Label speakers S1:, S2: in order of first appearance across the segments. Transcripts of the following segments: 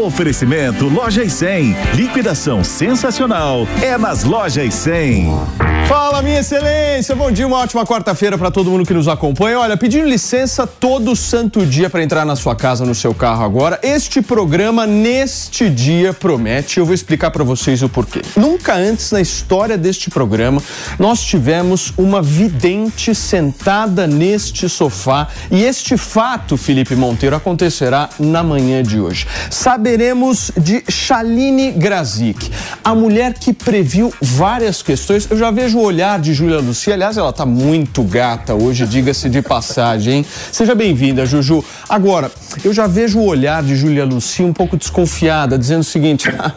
S1: Oferecimento Loja e 100. Liquidação sensacional. É nas Lojas 100.
S2: Fala, minha excelência! Bom dia, uma ótima quarta-feira para todo mundo que nos acompanha. Olha, pedindo licença todo santo dia para entrar na sua casa, no seu carro agora. Este programa, neste dia, promete. Eu vou explicar para vocês o porquê. Nunca antes na história deste programa nós tivemos uma vidente sentada neste sofá. E este fato, Felipe Monteiro, acontecerá na manhã de hoje. Saberemos de Shaline Grazik, a mulher que previu várias questões. Eu já vejo o olhar de Júlia Lucia. Aliás, ela tá muito gata hoje, diga-se de passagem, hein? Seja bem-vinda, Juju. Agora, eu já vejo o olhar de Júlia Lucia um pouco desconfiada, dizendo o seguinte: "Ah,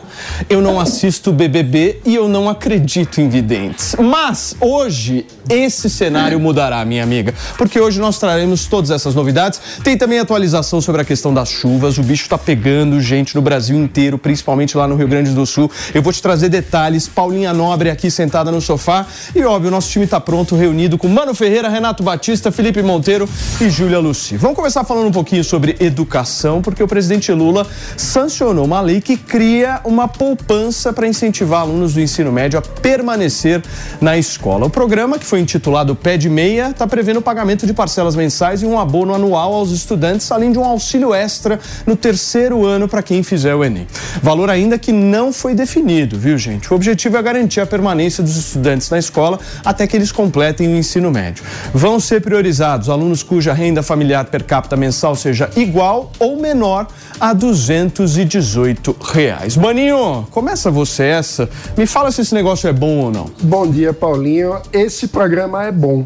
S2: eu não assisto BBB e eu não acredito em videntes. Mas hoje esse cenário mudará, minha amiga, porque hoje nós traremos todas essas novidades. Tem também atualização sobre a questão das chuvas. O bicho tá pegando gente no Brasil inteiro, principalmente lá no Rio Grande do Sul. Eu vou te trazer detalhes. Paulinha Nobre aqui sentada no sofá. E óbvio, nosso time tá pronto, reunido com Mano Ferreira, Renato Batista, Felipe Monteiro e Júlia Luci. Vamos começar falando um pouquinho sobre educação, porque o presidente Lula sancionou uma lei que cria uma poupança para incentivar alunos do ensino médio a permanecer na escola. O programa, que foi intitulado Pé de Meia, está prevendo o pagamento de parcelas mensais e um abono anual aos estudantes, além de um auxílio extra no terceiro ano para quem fizer o Enem. Valor ainda que não foi definido, viu, gente? O objetivo é garantir a permanência dos estudantes na escola até que eles completem o ensino médio. Vão ser priorizados alunos cuja renda familiar per capita mensal seja igual ou menor a 218 reais. Maninho, começa você essa. Me fala se esse negócio é bom ou não.
S3: Bom dia, Paulinho. Esse programa é bom.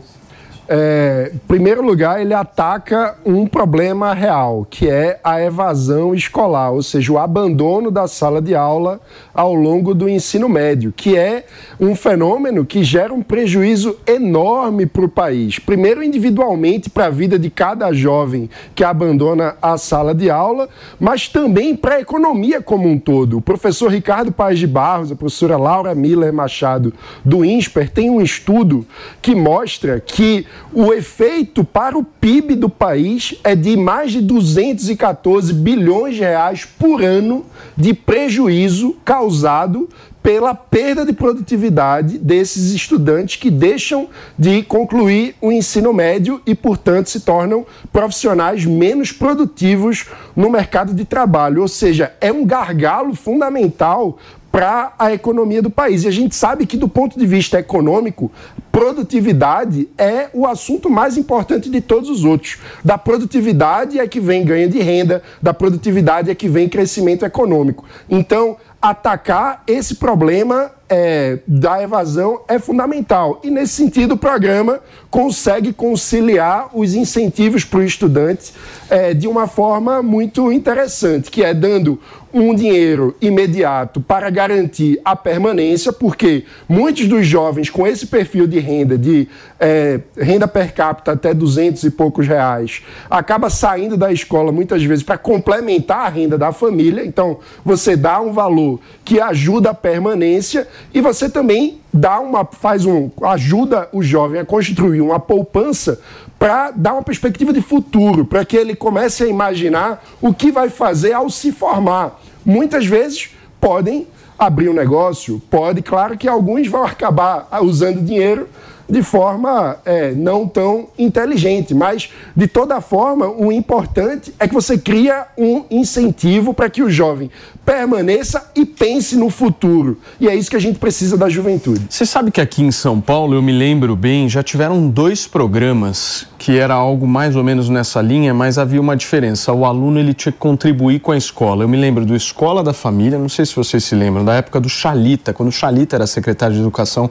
S3: É, em primeiro lugar, ele ataca um problema real, que é a evasão escolar, ou seja, o abandono da sala de aula ao longo do ensino médio, que é um fenômeno que gera um prejuízo enorme para o país. Primeiro, individualmente, para a vida de cada jovem que abandona a sala de aula, mas também para a economia como um todo. O professor Ricardo Paz de Barros, a professora Laura Miller Machado, do INSPER, tem um estudo que mostra que o efeito para o PIB do país é de mais de 214 bilhões de reais por ano de prejuízo causado pela perda de produtividade desses estudantes que deixam de concluir o ensino médio e, portanto, se tornam profissionais menos produtivos no mercado de trabalho. Ou seja, é um gargalo fundamental para a economia do país. E a gente sabe que, do ponto de vista econômico, produtividade é o assunto mais importante de todos os outros. Da produtividade é que vem ganho de renda, da produtividade é que vem crescimento econômico. Então, atacar esse problema é, da evasão é fundamental. E, nesse sentido, o programa consegue conciliar os incentivos para o estudante é, de uma forma muito interessante, que é dando um dinheiro imediato para garantir a permanência, porque muitos dos jovens com esse perfil de renda, de é, renda per capita até 200 e poucos reais, acaba saindo da escola muitas vezes para complementar a renda da família. Então, você dá um valor que ajuda a permanência e você também dá uma faz um ajuda o jovem a construir uma poupança para dar uma perspectiva de futuro, para que ele comece a imaginar o que vai fazer ao se formar. Muitas vezes podem abrir um negócio, pode, claro que alguns vão acabar usando dinheiro de forma é, não tão inteligente, mas de toda forma, o importante é que você cria um incentivo para que o jovem permaneça e pense no futuro. E é isso que a gente precisa da juventude.
S2: Você sabe que aqui em São Paulo, eu me lembro bem, já tiveram dois programas que era algo mais ou menos nessa linha, mas havia uma diferença. O aluno ele tinha que contribuir com a escola. Eu me lembro do Escola da Família, não sei se vocês se lembram, da época do Chalita, quando o Chalita era secretário de Educação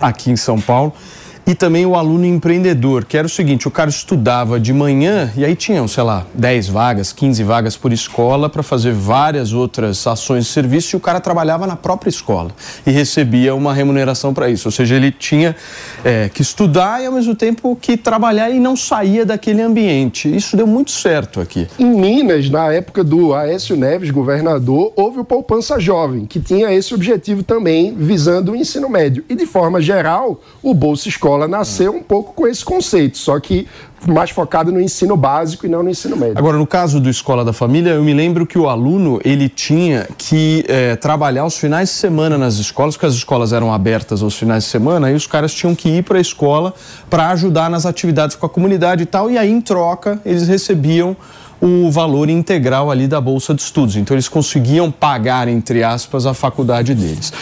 S2: aqui em São Paulo. E também o aluno empreendedor, que era o seguinte: o cara estudava de manhã e aí tinham, sei lá, 10 vagas, 15 vagas por escola para fazer várias outras ações de serviço e o cara trabalhava na própria escola e recebia uma remuneração para isso. Ou seja, ele tinha é, que estudar e ao mesmo tempo que trabalhar e não saía daquele ambiente. Isso deu muito certo aqui.
S3: Em Minas, na época do Aécio Neves, governador, houve o Poupança Jovem, que tinha esse objetivo também, visando o ensino médio. E de forma geral, o Bolsa Escola nasceu um pouco com esse conceito, só que mais focado no ensino básico e não no ensino médio.
S2: Agora, no caso do Escola da Família, eu me lembro que o aluno ele tinha que é, trabalhar os finais de semana nas escolas, porque as escolas eram abertas aos finais de semana, e os caras tinham que ir para a escola para ajudar nas atividades com a comunidade e tal, e aí em troca eles recebiam o valor integral ali da bolsa de estudos. Então eles conseguiam pagar, entre aspas, a faculdade deles.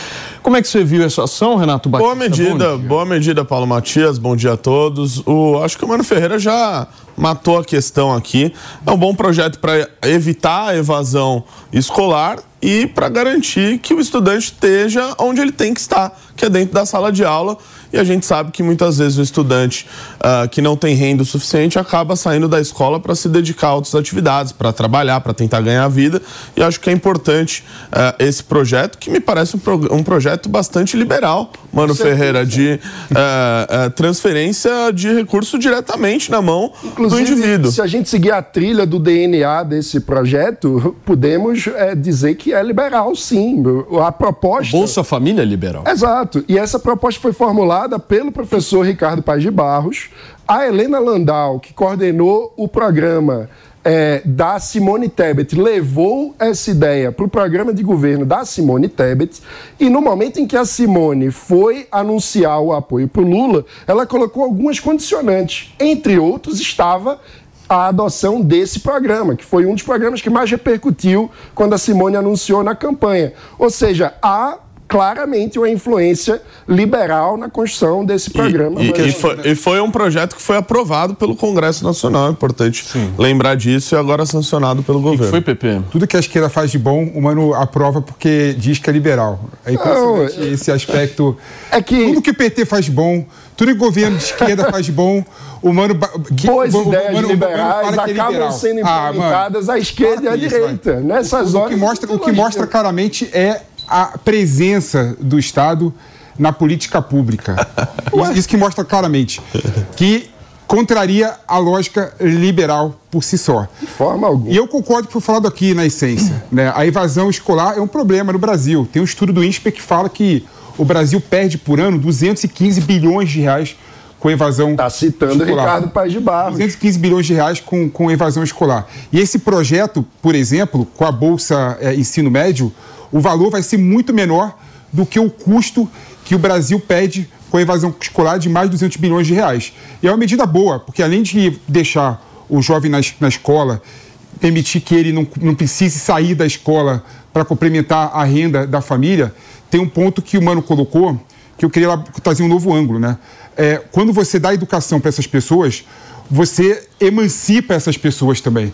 S2: Como é que você viu essa ação, Renato Batista?
S4: Boa medida, boa medida, Paulo Matias. Bom dia a todos. O, acho que o Mano Ferreira já matou a questão aqui. É um bom projeto para evitar a evasão escolar e para garantir que o estudante esteja onde ele tem que estar, que é dentro da sala de aula e a gente sabe que muitas vezes o estudante uh, que não tem renda o suficiente acaba saindo da escola para se dedicar a outras atividades, para trabalhar, para tentar ganhar vida. E acho que é importante uh, esse projeto, que me parece um, pro, um projeto bastante liberal, Mano Ferreira, de uh, transferência de recurso diretamente na mão Inclusive, do indivíduo.
S3: Se a gente seguir a trilha do DNA desse projeto, podemos é, dizer que é liberal, sim. A proposta.
S2: Bolsa Família é liberal.
S3: Exato. E essa proposta foi formulada pelo professor Ricardo Paz de Barros, a Helena Landau, que coordenou o programa é, da Simone Tebet, levou essa ideia para o programa de governo da Simone Tebet, e no momento em que a Simone foi anunciar o apoio para o Lula, ela colocou algumas condicionantes. Entre outros, estava a adoção desse programa, que foi um dos programas que mais repercutiu quando a Simone anunciou na campanha. Ou seja, há claramente uma influência liberal na construção desse programa.
S4: E, e, e, foi, e, foi, um projeto que foi aprovado pelo Congresso Nacional, é importante Sim. lembrar disso, e agora sancionado pelo governo.
S2: foi, PP?
S5: Tudo que a esquerda faz de bom, o Mano aprova porque diz que é liberal. É impressionante Não, esse aspecto. É que... Tudo que o PT faz de bom, tudo que o governo de esquerda faz de bom, o Mano...
S3: Que, Boas o, ideias o mano, liberais o mano é acabam liberal. sendo ah, implementadas ah, à esquerda e à direita. Nessas
S5: o,
S3: horas...
S5: O que mostra, o que mostra claramente é a presença do Estado na política pública. Isso que mostra claramente que contraria a lógica liberal por si só.
S3: De forma alguma.
S5: E eu concordo que foi falado aqui na essência. Né? A evasão escolar é um problema no Brasil. Tem um estudo do INSPE que fala que o Brasil perde por ano 215 bilhões de reais com evasão
S3: Está citando escolar. Ricardo Paz de Barros.
S5: 215 bilhões de reais com, com evasão escolar. E esse projeto, por exemplo, com a Bolsa é, Ensino Médio, o valor vai ser muito menor do que o custo que o Brasil pede com a evasão escolar de mais de 200 bilhões de reais. E é uma medida boa, porque além de deixar o jovem na, na escola, permitir que ele não, não precise sair da escola para complementar a renda da família, tem um ponto que o Mano colocou que eu queria trazer um novo ângulo, né? É, quando você dá educação para essas pessoas, você emancipa essas pessoas também.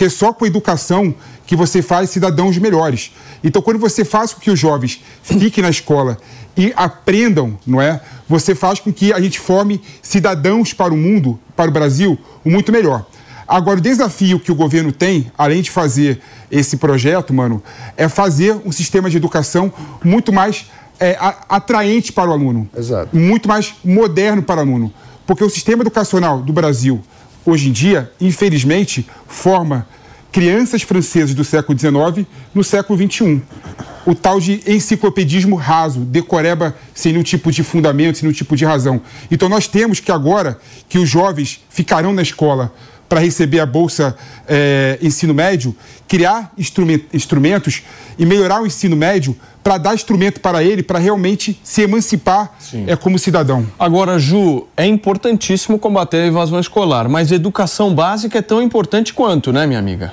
S5: Porque só com educação que você faz cidadãos melhores. Então, quando você faz com que os jovens fiquem na escola e aprendam, não é? Você faz com que a gente forme cidadãos para o mundo, para o Brasil, muito melhor. Agora, o desafio que o governo tem, além de fazer esse projeto, mano, é fazer um sistema de educação muito mais é, atraente para o aluno.
S3: Exato.
S5: Muito mais moderno para o aluno. Porque o sistema educacional do Brasil, hoje em dia, infelizmente, forma crianças francesas do século XIX no século XXI. O tal de enciclopedismo raso, decoreba sem nenhum tipo de fundamento, sem nenhum tipo de razão. Então nós temos que agora que os jovens ficarão na escola para receber a bolsa é, ensino médio, criar instrumentos e melhorar o ensino médio para dar instrumento para ele para realmente se emancipar é, como cidadão.
S2: Agora, Ju, é importantíssimo combater a evasão escolar, mas educação básica é tão importante quanto, né, minha amiga?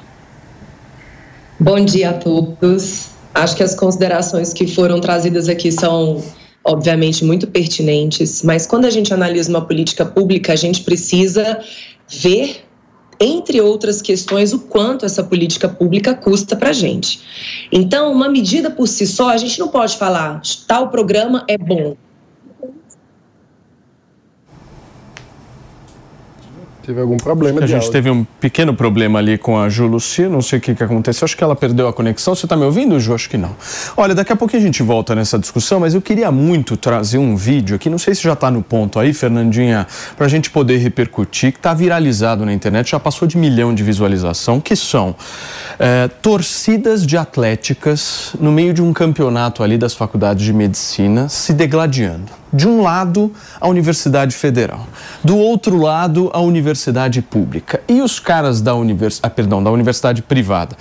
S6: Bom dia a todos. Acho que as considerações que foram trazidas aqui são obviamente muito pertinentes, mas quando a gente analisa uma política pública, a gente precisa ver entre outras questões, o quanto essa política pública custa para a gente. Então, uma medida por si só, a gente não pode falar tal programa é bom.
S3: Teve algum problema
S2: A gente
S3: áudio.
S2: teve um pequeno problema ali com a Ju Luci, não sei o que, que aconteceu. Acho que ela perdeu a conexão. Você está me ouvindo, Ju? Acho que não. Olha, daqui a pouquinho a gente volta nessa discussão, mas eu queria muito trazer um vídeo aqui, não sei se já está no ponto aí, Fernandinha, para a gente poder repercutir, que está viralizado na internet, já passou de milhão de visualização, que são é, torcidas de atléticas no meio de um campeonato ali das faculdades de medicina se degladiando. De um lado, a Universidade Federal. Do outro lado, a Universidade Pública. E os caras da, univers... ah, perdão, da Universidade Privada.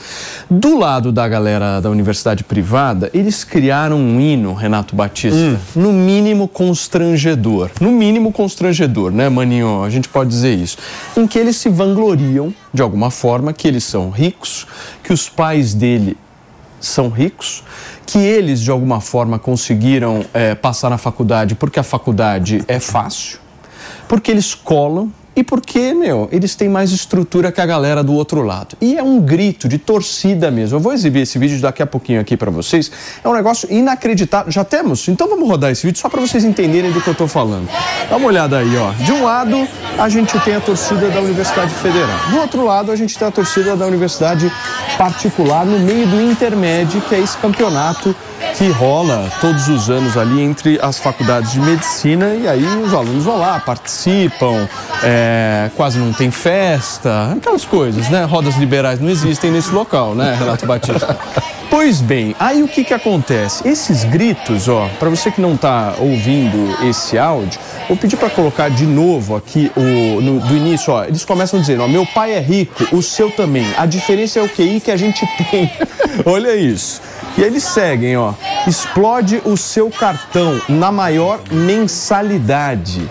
S2: Do lado da galera da Universidade Privada, eles criaram um hino, Renato Batista, no mínimo constrangedor. No mínimo constrangedor, né, Maninho? A gente pode dizer isso. Em que eles se vangloriam, de alguma forma, que eles são ricos, que os pais dele são ricos, que eles de alguma forma conseguiram eh, passar na faculdade porque a faculdade é fácil, porque eles colam e porque, meu, eles têm mais estrutura que a galera do outro lado. E é um grito de torcida mesmo. Eu vou exibir esse vídeo daqui a pouquinho aqui para vocês. É um negócio inacreditável. Já temos? Então vamos rodar esse vídeo só para vocês entenderem do que eu tô falando. Dá uma olhada aí, ó. De um lado, a gente tem a torcida da Universidade Federal. Do outro lado, a gente tem a torcida da Universidade Particular no meio do intermédio, que é esse campeonato que rola todos os anos ali entre as faculdades de medicina e aí os alunos vão lá, participam, é, quase não tem festa, aquelas coisas, né? Rodas liberais não existem nesse local, né, Renato Batista? Pois bem, aí o que que acontece? Esses gritos, ó, para você que não está ouvindo esse áudio, vou pedir para colocar de novo aqui o no- do início, ó. Eles começam dizendo, ó, meu pai é rico, o seu também. A diferença é o QI que a gente tem. Olha isso. E eles seguem, ó. Explode o seu cartão na maior mensalidade.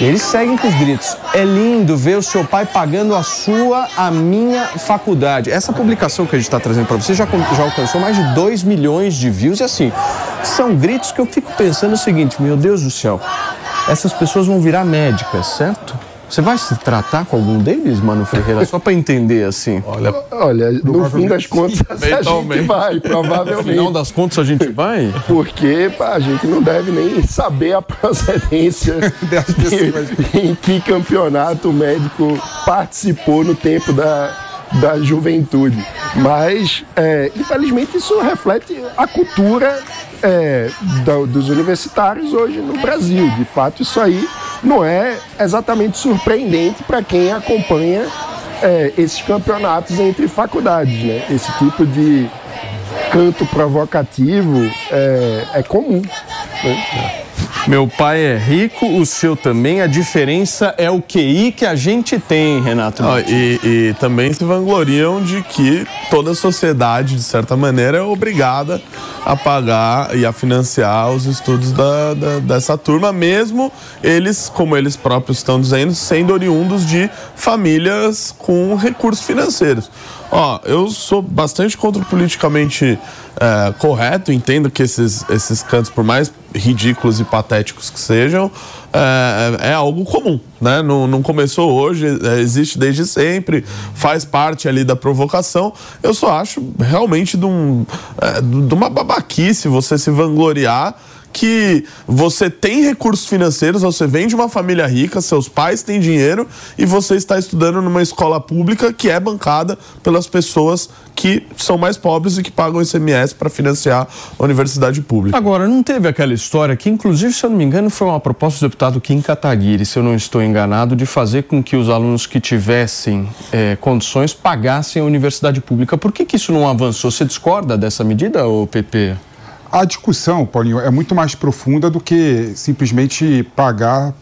S2: E eles seguem com os gritos. É lindo ver o seu pai pagando a sua, a minha faculdade. Essa publicação que a gente está trazendo para você já, já alcançou mais de 2 milhões de views. E assim, são gritos que eu fico pensando o seguinte: meu Deus do céu, essas pessoas vão virar médicas, certo? Você vai se tratar com algum deles, Mano Ferreira? Só para entender assim.
S4: Olha,
S3: Olha, no fim das contas, a gente vai,
S2: No
S3: provavelmente.
S2: final das contas, a gente vai?
S3: Porque pá, a gente não deve nem saber a procedência
S5: pessoas.
S3: em que campeonato o médico participou no tempo da, da juventude. Mas, é, infelizmente, isso reflete a cultura é, da- dos universitários hoje no Brasil. De fato, isso aí não é exatamente surpreendente para quem acompanha é, esses campeonatos entre faculdades. Né? Esse tipo de canto provocativo é, é comum. né?
S2: Meu pai é rico, o seu também. A diferença é o QI que a gente tem, Renato.
S4: Ó, e, e também se vangloriam de que toda a sociedade, de certa maneira, é obrigada a pagar e a financiar os estudos da, da- dessa turma, mesmo eles, como eles próprios estão dizendo, sendo oriundos de famílias com recursos financeiros. Ó, eu sou bastante contra o politicamente é, correto, entendo que esses, esses cantos, por mais ridículos e patéticos que sejam, é, é algo comum, né? Não, não começou hoje, é, existe desde sempre, faz parte ali da provocação. Eu só acho realmente de, um, é, de uma babaquice você se vangloriar que você tem recursos financeiros, você vem de uma família rica, seus pais têm dinheiro e você está estudando numa escola pública que é bancada pelas pessoas que são mais pobres e que pagam ICMS para financiar a universidade pública.
S2: Agora, não teve aquela história que, inclusive, se eu não me engano, foi uma proposta do deputado Kim Kataguiri, se eu não estou enganado, de fazer com que os alunos que tivessem eh, condições pagassem a universidade pública. Por que, que isso não avançou? Você discorda dessa medida, ô PP?
S5: A discussão, Paulinho, é muito mais profunda do que simplesmente pagar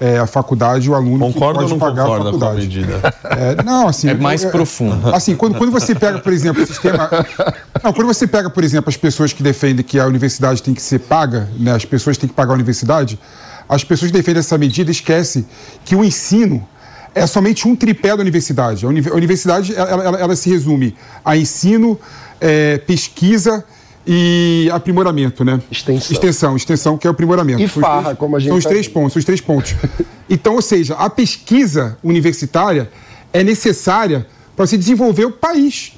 S5: é, a faculdade o aluno
S4: Concorda ou
S5: que
S4: não
S5: pode pagar a
S4: concorda com a
S5: faculdade.
S4: medida?
S5: É, não, assim,
S2: É mais profundo.
S5: Assim, quando, quando você pega, por exemplo, o sistema. Não, quando você pega, por exemplo, as pessoas que defendem que a universidade tem que ser paga, né, as pessoas têm que pagar a universidade, as pessoas que defendem essa medida esquecem que o ensino é somente um tripé da universidade. A uni- a universidade ela, ela- ela se resume a ensino, é, pesquisa e aprimoramento, né?
S3: Extensão.
S5: Extensão, extensão, que é o aprimoramento.
S3: E farra,
S5: três-
S3: como a gente
S5: São os três pontos, os três pontos. Então, ou seja, a pesquisa universitária é necessária para se desenvolver o país.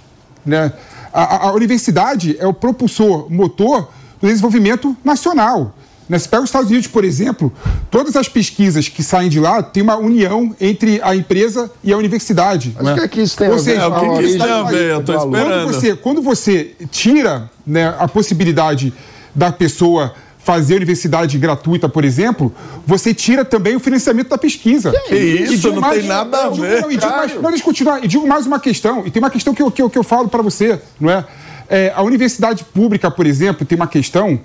S5: Né? A, a- a universidade é o propulsor, motor do desenvolvimento nacional. Né? Se pega os Estados Unidos, por exemplo, todas as pesquisas que saem de lá tem uma união entre a empresa e a universidade.
S3: Acho
S5: né?
S3: que isso tem
S5: Ou
S3: a ver
S5: seja,
S4: É, o que que isso tem a ver? Eu esperando.
S5: quando você, quando você tira né, a possibilidade da pessoa fazer universidade gratuita, por exemplo, você tira também o financiamento da pesquisa.
S4: Que isso?
S5: E digo
S4: Não tem nada a
S5: digo-
S4: ver.
S5: Não, e digo mais, não, deixa eu continuar. E digo mais uma questão, e tem uma questão que eu, que eu, que eu falo para você, não é? É, A universidade pública, por exemplo, tem uma questão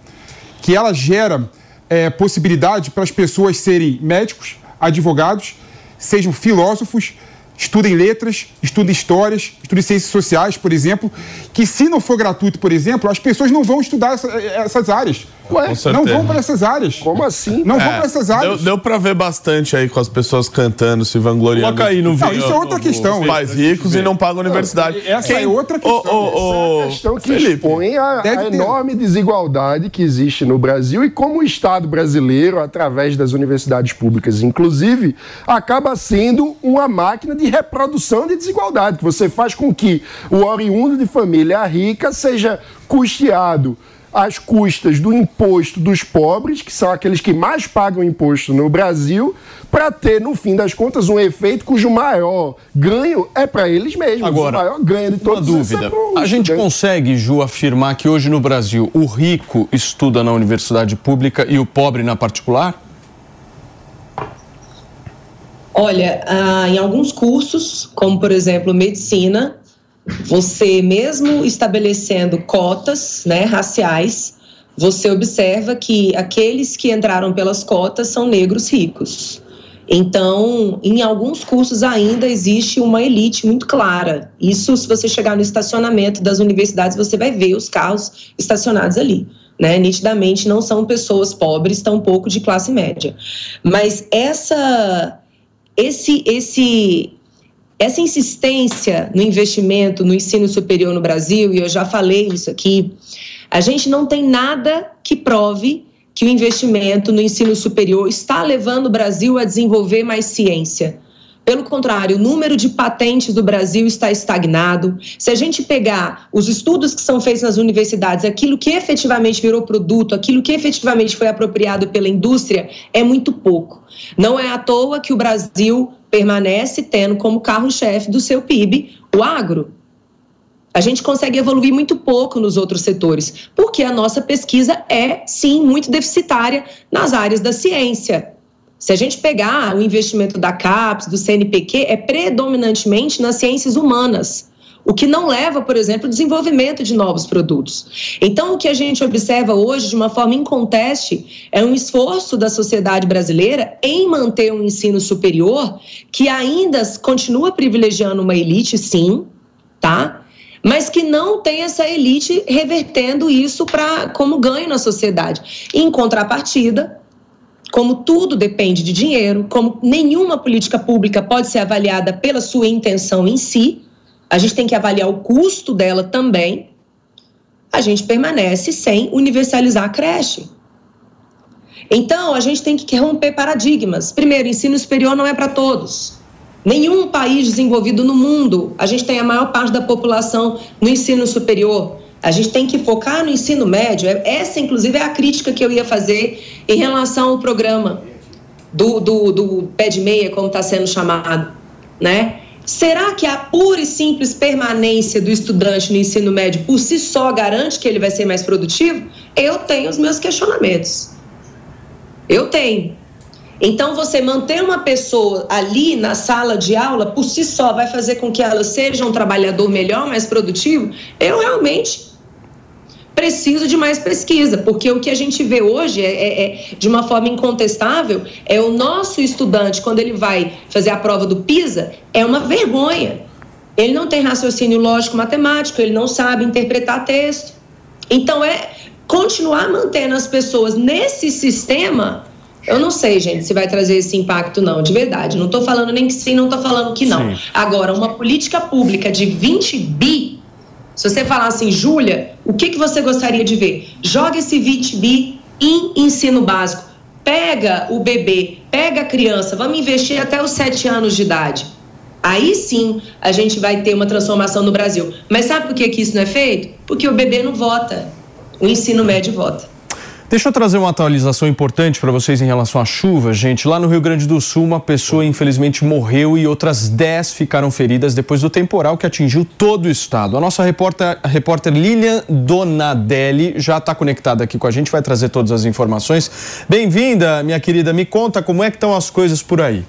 S5: que ela gera é, possibilidade para as pessoas serem médicos, advogados, sejam filósofos, estudem letras, estudem histórias, estudem ciências sociais, por exemplo, que se não for gratuito, por exemplo, as pessoas não vão estudar essa- essas áreas.
S3: Ué.
S5: Não vão para essas áreas.
S3: Como assim?
S5: Não vão
S4: É,
S5: para essas
S4: deu,
S5: áreas.
S4: deu pra ver bastante aí com as pessoas cantando, se vangloriando.
S2: Coloca aí no
S5: Não,
S2: vídeo.
S5: isso é outra questão.
S4: Os pais ricos e não pagam a universidade.
S5: essa é outra questão.
S4: Ô, ô, ô,
S3: É a questão que
S4: Felipe,
S3: expõe a, a
S5: ter.
S3: enorme desigualdade que existe no Brasil e como o Estado brasileiro, através das universidades públicas, inclusive, acaba sendo uma máquina de reprodução de desigualdade, que você faz com que o oriundo de família rica seja custeado às custas do imposto dos pobres, que são aqueles que mais pagam imposto no Brasil, para ter, no fim das contas, um efeito cujo maior ganho é para eles mesmos.
S2: Agora,
S3: o maior ganho de
S2: Uma
S3: todos esses é
S2: dúvida.
S3: pro
S2: A gente consegue, Ju, afirmar que hoje no Brasil o rico estuda na universidade pública e o pobre na particular?
S6: Olha, ah, em alguns cursos, como por exemplo medicina, você mesmo estabelecendo cotas né, raciais, você observa que aqueles que entraram pelas cotas são negros ricos. Então, em alguns cursos ainda existe uma elite muito clara. Isso, se você chegar no estacionamento das universidades, você vai ver os carros estacionados ali. Né? Nitidamente não são pessoas pobres, tampouco de classe média. Mas essa, esse, esse, essa insistência no investimento no ensino superior no Brasil, e eu já falei isso aqui, a gente não tem nada que prove que o investimento no ensino superior está levando o Brasil a desenvolver mais ciência. Pelo contrário, o número de patentes do Brasil está estagnado. Se a gente pegar os estudos que são feitos nas universidades, aquilo que efetivamente virou produto, aquilo que efetivamente foi apropriado pela indústria, é muito pouco. Não é à toa que o Brasil permanece tendo como carro-chefe do seu PIB o agro. A gente consegue evoluir muito pouco nos outros setores, porque a nossa pesquisa é, sim, muito deficitária nas áreas da ciência. Se a gente pegar o investimento da CAPES, do CNPq, é predominantemente nas ciências humanas, o que não leva, por exemplo, ao desenvolvimento de novos produtos. Então, o que a gente observa hoje, de uma forma inconteste, é um esforço da sociedade brasileira em manter um ensino superior que ainda continua privilegiando uma elite, sim, tá? mas que não tem essa elite revertendo isso para como ganho na sociedade. Em contrapartida, como tudo depende de dinheiro, como nenhuma política pública pode ser avaliada pela sua intenção em si, a gente tem que avaliar o custo dela também. A gente permanece sem universalizar a creche. Então, a gente tem que romper paradigmas. Primeiro, ensino superior não é para todos. Nenhum país desenvolvido no mundo, a gente tem a maior parte da população no ensino superior. A gente tem que focar no ensino médio. Essa, inclusive, é a crítica que eu ia fazer em relação ao programa do, do, do pé de meia, como está sendo chamado. Né? Será que a pura e simples permanência do estudante no ensino médio por si só garante que ele vai ser mais produtivo? Eu tenho os meus questionamentos. Eu tenho. Então, você manter uma pessoa ali na sala de aula, por si só, vai fazer com que ela seja um trabalhador melhor, mais produtivo? Eu realmente preciso de mais pesquisa, porque o que a gente vê hoje, é, é, é, de uma forma incontestável, é o nosso estudante, quando ele vai fazer a prova do PISA, é uma vergonha. Ele não tem raciocínio lógico-matemático, ele não sabe interpretar texto. Então, é continuar mantendo as pessoas nesse sistema eu não sei, gente, se vai trazer esse impacto, não, de verdade. Não estou falando nem que sim, não estou falando que não. Sim. Agora, uma política pública de 20 bi, se você falar assim, Júlia, o que, que você gostaria de ver? Joga esse 20 bi em ensino básico. Pega o bebê, pega a criança, vamos investir até os 7 anos de idade. Aí sim a gente vai ter uma transformação no Brasil. Mas sabe por que, que isso não é feito? Porque o bebê não vota, o ensino médio vota.
S2: Deixa eu trazer uma atualização importante para vocês em relação à chuva, gente. Lá no Rio Grande do Sul, uma pessoa infelizmente morreu e outras 10 ficaram feridas depois do temporal que atingiu todo o estado. A nossa repórter, a repórter Lilian Donadelli já está conectada aqui com a gente, vai trazer todas as informações. Bem-vinda, minha querida. Me conta como é que estão as coisas por aí.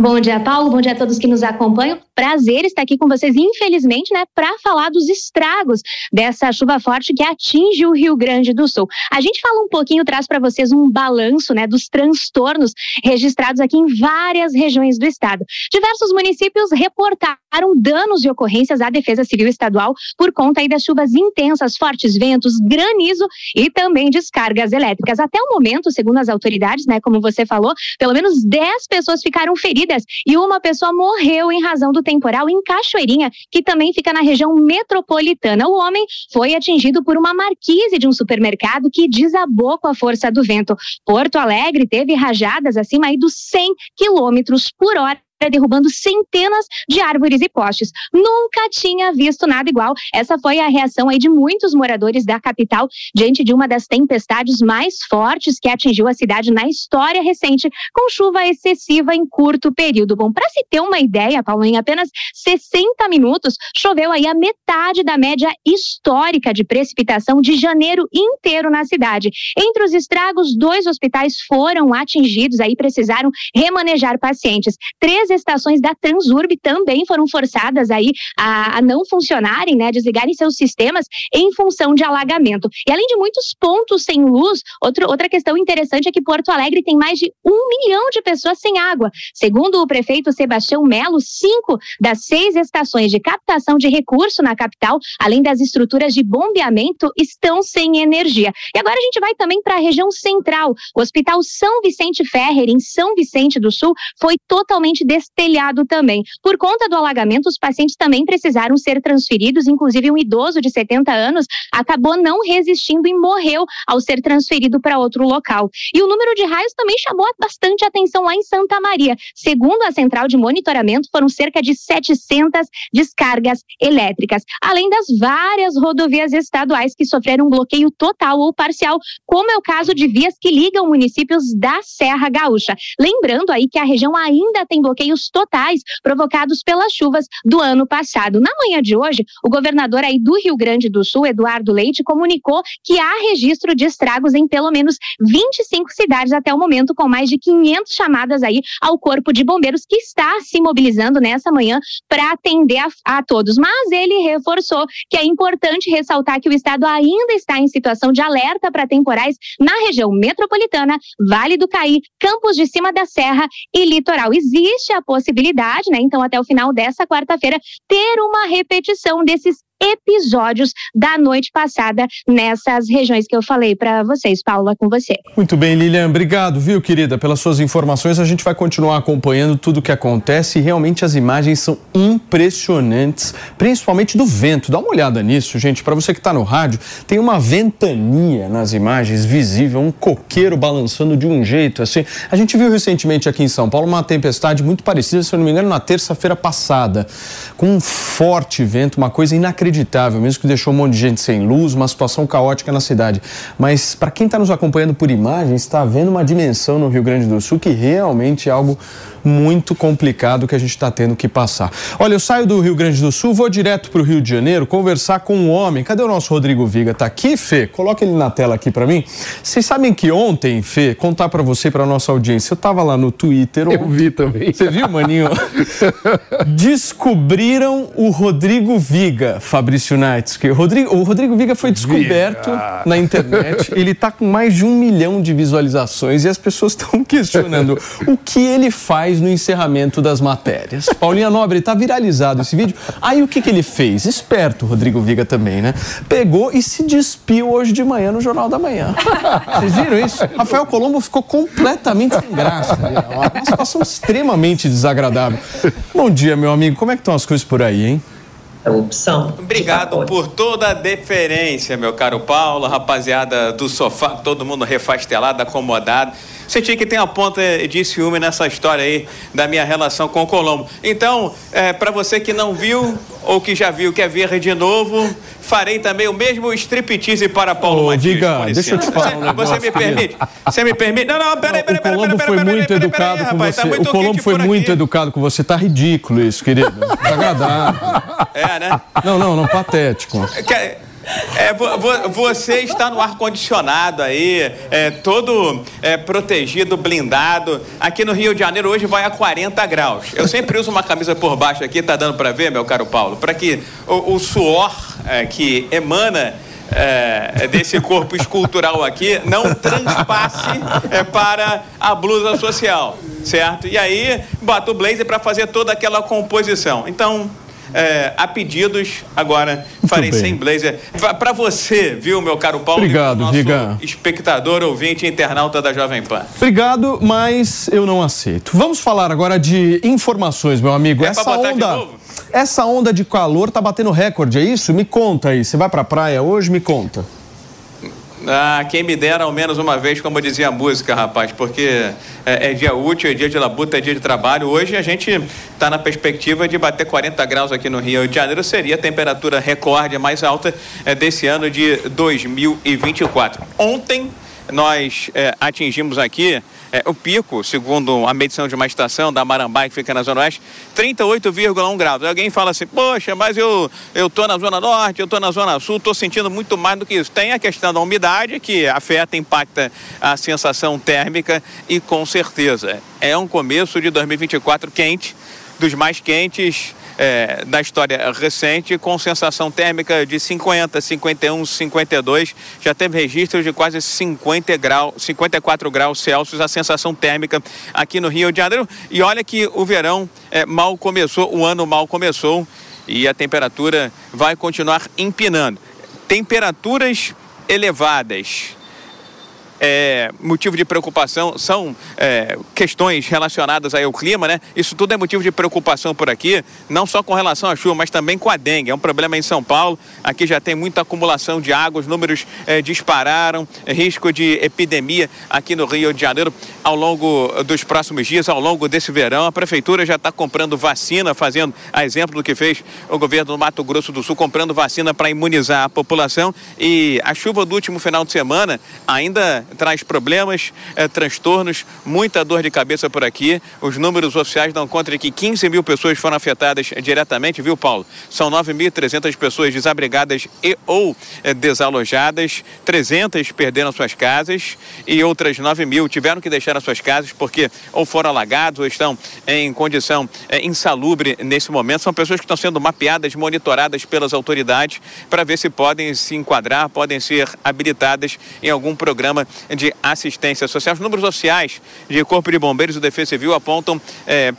S7: Bom dia, Paulo. Bom dia a todos que nos acompanham. Prazer estar aqui com vocês, infelizmente, né, para falar dos estragos dessa chuva forte que atinge o Rio Grande do Sul. A gente fala um pouquinho, traz para vocês um balanço, né, dos transtornos registrados aqui em várias regiões do estado. Diversos municípios reportaram danos e ocorrências à Defesa Civil Estadual por conta aí das chuvas intensas, fortes ventos, granizo e também descargas elétricas. Até o momento, segundo as autoridades, né, como você falou, pelo menos 10 pessoas ficaram feridas e uma pessoa morreu em razão do temporal em Cachoeirinha, que também fica na região metropolitana. O homem foi atingido por uma marquise de um supermercado que desabou com a força do vento. Porto Alegre teve rajadas acima aí dos 100 quilômetros por hora derrubando centenas de árvores e postes. Nunca tinha visto nada igual. Essa foi a reação aí de muitos moradores da capital diante de uma das tempestades mais fortes que atingiu a cidade na história recente, com chuva excessiva em curto período. Bom, para se ter uma ideia, Paulo, em apenas 60 minutos choveu aí a metade da média histórica de precipitação de janeiro inteiro na cidade. Entre os estragos, dois hospitais foram atingidos, aí precisaram remanejar pacientes. Três Estações da Transurb também foram forçadas aí a, a não funcionarem, né, desligarem seus sistemas em função de alagamento. E além de muitos pontos sem luz, outro, outra questão interessante é que Porto Alegre tem mais de um milhão de pessoas sem água. Segundo o prefeito Sebastião Melo, cinco das seis estações de captação de recurso na capital, além das estruturas de bombeamento, estão sem energia. E agora a gente vai também para a região central. O Hospital São Vicente Ferrer, em São Vicente do Sul, foi totalmente destelhado também. Por conta do alagamento, os pacientes também precisaram ser transferidos, inclusive um idoso de 70 anos acabou não resistindo e morreu ao ser transferido para outro local. E o número de raios também chamou bastante atenção lá em Santa Maria. Segundo a central de monitoramento, foram cerca de 700 descargas elétricas, além das várias rodovias estaduais que sofreram um bloqueio total ou parcial, como é o caso de vias que ligam municípios da Serra Gaúcha. Lembrando aí que a região ainda tem bloqueio bloqueios totais provocados pelas chuvas do ano passado. Na manhã de hoje, o governador aí do Rio Grande do Sul, Eduardo Leite, comunicou que há registro de estragos em pelo menos 25 cidades até o momento, com mais de 500 chamadas aí ao Corpo de Bombeiros, que está se mobilizando nessa manhã para atender a, a todos. Mas ele reforçou que é importante ressaltar que o estado ainda está em situação de alerta para temporais na região metropolitana, Vale do Caí, Campos de Cima da Serra e Litoral. Existe a possibilidade, né? Então, até o final dessa quarta-feira, ter uma repetição desses episódios da noite passada nessas regiões que eu falei para vocês. Paula, com você.
S2: Muito bem, Lilian, obrigado, viu, querida, pelas suas informações. A gente vai continuar acompanhando tudo o que acontece e realmente as imagens são impressionantes, principalmente do vento. Dá uma olhada nisso, gente. Para você que está no rádio, tem uma ventania nas imagens visível, um coqueiro balançando de um jeito assim. A gente viu recentemente aqui em São Paulo uma tempestade muito parecida, se eu não me engano, na terça-feira passada, com um forte vento, uma coisa inacreditável inacreditável, mesmo que deixou um monte de gente sem luz, uma situação caótica na cidade. Mas para quem está nos acompanhando por imagens, está vendo uma dimensão no Rio Grande do Sul que realmente é algo muito complicado que a gente está tendo que passar. Olha, eu saio do Rio Grande do Sul, vou direto para o Rio de Janeiro conversar com um homem. Cadê o nosso Rodrigo Viga? Tá aqui, Fê? Coloca ele na tela aqui para mim. Vocês sabem que ontem, Fê, contar para você, para nossa audiência, eu estava lá no Twitter.
S3: Eu vi também.
S2: Você viu, maninho? Descobriram o Rodrigo Viga, Fabrício Nights. Que o Rodrigo, o Rodrigo Viga foi descoberto Viga. na internet. Ele está com mais de um milhão de visualizações e as pessoas estão questionando o que ele faz no encerramento das matérias. Paulinha Nobre, tá viralizado esse vídeo. Aí o que, que ele fez? Esperto, Rodrigo Viga também, né? Pegou e se despiu hoje de manhã no Jornal da Manhã. Vocês viram isso? Rafael Colombo ficou completamente sem graça. Uma situação extremamente desagradável. Bom dia, meu amigo. Como é que estão as coisas por aí, hein?
S8: É opção.
S9: Obrigado por toda a deferência, meu caro Paulo, rapaziada do sofá, todo mundo refastelado, acomodado.
S8: Senti que tem uma ponta de ciúme nessa história aí da minha relação com o Colombo. Então, é, para você que não viu ou que já viu, quer ver de novo, farei também o mesmo striptease para Paulo
S2: Ô,
S8: Matias. Com
S2: deixa eu te falar um
S8: Você, me permite? Você me permite? Não, não, peraí, peraí,
S2: O
S8: peraí,
S2: Colombo
S8: peraí,
S2: foi
S8: peraí,
S2: muito educado com você.
S8: tá
S2: o Colombo foi muito educado com você. Tá ridículo isso, querido. Desagradável.
S8: É, né?
S2: Não, não, não, patético.
S8: É, vo- vo- você está no ar-condicionado aí, é, todo é, protegido, blindado. Aqui no Rio de Janeiro hoje vai a 40 graus. Eu sempre uso uma camisa por baixo aqui, tá dando para ver, meu caro Paulo? Para que o, o suor é, que emana é, desse corpo escultural aqui não transpasse é, para a blusa social, certo? E aí bota o blazer para fazer toda aquela composição. Então, é, a pedidos, agora farei
S2: bem.
S8: sem blazer. Para você, viu, meu caro Paulo?
S2: Obrigado,
S8: nosso espectador, ouvinte, internauta da Jovem Pan.
S2: Obrigado, mas eu não aceito. Vamos falar agora de informações, meu amigo.
S8: É
S2: essa onda, essa onda de calor tá batendo recorde, é isso? Me conta aí. Você vai pra praia hoje? Me conta.
S8: Ah, quem me dera ao menos uma vez, como dizia a música, rapaz, porque é, é dia útil, é dia de labuta, é dia de trabalho. Hoje a gente está na perspectiva de bater 40 graus aqui no Rio de Janeiro, seria a temperatura recorde mais alta é, desse ano de 2024. Ontem nós é, atingimos aqui é, o pico, segundo a medição de uma estação da Marambá, que fica na Zona Oeste, 38,1 graus. Alguém fala assim, poxa, mas eu, eu tô na Zona Norte, eu tô na Zona Sul, tô sentindo muito mais do que isso. Tem a questão da umidade, que afeta, impacta a sensação térmica e com certeza é um começo de 2024 quente, dos mais quentes é, da história recente, com sensação térmica de 50, 51, 52. Já teve registros de quase 50 grau, 54 graus Celsius, a sensação térmica aqui no Rio de Janeiro. E olha que o verão é, mal começou, o ano mal começou e a temperatura vai continuar empinando. Temperaturas elevadas é, motivo de preocupação são é, questões relacionadas aí ao clima, né? Isso tudo é motivo de preocupação por aqui, não só com relação à chuva, mas também com a dengue. É um problema em São Paulo. Aqui já tem muita acumulação de água, os números é, dispararam, é, risco de epidemia aqui no Rio de Janeiro ao longo dos próximos dias, ao longo desse verão. A prefeitura já está comprando vacina, fazendo a exemplo do que fez o governo do Mato Grosso do Sul, comprando vacina para imunizar a população. E a chuva do último final de semana ainda traz problemas, eh, transtornos, muita dor de cabeça por aqui. Os números oficiais dão conta de que 15 mil pessoas foram afetadas diretamente, viu, Paulo? São 9.300 pessoas desabrigadas e ou eh, desalojadas, 300 perderam suas casas e outras 9 mil tiveram que deixar as suas casas porque ou foram alagados ou estão em condição eh, insalubre nesse momento. São pessoas que estão sendo mapeadas, monitoradas pelas autoridades para ver se podem se enquadrar, podem ser habilitadas em algum programa de assistência social. Os números oficiais de Corpo de Bombeiros e Defesa Civil apontam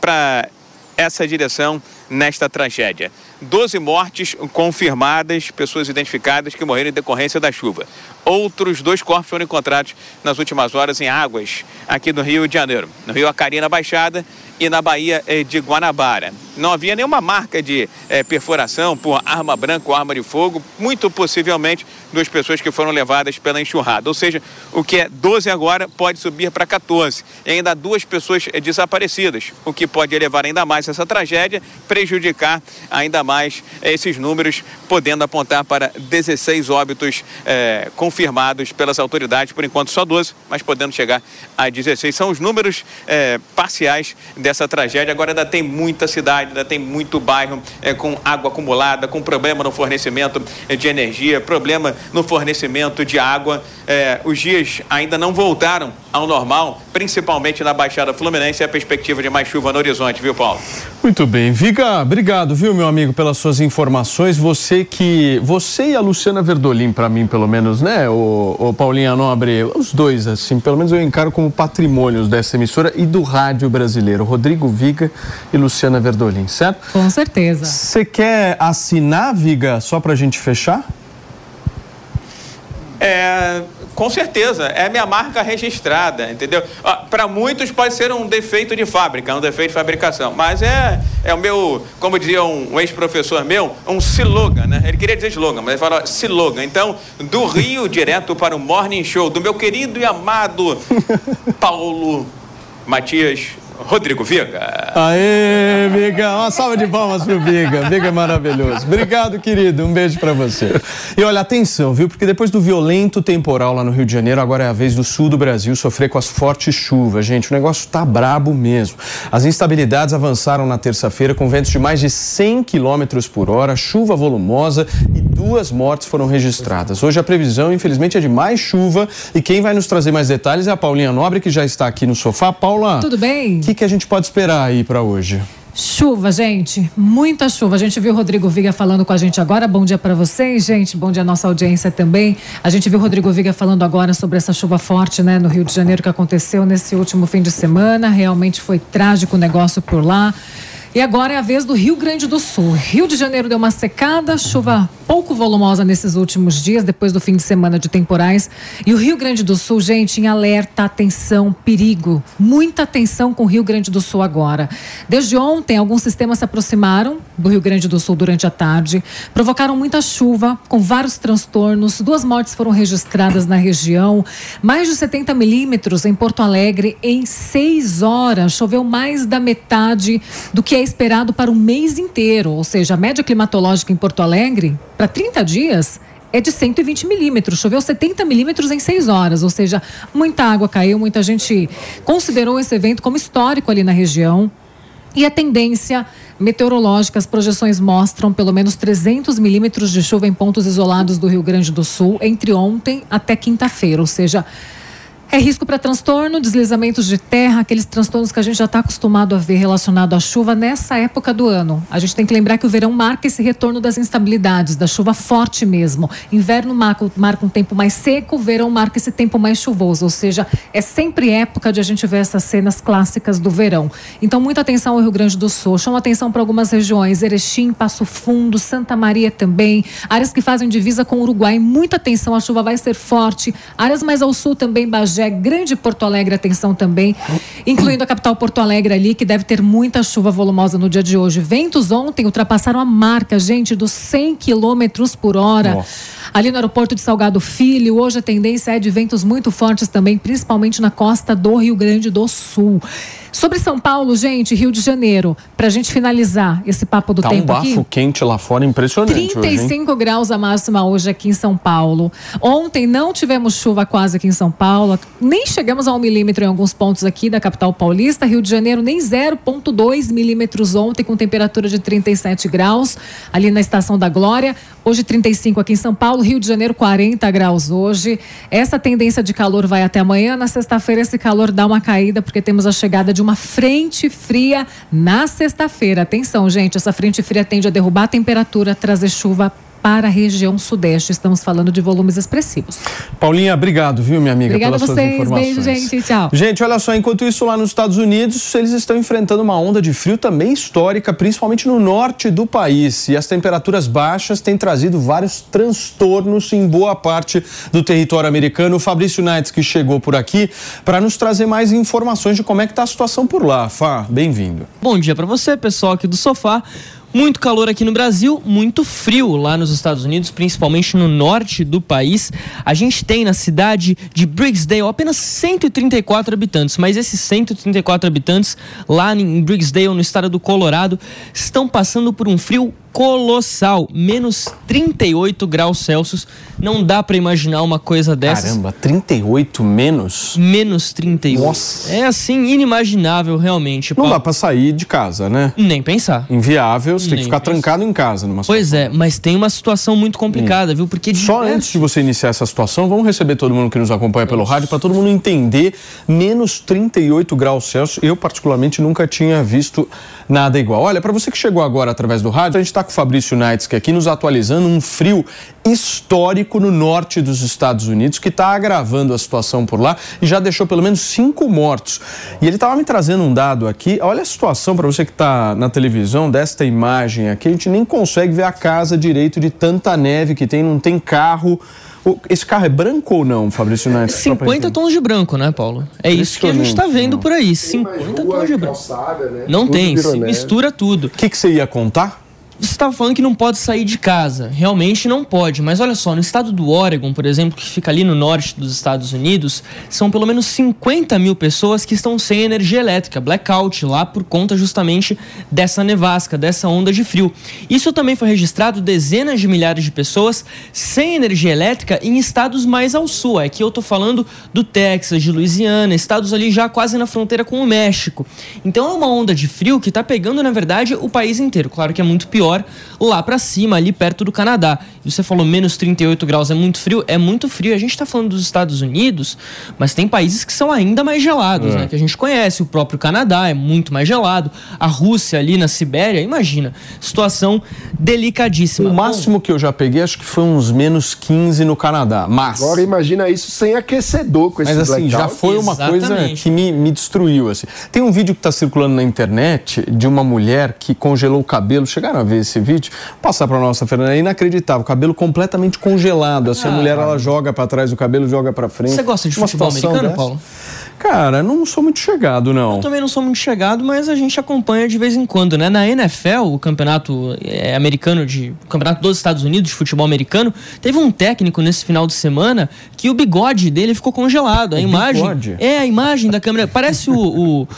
S8: para essa direção nesta tragédia. 12 mortes confirmadas, pessoas identificadas que morreram em decorrência da chuva. Outros dois corpos foram encontrados nas últimas horas em águas aqui no Rio de Janeiro, no Rio Acarina Baixada e na Baía eh, de Guanabara. Não havia nenhuma marca de eh, perfuração por arma branca ou arma de fogo, muito possivelmente duas pessoas que foram levadas pela enxurrada. Ou seja, o que é 12 agora pode subir para 14. E ainda há duas pessoas eh, desaparecidas, o que pode elevar ainda mais essa tragédia, prejudicar ainda mais esses números, podendo apontar para 16 óbitos eh, confirmados pelas autoridades, por enquanto só 12, mas podendo chegar a 16. São os números eh, parciais dessa tragédia. Agora ainda tem muita cidade, ainda tem muito bairro eh, com água acumulada, com problema no fornecimento eh, de energia, problema no fornecimento de água. Eh, os dias ainda não voltaram ao normal, principalmente na Baixada Fluminense, e a perspectiva de mais chuva no horizonte, viu, Paulo?
S2: Muito bem, Viga, obrigado, viu, meu amigo, pelas suas informações. Você que. Você e a Luciana Verdolim, para mim, pelo menos, né, o, o Paulinha Nobre, os dois, assim, pelo menos eu encaro como patrimônios dessa emissora e do rádio brasileiro. Rodrigo Viga e Luciana Verdolim, certo?
S9: Com certeza.
S2: Você quer assinar, Viga, só pra gente fechar?
S8: É, com certeza, é minha marca registrada, entendeu? Para muitos pode ser um defeito de fábrica, um defeito de fabricação, mas é, é o meu, como dizia um, um ex-professor meu, um slogan, né? Ele queria dizer slogan, mas ele falou slogan. Então, do Rio direto para o Morning Show do meu querido e amado Paulo Matias Rodrigo Viga.
S2: Aê, Viga, uma salva de palmas pro Viga. Viga é maravilhoso. Obrigado, querido. Um beijo para você. E olha, atenção, viu? Porque depois do violento temporal lá no Rio de Janeiro, agora é a vez do sul do Brasil sofrer com as fortes chuvas. Gente, o negócio tá brabo mesmo. As instabilidades avançaram na terça-feira com ventos de mais de 100 km por hora, chuva volumosa e duas mortes foram registradas. Hoje a previsão, infelizmente, é de mais chuva e quem vai nos trazer mais detalhes é a Paulinha Nobre, que já está aqui no sofá. Paula,
S9: tudo bem?
S2: O que, que a gente pode esperar aí para hoje?
S9: Chuva, gente, muita chuva. A gente viu o Rodrigo Viga falando com a gente agora. Bom dia para vocês, gente. Bom dia à nossa audiência também. A gente viu o Rodrigo Viga falando agora sobre essa chuva forte, né, no Rio de Janeiro que aconteceu nesse último fim de semana. Realmente foi trágico o negócio por lá. E agora é a vez do Rio Grande do Sul. Rio de Janeiro deu uma secada, chuva pouco volumosa nesses últimos dias, depois do fim de semana de temporais. E o Rio Grande do Sul, gente, em alerta, atenção, perigo. Muita atenção com o Rio Grande do Sul agora. Desde ontem, alguns sistemas se aproximaram do Rio Grande do Sul durante a tarde, provocaram muita chuva, com vários transtornos. Duas mortes foram registradas na região, mais de 70 milímetros em Porto Alegre em seis horas. Choveu mais da metade do que é esperado para um mês inteiro, ou seja, a média climatológica em Porto Alegre, para 30 dias, é de 120 milímetros. Choveu 70 milímetros em seis horas, ou seja, muita água caiu, muita gente considerou esse evento como histórico ali na região. E a tendência meteorológica, as projeções mostram pelo menos 300 milímetros de chuva em pontos isolados do Rio Grande do Sul entre ontem até quinta-feira, ou seja, é risco para transtorno, deslizamentos de terra, aqueles transtornos que a gente já está acostumado a ver relacionado à chuva nessa época do ano. A gente tem que lembrar que o verão marca esse retorno das instabilidades, da chuva forte mesmo. Inverno marca, marca um tempo mais seco, verão marca esse tempo mais chuvoso. Ou seja, é sempre época de a gente ver essas cenas clássicas do verão. Então, muita atenção ao Rio Grande do Sul. Chama atenção para algumas regiões, Erechim, Passo Fundo, Santa Maria também. Áreas que fazem divisa com o Uruguai. Muita atenção, a chuva vai ser forte. Áreas mais ao sul também, Bagé Bagé, Grande Porto Alegre, atenção também, incluindo a capital Porto Alegre ali, que deve ter muita chuva volumosa no dia de hoje. Ventos ontem ultrapassaram a marca, gente, dos 100 quilômetros por hora. Nossa. Ali no aeroporto de Salgado Filho, hoje a tendência é de ventos muito fortes também, principalmente na costa do Rio Grande do Sul. Sobre São Paulo, gente, Rio de Janeiro, para a gente finalizar esse papo do
S2: tá
S9: tempo
S2: um bafo
S9: aqui.
S2: quente lá fora, impressionante
S9: 35
S2: hoje,
S9: graus a máxima hoje aqui em São Paulo. Ontem não tivemos chuva quase aqui em São Paulo, nem chegamos a um milímetro em alguns pontos aqui da capital paulista. Rio de Janeiro nem 0,2 milímetros ontem, com temperatura de 37 graus ali na Estação da Glória. Hoje 35 aqui em São Paulo, Rio de Janeiro 40 graus hoje. Essa tendência de calor vai até amanhã. Na sexta-feira esse calor dá uma caída porque temos a chegada de uma frente fria na sexta-feira. Atenção, gente, essa frente fria tende a derrubar a temperatura, trazer chuva para a região sudeste. Estamos falando de volumes expressivos.
S2: Paulinha, obrigado, viu, minha amiga,
S9: Obrigada
S2: pelas
S9: a vocês.
S2: suas informações.
S9: Beijo, gente. Tchau.
S2: Gente, olha só, enquanto isso lá nos Estados Unidos, eles estão enfrentando uma onda de frio também histórica, principalmente no norte do país. E as temperaturas baixas têm trazido vários transtornos em boa parte do território americano. O Fabrício Nights, que chegou por aqui, para nos trazer mais informações de como é que está a situação por lá. Fá, bem-vindo.
S10: Bom dia para você, pessoal aqui do sofá. Muito calor aqui no Brasil, muito frio lá nos Estados Unidos, principalmente no norte do país. A gente tem na cidade de Briggsdale apenas 134 habitantes, mas esses 134 habitantes lá em Briggsdale, no estado do Colorado, estão passando por um frio colossal, menos 38 graus Celsius. Não dá para imaginar uma coisa dessas.
S2: Caramba, 38 menos?
S10: Menos 38.
S2: Nossa.
S10: É assim, inimaginável realmente.
S2: Não dá para sair de casa, né?
S10: Nem pensar.
S2: Inviável, você tem que ficar trancado em casa numa situação.
S10: Pois é, mas tem uma situação muito complicada, viu? Porque
S2: Só antes de você iniciar essa situação, vamos receber todo mundo que nos acompanha pelo rádio para todo mundo entender menos 38 graus Celsius. Eu particularmente nunca tinha visto nada igual. Olha, para você que chegou agora através do rádio, a gente está com o Fabrício Nights que aqui nos atualizando um frio histórico no norte dos Estados Unidos que está agravando a situação por lá e já deixou pelo menos cinco mortos. E ele estava me trazendo um dado aqui. Olha a situação para você que está na televisão desta imagem aqui. A gente nem consegue ver a casa direito de tanta neve que tem, não tem carro. Esse carro é branco ou não, Fabrício Neto? Só pra
S10: 50
S2: entender.
S10: tons de branco, né, Paulo? É isso que a gente tá vendo por aí. 50 tons de branco.
S3: né?
S10: Não
S3: Tudo
S10: tem, mistura tudo.
S2: O que, que você ia contar?
S10: Você estava falando que não pode sair de casa. Realmente não pode. Mas olha só, no estado do Oregon, por exemplo, que fica ali no norte dos Estados Unidos, são pelo menos 50 mil pessoas que estão sem energia elétrica, blackout, lá por conta justamente dessa nevasca, dessa onda de frio. Isso também foi registrado dezenas de milhares de pessoas sem energia elétrica em estados mais ao sul. Aqui eu tô falando do Texas, de Louisiana, estados ali já quase na fronteira com o México. Então é uma onda de frio que tá pegando, na verdade, o país inteiro. Claro que é muito pior lá pra cima, ali perto do Canadá. Você falou menos 38 graus, é muito frio? É muito frio. A gente tá falando dos Estados Unidos, mas tem países que são ainda mais gelados,
S2: É.
S10: né? Que a gente conhece. O próprio Canadá é muito mais gelado. A Rússia ali na Sibéria, imagina. Situação delicadíssima.
S2: O máximo que eu já peguei, acho que foi uns menos 15 no Canadá. Mas.
S3: Agora imagina isso sem aquecedor com esse
S2: Mas assim, já
S3: blackout.
S2: foi uma coisa
S10: Exatamente.
S2: que me, me destruiu. Assim. Tem um vídeo que está circulando na internet de uma mulher que congelou o cabelo. Chegaram a ver esse vídeo? Vou passar para nossa Fernanda. É inacreditável. O cabelo completamente congelado. Assim, a
S10: Ah.
S2: mulher ela joga para trás o cabelo, joga para frente.
S10: Você gosta de
S2: Uma
S10: futebol americano,
S2: dessa?
S10: Paulo?
S2: Cara, não sou muito chegado, não.
S10: Eu também não sou muito chegado, mas a gente acompanha de vez em quando, né? Na NFL, o campeonato eh, americano de. O campeonato dos Estados Unidos de futebol americano, teve um técnico nesse final de semana que o bigode dele ficou congelado. A
S2: O
S10: imagem.
S2: bigode?
S10: É, a imagem da câmera. Parece o. o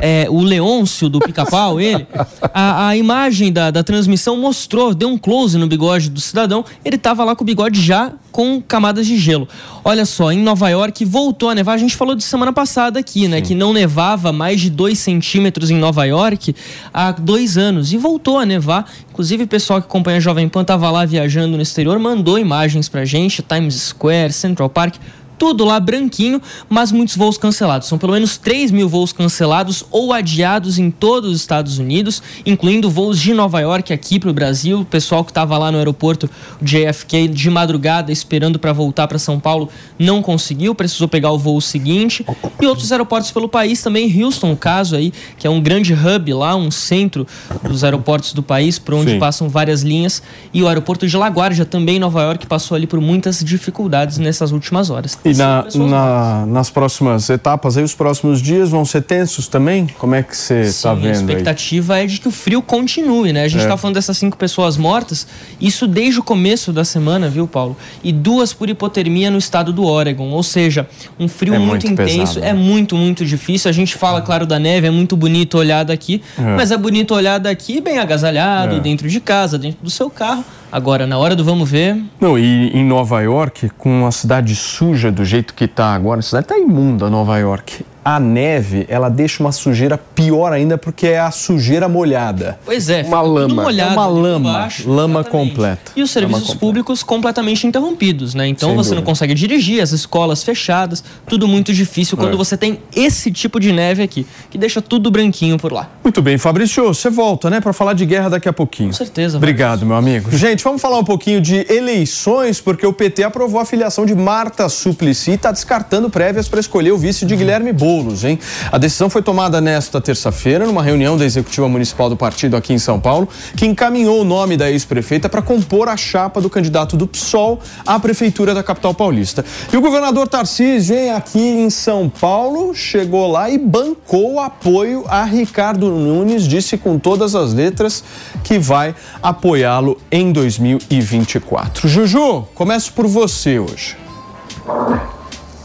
S10: é, o Leôncio do pica-pau, ele, a, a imagem da, da transmissão mostrou, deu um close no bigode do cidadão, ele tava lá com o bigode já com camadas de gelo. Olha só, em Nova York voltou a nevar, a gente falou de semana passada aqui, né, que não nevava mais de 2 centímetros em Nova York há dois anos, e voltou a nevar, inclusive o pessoal que acompanha a Jovem Pan tava lá viajando no exterior, mandou imagens pra gente, Times Square, Central Park, tudo lá branquinho, mas muitos voos cancelados. São pelo menos 3 mil voos cancelados ou adiados em todos os Estados Unidos, incluindo voos de Nova York aqui para o Brasil. O pessoal que estava lá no aeroporto JFK de madrugada esperando para voltar para São Paulo não conseguiu, precisou pegar o voo seguinte. E outros aeroportos pelo país também. Houston, o caso aí, que é um grande hub lá, um centro dos aeroportos do país, por onde
S2: Sim.
S10: passam várias linhas. E o aeroporto de LaGuardia, também em Nova York, passou ali por muitas dificuldades nessas últimas horas.
S2: E na,
S10: Pessoas
S2: na- nas próximas etapas, aí os próximos dias vão ser tensos também? Como é que você está
S10: Sim, a
S2: vendo aí?
S10: expectativa é de que o frio continue, né? A gente
S2: É.
S10: tá falando dessas cinco pessoas mortas, isso desde o começo da semana, viu, Paulo? E duas por hipotermia no estado do Oregon, ou seja, um frio
S2: É
S10: muito,
S2: muito
S10: intenso,
S2: pesado, né?
S10: é muito, muito difícil. A gente fala, claro, da neve, é muito bonito olhar daqui,
S2: É.
S10: mas é bonito olhar daqui bem agasalhado,
S2: É.
S10: dentro de casa, dentro do seu carro. Agora, na hora do vamos ver,
S2: Não, e em Nova York, com a cidade suja do jeito que tá agora, a cidade tá imunda, Nova York. A neve, ela deixa uma sujeira pior ainda porque é a sujeira molhada.
S10: Pois é,
S3: Uma lama.
S10: molhado
S2: É uma lama,
S10: baixo,
S2: lama
S10: exatamente.
S2: completa.
S10: E os
S2: Lama
S10: serviços
S2: completa.
S10: públicos completamente interrompidos, né? Então
S2: Sem
S10: você não
S2: dúvida.
S10: consegue dirigir, as escolas fechadas, tudo muito difícil quando
S2: É.
S10: você tem esse tipo de neve aqui, que deixa tudo branquinho por lá.
S2: Muito bem, Fabrício, você volta, né, para falar de guerra daqui a pouquinho.
S10: Com certeza.
S2: Obrigado, meu amigo. Gente, vamos falar um pouquinho de eleições, porque o PT aprovou a filiação de Marta Suplicy e está descartando prévias para escolher o vice de Guilherme Boulos, hein? A decisão foi tomada nesta terça-feira, numa reunião da Executiva Municipal do partido aqui em São Paulo, que encaminhou o nome da ex-prefeita para compor a chapa do candidato do PSOL à prefeitura da capital paulista. E o governador Tarcísio, hein, aqui em São Paulo, chegou lá e bancou o apoio a Ricardo Nunes, disse com todas as letras que vai apoiá-lo em 2024. Juju, começo por você hoje.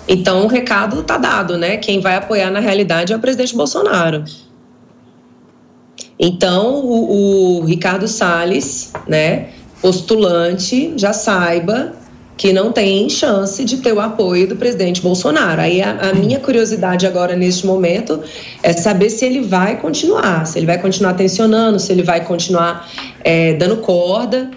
S6: Então o recado tá dado, né? Quem vai apoiar na realidade é o presidente Bolsonaro. Então o, o Ricardo Salles, né, postulante, já saiba que não tem chance de ter o apoio do presidente Bolsonaro. Aí a, a minha curiosidade agora neste momento é saber se ele vai continuar, se ele vai continuar tensionando, se ele vai continuar eh, dando corda.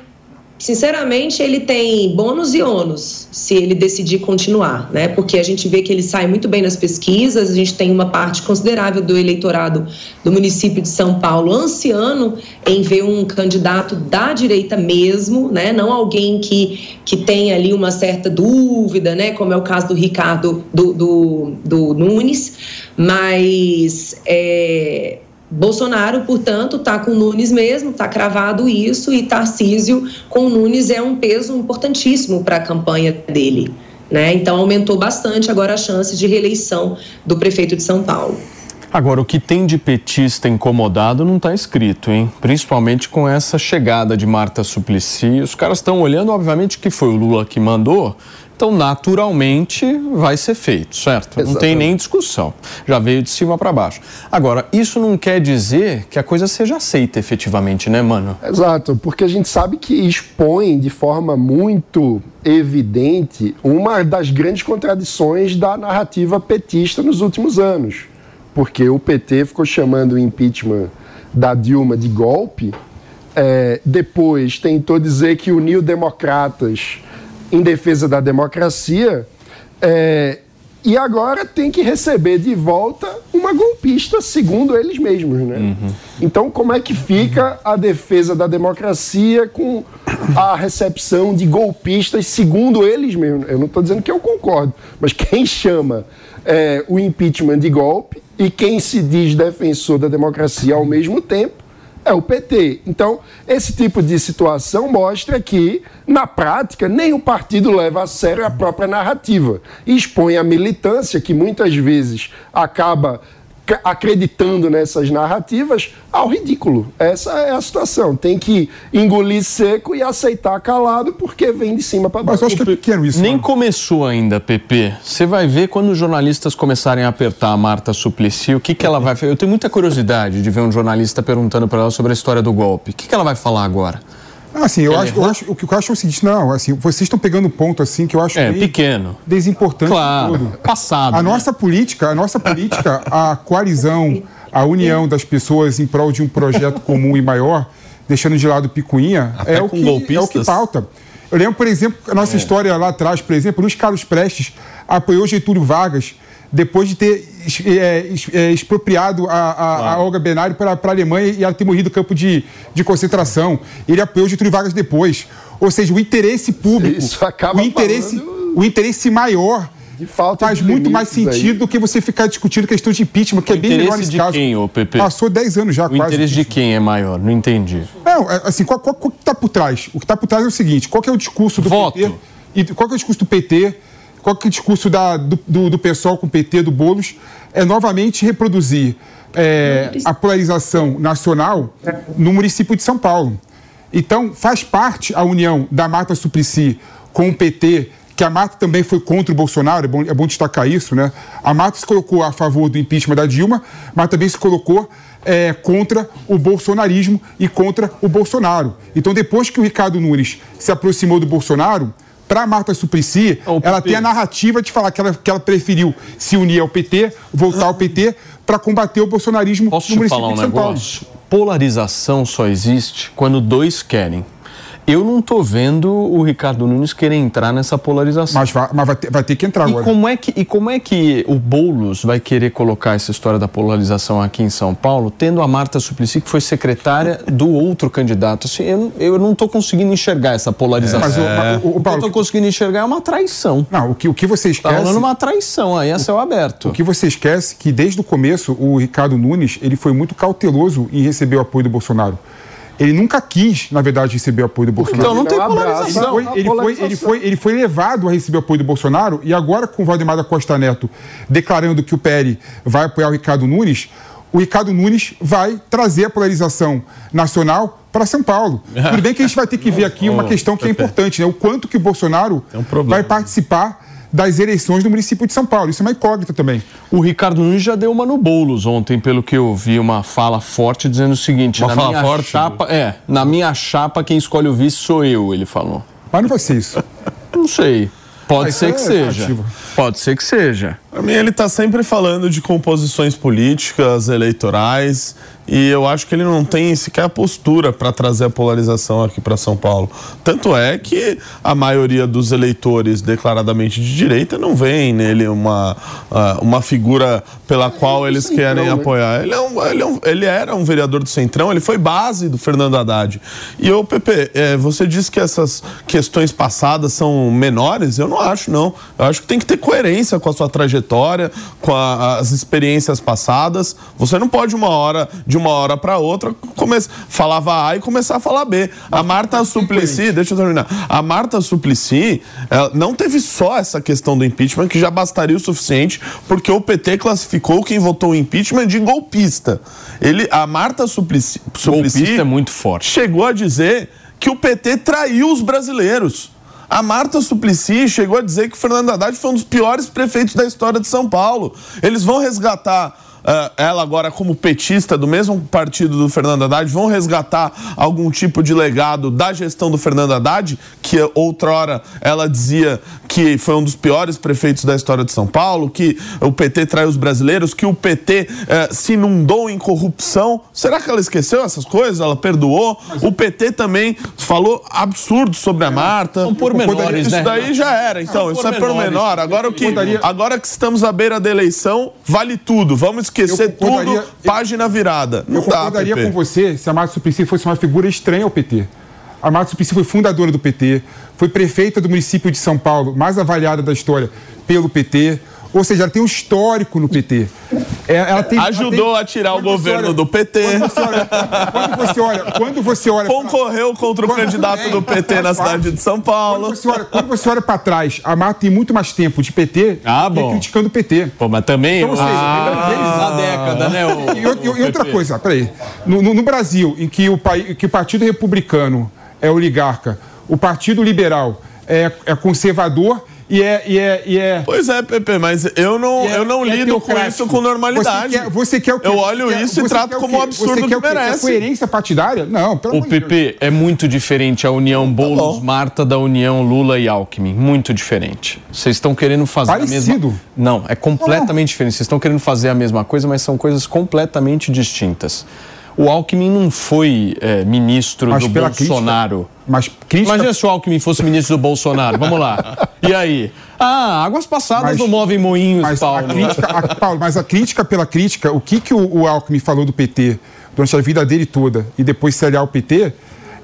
S6: Sinceramente, ele tem bônus e ônus se ele decidir continuar, né? Porque a gente vê que ele sai muito bem nas pesquisas, a gente tem uma parte considerável do eleitorado do município de São Paulo ansiando em ver um candidato da direita mesmo, né? Não alguém que, que tem ali uma certa dúvida, né? Como é o caso do Ricardo do, do, do Nunes, mas é, Bolsonaro, portanto, está com Nunes mesmo, está cravado isso, e Tarcísio com Nunes é um peso importantíssimo para a campanha dele. Né? Então, aumentou bastante agora a chance de reeleição do prefeito de São Paulo.
S2: Agora, o que tem de petista incomodado não está escrito, hein? Principalmente com essa chegada de Marta Suplicy. Os caras estão olhando, obviamente, que foi o Lula que mandou, então, naturalmente, vai ser feito, certo? Exatamente. Não tem nem discussão. Já veio de cima para baixo. Agora, isso não quer dizer que a coisa seja aceita efetivamente, né, mano?
S3: Exato, porque a gente sabe que expõe de forma muito evidente uma das grandes contradições da narrativa petista nos últimos anos. Porque o PT ficou chamando o impeachment da Dilma de golpe, é, depois tentou dizer que uniu democratas em defesa da democracia, é, e agora tem que receber de volta uma golpista, segundo eles mesmos. Né? Uhum. Então, como é que fica a defesa da democracia com a recepção de golpistas, segundo eles mesmos? Eu não estou dizendo que eu concordo, mas quem chama é, o impeachment de golpe e quem se diz defensor da democracia ao mesmo tempo é o PT. Então, esse tipo de situação mostra que, na prática, nem o partido leva a sério a própria narrativa e expõe a militância, que muitas vezes acaba acreditando nessas narrativas ao ridículo. Essa é a situação. Tem que engolir seco e aceitar calado porque vem de cima para baixo.
S2: Mas eu acho que é pequeno isso. Nem mano. começou ainda, PP. Você vai ver quando os jornalistas começarem a apertar a Marta Suplicy, o que, que ela vai fazer. Eu tenho muita curiosidade de ver um jornalista perguntando para ela sobre a história do golpe. O que, que ela vai falar agora?
S5: Assim, eu acho, eu acho, o que eu acho é o seguinte, não, assim, vocês estão pegando um ponto assim que eu acho
S2: é, pequeno,
S5: desimportante
S2: claro, tudo. passado.
S5: A né? nossa política, a nossa política, a coalizão, a união das pessoas em prol de um projeto comum e maior, deixando de lado picuinha, é o, que, é o que pauta. Eu lembro, por exemplo, a nossa é. história lá atrás, por exemplo, Luiz Carlos Prestes apoiou Getúlio Vargas depois de ter expropriado a, a, claro. a Olga Benário para a Alemanha e ela ter morrido no campo de, de concentração. Ele apoiou Getúlio Vargas depois. Ou seja, o interesse público, o interesse, falando... o interesse maior faz de muito mais sentido aí. do que você ficar discutindo questão de impeachment, que o é bem melhor nesse
S2: de
S5: caso.
S2: Quem, ô, PP?
S5: Passou 10 anos já,
S2: o
S5: quase.
S2: O interesse de quem é maior? Não entendi.
S5: Não, é, assim, qual, qual, qual que está por trás? O que está por trás é o seguinte: qual que é o discurso do
S2: Voto.
S5: PT? E qual que é o discurso do PT? Qual que é o discurso da, do, do, do pessoal com o PT, do Boulos? É novamente reproduzir é, a polarização nacional no município de São Paulo. Então, faz parte a união da Marta Suplicy com o PT, que a Marta também foi contra o Bolsonaro, é bom, é bom destacar isso, né? A Marta se colocou a favor do impeachment da Dilma, mas também se colocou é, contra o bolsonarismo e contra o Bolsonaro. Então, depois que o Ricardo Nunes se aproximou do Bolsonaro, para Marta Suplicy, ela tem a narrativa de falar que ela, que ela preferiu se unir ao PT, voltar ao PT, para combater o bolsonarismo
S2: Posso no município falar um de São negócio? Paulo. Polarização só existe quando dois querem. Eu não estou vendo o Ricardo Nunes querer entrar nessa polarização.
S5: Mas vai, mas vai, ter, vai ter, que entrar
S2: e
S5: agora.
S2: Como é que, e como é que o Boulos vai querer colocar essa história da polarização aqui em São Paulo, tendo a Marta Suplicy, que foi secretária do outro candidato? Assim, eu, eu não estou conseguindo enxergar essa polarização. É, mas o, o, o, Paulo, o que eu estou conseguindo enxergar é uma traição.
S5: Não, o que, o que você esquece... Está
S2: falando uma traição, aí é céu aberto.
S5: O que você esquece é que desde o começo o Ricardo Nunes ele foi muito cauteloso em receber o apoio do Bolsonaro. Ele nunca quis, na verdade, receber o apoio do Bolsonaro.
S2: Então não tem polarização.
S5: Ele foi, ele, foi, ele, foi, ele foi levado a receber o apoio do Bolsonaro e agora com o Valdemar da Costa Neto declarando que o PL vai apoiar o Ricardo Nunes, o Ricardo Nunes vai trazer a polarização nacional para São Paulo. Tudo bem que a gente vai ter que ver aqui uma questão que é importante, né? O quanto que o Bolsonaro vai participar das eleições do município de São Paulo. Isso é uma incógnita também.
S2: O Ricardo Nunes já deu uma no Boulos ontem, pelo que eu vi, uma fala forte dizendo o seguinte:
S4: uma
S2: na
S4: minha forte,
S2: chapa, é, na minha chapa quem escolhe o vice sou eu, ele falou.
S5: Mas não vai ser isso.
S2: Não sei. Pode ser que é seja. Ativo. Pode ser que seja.
S4: Para mim, ele está sempre falando de composições políticas, eleitorais, e eu acho que ele não tem sequer a postura para trazer a polarização aqui para São Paulo. Tanto é que a maioria dos eleitores declaradamente de direita não vê nele uma, ah, uma figura pela qual eles Centrão, querem né? apoiar. Ele, é um, ele, é um, ele, era um vereador do Centrão, ele foi base do Fernando Haddad. E o Pepe, é, você disse que essas questões passadas são menores? Eu não acho, não. Eu acho que tem que ter coerência com a sua trajetória trajetória, com a- as experiências passadas. Você não pode uma hora, de uma hora para outra, come, falava A e começar a falar B. A Marta Suplicy, deixa eu terminar. A Marta Suplicy ela não teve só essa questão do impeachment, que já bastaria o suficiente, porque o PT classificou quem votou o impeachment de golpista. Ele, a Marta Suplicy, Suplicy
S2: Golpista é muito forte.
S4: chegou a dizer que o PT traiu os brasileiros. A Marta Suplicy chegou a dizer que o Fernando Haddad foi um dos piores prefeitos da história de São Paulo. Eles vão resgatar ela agora como petista do mesmo partido do Fernando Haddad, vão resgatar algum tipo de legado da gestão do Fernando Haddad, que outrora ela dizia que foi um dos piores prefeitos da história de São Paulo, que o PT traiu os brasileiros, que o PT eh, se inundou em corrupção. Será que ela esqueceu essas coisas? Ela perdoou? O PT também falou absurdo sobre a Marta.
S2: São pormenores,
S4: Isso
S2: né?
S4: daí já era. Então, isso é pormenor. Agora, o que, agora que estamos à beira da eleição, vale tudo. Vamos esquecer tudo, página virada. Não
S5: Eu
S4: dá,
S5: concordaria com você se a Marta Suplicy fosse uma figura estranha ao PT. A Marta Suplicy foi fundadora do PT, foi prefeita do município de São Paulo, mais avaliada da história pelo PT. Ou seja, ela tem um histórico no PT. É, ela tem- ela
S4: Ajudou
S5: tem-
S4: a tirar o governo
S5: olha-
S4: do PT.
S5: Quando você olha, quando você olha,
S4: Concorreu contra o candidato
S5: Bem,
S4: do PT na cidade de São Paulo.
S5: Quando você olha, quando você olha para trás, a Marta tem muito mais tempo de PT
S2: Ah, bom.
S5: criticando o PT.
S2: Pô, mas também.
S5: Então, ou seja,
S2: ah, a década, né? o-
S5: E, o- e- e outra
S2: PP.
S5: coisa, peraí. No, no- no Brasil, em que o, pai- que o Partido Republicano é oligarca, o Partido Liberal é, é conservador e é. E é, e é
S4: Pois é, Pepe, mas eu não,
S5: é-
S4: eu não
S5: é
S4: lido com isso com normalidade.
S5: Você quer, você quer o quê?
S4: Eu olho
S5: quer-
S4: isso e trato como um absurdo
S5: você
S4: que
S5: quer? Quer
S4: merece.
S5: coerência partidária? Não, pelo
S2: O
S5: amor de Deus.
S2: PP é muito diferente a união Boulos-Marta da união Lula e Alckmin. Muito diferente. Vocês estão querendo fazer a
S5: Parecido.
S2: mesma... Não, é completamente diferente. Vocês estão querendo fazer a mesma coisa, mas são coisas completamente distintas. O Alckmin não foi é, ministro
S5: Mas
S2: do Bolsonaro.
S5: Mas crítica.
S2: Imagina se o Alckmin fosse ministro do Bolsonaro. Vamos lá. E aí? Ah, águas passadas
S5: Mas-
S2: não movem moinhos,
S5: Mas
S2: Paulo.
S5: a crítica, a- Paulo, mas a crítica pela crítica, o que, que o, o Alckmin falou do PT durante a vida dele toda e depois se aliar ao PT,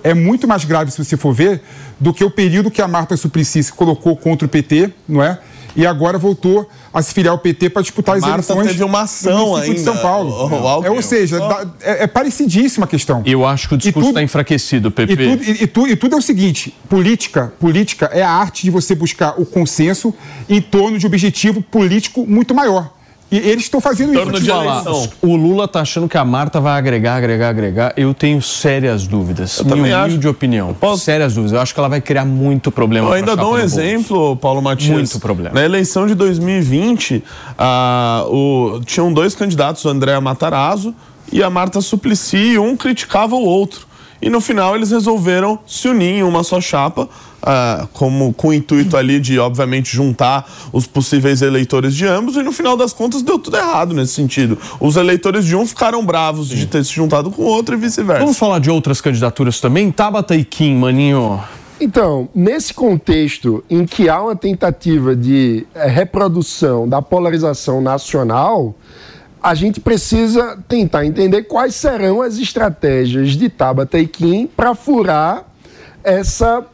S5: é muito mais grave, se você for ver, do que o período que a Marta Suplicy se colocou contra o PT, não é? E agora voltou a se filiar ao PT para disputar as
S4: Marta
S5: eleições
S4: teve uma ação
S5: município de
S4: ainda,
S5: São Paulo.
S4: o- o
S5: é, ou seja, é, é parecidíssima a questão.
S2: Eu acho que o discurso
S5: tudo-
S2: está enfraquecido,
S5: E
S2: PP.
S5: tudo, e, e tu- e tudo é o seguinte: política, política é a arte de você buscar o consenso em torno de um objetivo político muito maior. E eles estão fazendo isso.
S4: de
S5: falar.
S4: eleição.
S2: O Lula tá achando que a Marta vai agregar, agregar, agregar. Eu tenho sérias dúvidas. Minha
S4: também acho.
S2: humilde opinião.
S4: Posso-
S2: Sérias dúvidas. Eu acho que ela vai criar muito problema.
S4: Eu ainda dou um exemplo, Paulo Matias.
S2: Muito problema.
S4: Na eleição de 2020, ah, o- tinham dois candidatos, o André Matarazzo e a Marta Suplicy, e um criticava o outro. E no final eles resolveram se unir em uma só chapa, ah, como, com o intuito ali de, obviamente, juntar os possíveis eleitores de ambos, e no final das contas deu tudo errado nesse sentido. Os eleitores de um ficaram bravos de ter se juntado com o outro e vice-versa.
S2: Vamos falar de outras candidaturas também? Tabata e Kim, maninho.
S3: Então, nesse contexto em que há uma tentativa de eh, reprodução da polarização nacional, a gente precisa tentar entender quais serão as estratégias de Tabata e Kim para furar essa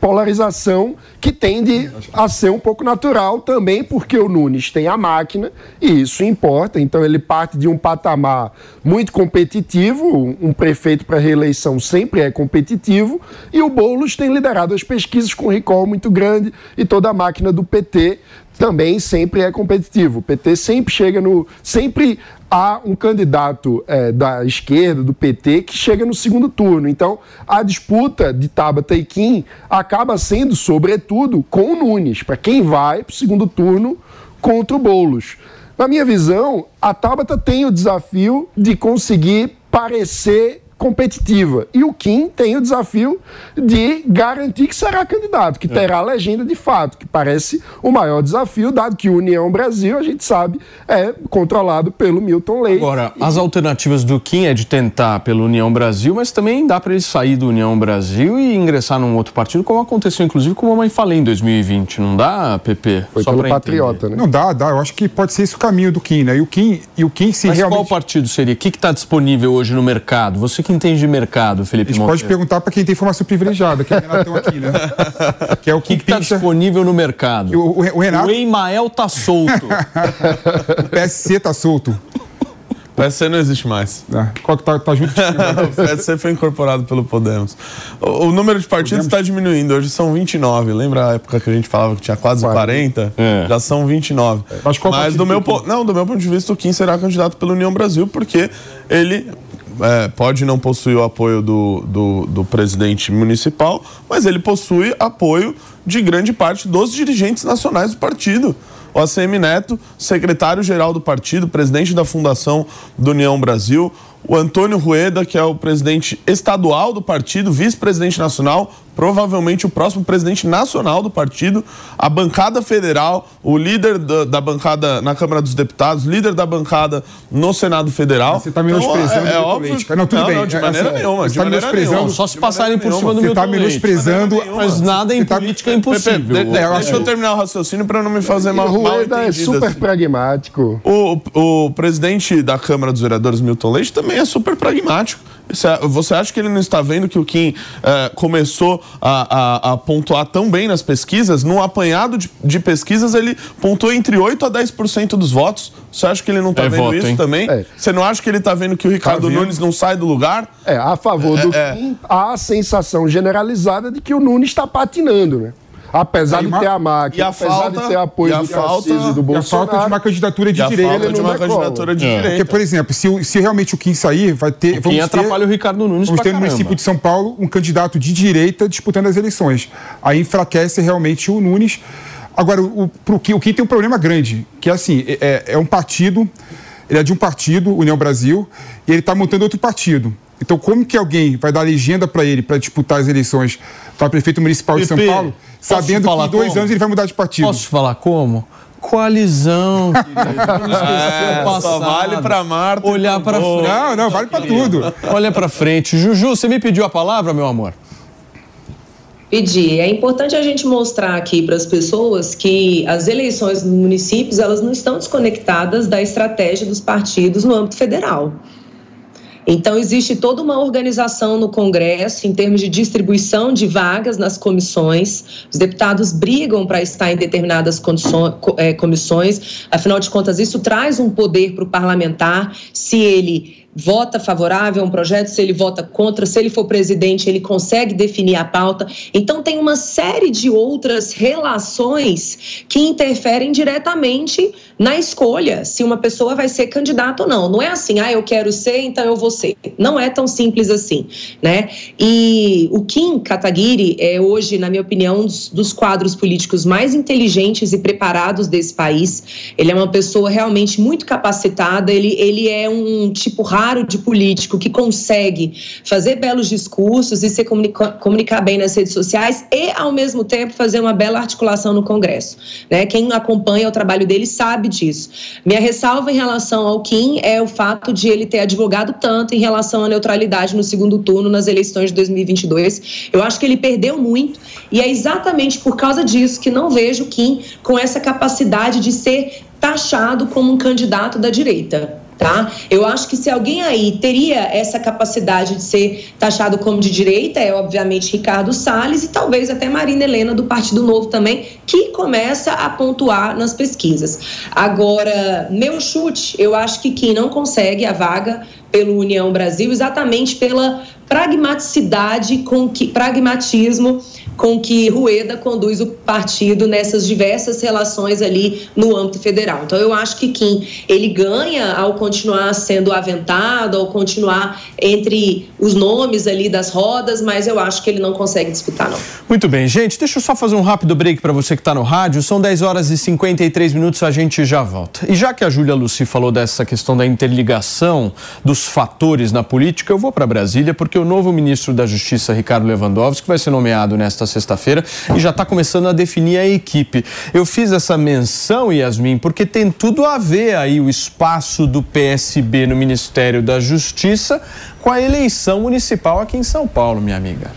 S3: polarização que tende a ser um pouco natural também, porque o Nunes tem a máquina e isso importa. Então ele parte de um patamar muito competitivo, um prefeito para reeleição sempre é competitivo, e o Boulos tem liderado as pesquisas com um recall muito grande e toda a máquina do PT também sempre é competitivo. O PT sempre chega no. Sempre há um candidato eh, da esquerda, do PT, que chega no segundo turno. Então, a disputa de Tabata e Kim acaba sendo, sobretudo, com o Nunes, para quem vai para o segundo turno contra o Boulos. Na minha visão, a Tabata tem o desafio de conseguir parecer competitiva. E o Kim tem o desafio de garantir que será candidato, que terá a legenda de fato, que parece o maior desafio, dado que o União Brasil, a gente sabe, é controlado pelo Milton Leite.
S2: Agora, as alternativas do Kim é de tentar pelo União Brasil, mas também dá para ele sair do União Brasil e ingressar num outro partido, como aconteceu inclusive com a Mamãe Falei em 2020. Não dá, PP?
S3: Foi
S2: Só
S3: pelo
S2: pra entender.
S3: Patriota, né?
S5: Não dá, dá. Eu acho que pode ser esse o caminho do Kim, né? E o Kim, e o Kim se
S2: Mas qual
S5: realmente.
S2: partido seria? O que está disponível hoje no mercado? Você que entende de mercado, Felipe
S5: A gente pode perguntar para quem tem informação privilegiada, que é o Renatão aqui, né? Que é o
S2: O que está disponível no mercado?
S5: O, o, o Renato.
S2: O Emael tá solto.
S5: o PSC tá solto.
S4: O PSC não existe mais.
S5: Ah, qual que tá, tá junto?
S4: o PSC foi incorporado pelo Podemos. O, o número de partidos está diminuindo. Hoje são 29. Lembra a época que a gente falava que tinha quase 40?
S2: É.
S4: Já são 29.
S5: Mas qual
S4: Mas do meu,
S5: que-
S4: po- não, do meu ponto de vista, o Kim será candidato pela União Brasil, porque ele é, pode não possuir o apoio do, do, do presidente municipal, mas ele possui apoio de grande parte dos dirigentes nacionais do partido. O ACM Neto, secretário-geral do partido, presidente da Fundação do União Brasil, o Antônio Rueda, que é o presidente estadual do partido, vice-presidente nacional, provavelmente o próximo presidente nacional do partido, a bancada federal, o líder da, da bancada na Câmara dos Deputados, líder da bancada no Senado Federal.
S5: Você tá menosprezando
S4: Então, é, é
S5: o
S4: óbvio.
S5: Cara. Não, tudo bem.
S4: de
S5: É,
S4: maneira
S5: assim,
S4: nenhuma.
S5: você
S4: De
S5: tá
S4: maneira
S5: menosprezando-
S4: nenhuma.
S2: Só se passarem por cima do
S4: nenhuma.
S5: Você tá
S2: Leite.
S5: menosprezando.
S2: Mas nada em
S5: tá-
S2: política é impossível.
S4: de-
S5: É,
S4: deixa eu terminar o raciocínio para não me fazer
S3: O
S4: mal, mal
S3: Rueda é super
S4: assim.
S3: pragmático.
S4: O, o presidente da Câmara dos Vereadores, Milton Leite, também é super pragmático. É- Você acha que ele não está vendo que o Kim eh, começou a, a- a pontuar tão bem nas pesquisas? Num apanhado de, de pesquisas, ele pontuou entre 8% a 10% dos votos. Você acha que ele não está
S2: É
S4: vendo
S2: voto,
S4: isso
S2: hein?
S4: também?
S3: É.
S4: Você não acha que ele está vendo que o Ricardo
S5: vendo.
S4: Nunes não sai do lugar?
S3: É, a favor do
S4: É, é.
S3: Kim, há a sensação generalizada de que o Nunes está patinando, né? Apesar
S5: É,
S3: de ter a máquina,
S4: a
S3: apesar
S4: falta-
S3: de ter apoio
S4: e a
S3: do
S4: falta-
S3: Tarcísio e do
S5: E a
S3: Bolsonaro.
S5: falta de uma candidatura de
S4: E a
S5: direita.
S4: falta de uma
S3: decola.
S4: candidatura de
S2: É.
S5: Porque,
S4: direita.
S5: por exemplo, se, o- se realmente o Kim sair, vai ter.
S2: Quem
S5: vamos ter-
S2: atrapalha o Ricardo Nunes
S5: Vamos ter no município de São Paulo um candidato de direita disputando as eleições. Aí enfraquece realmente o Nunes. Agora, o, pro Kim, o Kim tem um problema grande, que é assim, é, é um partido, ele é de um partido, União Brasil, e ele está montando outro partido. Então, como que alguém vai dar legenda para ele para disputar as eleições para prefeito municipal de São Paulo,
S2: posso
S5: sabendo que
S2: falar
S5: em dois
S2: como?
S5: anos ele vai mudar de partido?
S2: Posso te falar como? Coalizão, querido.
S4: É,
S2: o
S4: só vale pra Marta
S2: Olhar pra frente.
S5: Não, não, vale para tudo.
S2: Olha pra frente. Juju, você me pediu a palavra, meu amor?
S6: pedir. É importante a gente mostrar aqui para as pessoas que as eleições nos municípios elas não estão desconectadas da estratégia dos partidos no âmbito federal. Então, existe toda uma organização no Congresso em termos de distribuição de vagas nas comissões. Os deputados brigam para estar em determinadas eh, comissões. Afinal de contas, isso traz um poder para o parlamentar. Se ele vota favorável a um projeto, se ele vota contra, se ele for presidente, ele consegue definir a pauta. Então, tem uma série de outras relações que interferem diretamente na escolha se uma pessoa vai ser candidata ou não. Não é assim, ah, eu quero ser, então eu vou ser. Não é tão simples assim, né? E o Kim Kataguiri é hoje, na minha opinião, um dos, quadros políticos mais inteligentes e preparados desse país. Ele é uma pessoa realmente muito capacitada, ele, ele é um tipo raro de político que consegue fazer belos discursos e se comunica, comunicar bem nas redes sociais e, ao mesmo tempo, fazer uma bela articulação no Congresso. Né? Quem acompanha o trabalho dele sabe disso. Minha ressalva em relação ao Kim é o fato de ele ter advogado tanto em relação à neutralidade no segundo turno nas eleições de 2022. Eu acho que ele perdeu muito e é exatamente por causa disso que não vejo Kim com essa capacidade de ser taxado como um candidato da direita. Tá? Eu acho que se alguém aí teria essa capacidade de ser taxado como de direita, é obviamente Ricardo Salles e talvez até Marina Helena do Partido Novo também, que começa a pontuar nas pesquisas. Agora, meu chute, eu acho que quem não consegue a vaga pelo União Brasil exatamente pela pragmaticidade com que pragmatismo com que Rueda conduz o partido nessas diversas relações ali no âmbito federal. Então eu acho que Kim ele ganha ao continuar sendo aventado, ao continuar entre os nomes ali das rodas, mas eu acho que ele não consegue disputar não.
S2: Muito bem, gente, deixa eu só fazer um rápido break para você que está no rádio. São 10 horas e 53 minutos, a gente já volta. E já que a Júlia Luci falou dessa questão da interligação dos fatores na política, eu vou para Brasília porque o novo ministro da Justiça, Ricardo Lewandowski, vai ser nomeado nesta sexta-feira e já está começando a definir a equipe. Eu fiz essa menção, Yasmin, porque tem tudo a ver aí o espaço do PSB no Ministério da Justiça com a eleição municipal aqui em São Paulo, minha amiga.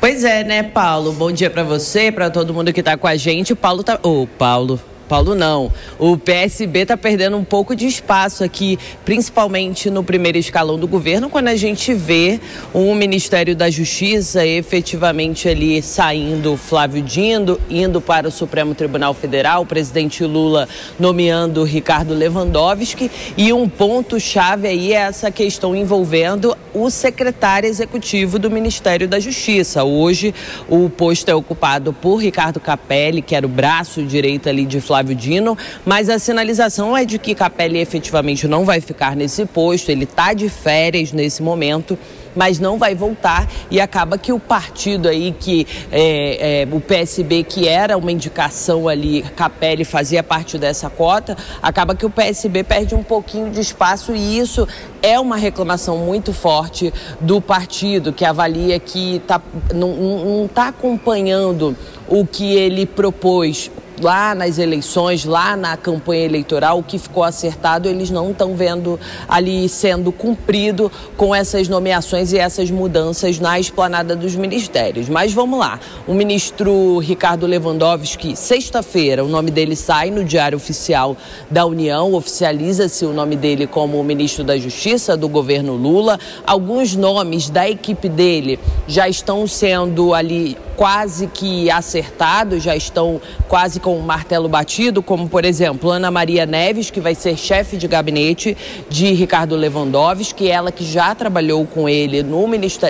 S11: Pois é, né, Paulo? Bom dia pra você, pra todo mundo que tá com a gente. O Paulo tá. Ô, Paulo. Paulo, não. O PSB está perdendo um pouco de espaço aqui, principalmente no primeiro escalão do governo, quando a gente vê o Ministério da Justiça efetivamente ali saindo Flávio Dindo, indo para o Supremo Tribunal Federal, o presidente Lula nomeando Ricardo Lewandowski e um ponto-chave aí é essa questão envolvendo o secretário executivo do Ministério da Justiça. Hoje, o posto é ocupado por Ricardo Capelli, que era o braço direito ali de Flávio Dino, mas a sinalização é de que Capelli efetivamente não vai ficar nesse posto, ele está de férias nesse momento mas não vai voltar e acaba que o partido aí que é, é, o PSB que era uma indicação ali, Capelli fazia parte dessa cota, acaba que o PSB perde um pouquinho de espaço e isso é uma reclamação muito forte do partido que avalia que tá, não está acompanhando o que ele propôs lá nas eleições, lá na campanha eleitoral, o que ficou acertado, eles não estão vendo ali sendo cumprido com essas nomeações e essas mudanças na esplanada dos ministérios. Mas vamos lá. O ministro Ricardo Lewandowski, sexta-feira, o nome dele sai no Diário Oficial da União, oficializa-se o nome dele como ministro da Justiça do governo Lula. Alguns nomes da equipe dele já estão sendo ali quase que acertados, já estão quase com o martelo batido, como por exemplo Ana Maria Neves, que vai ser chefe de gabinete de Ricardo Lewandowski, ela que já trabalhou com ele no,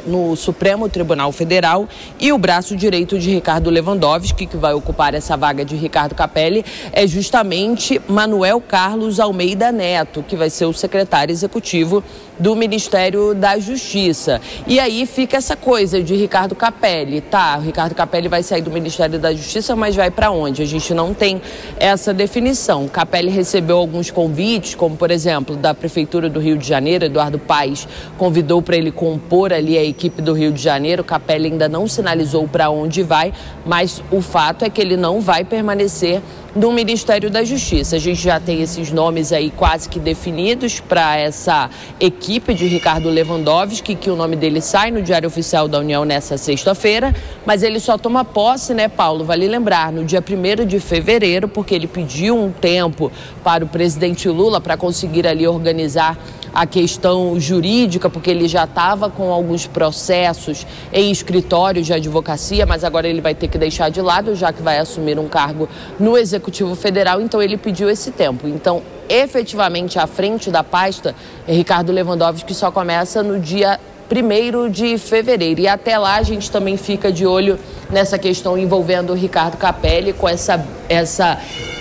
S11: no Supremo Tribunal Federal, e o braço direito de Ricardo Lewandowski, que vai ocupar essa vaga de Ricardo Capelli, é justamente Manuel Carlos Almeida Neto, que vai ser o secretário executivo do Ministério da Justiça. E aí fica essa coisa de Ricardo Capelli, tá? O Ricardo Capelli vai sair do Ministério da Justiça, mas vai para onde? A gente não tem essa definição. Capelli recebeu alguns convites, como por exemplo da Prefeitura do Rio de Janeiro, Eduardo Paes convidou para ele compor ali a equipe do Rio de Janeiro. Capelli ainda não sinalizou para onde vai, mas o fato é que ele não vai permanecer no Ministério da Justiça. A gente já tem esses nomes aí quase que definidos para essa equipe de Ricardo Lewandowski, que o nome dele sai no Diário Oficial da União nessa sexta-feira, mas ele só toma posse, né, Paulo? Vale lembrar, no dia 1 de fevereiro, porque ele pediu um tempo para o presidente Lula para conseguir ali organizar a questão jurídica, porque ele já estava com alguns processos em escritórios de advocacia, mas agora ele vai ter que deixar de lado, já que vai assumir um cargo no Executivo Federal, então ele pediu esse tempo. Então, efetivamente, à frente da pasta, Ricardo Lewandowski só começa no dia 1 de fevereiro. E até lá a gente também fica de olho nessa questão envolvendo o Ricardo Capelli com essa, essa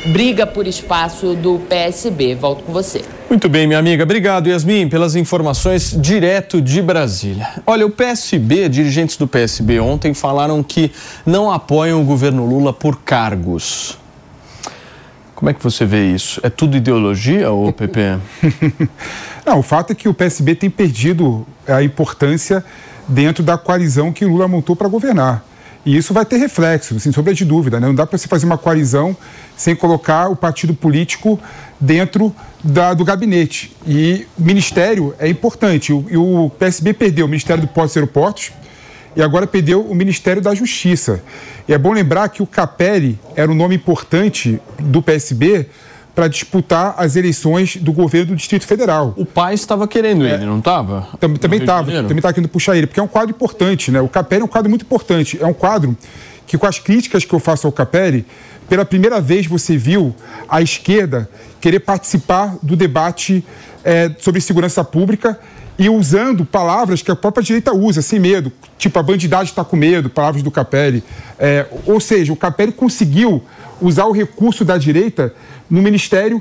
S11: briga por espaço do PSB. Volto com você.
S2: Muito bem, minha amiga. Obrigado, Yasmin, pelas informações direto de Brasília. Olha, o PSB, dirigentes do PSB ontem falaram que não apoiam o governo Lula por cargos. Como é que você vê isso? É tudo ideologia ou PP?
S5: Não, o fato é que o PSB tem perdido a importância dentro da coalizão que Lula montou para governar. E isso vai ter reflexo, sem sombra de dúvida. Né? Não dá para você fazer uma coalizão sem colocar o partido político dentro da, do gabinete. E o ministério é importante. E o PSB perdeu o Ministério do Portos e Aeroportos e agora perdeu o Ministério da Justiça. E é bom lembrar que o Capelli era um nome importante do PSB para disputar as eleições do governo do Distrito Federal.
S2: O pai estava querendo ele, não estava?
S5: Também estava, também estava querendo puxar ele, porque é um quadro importante, né? O Capelli é um quadro muito importante. É um quadro que, com as críticas que eu faço ao Capelli, pela primeira vez você viu a esquerda querer participar do debate é, sobre segurança pública e usando palavras que a própria direita usa, sem medo, tipo a bandidagem está com medo, palavras do Capelli. É, ou seja, o Capelli conseguiu usar o recurso da direita no ministério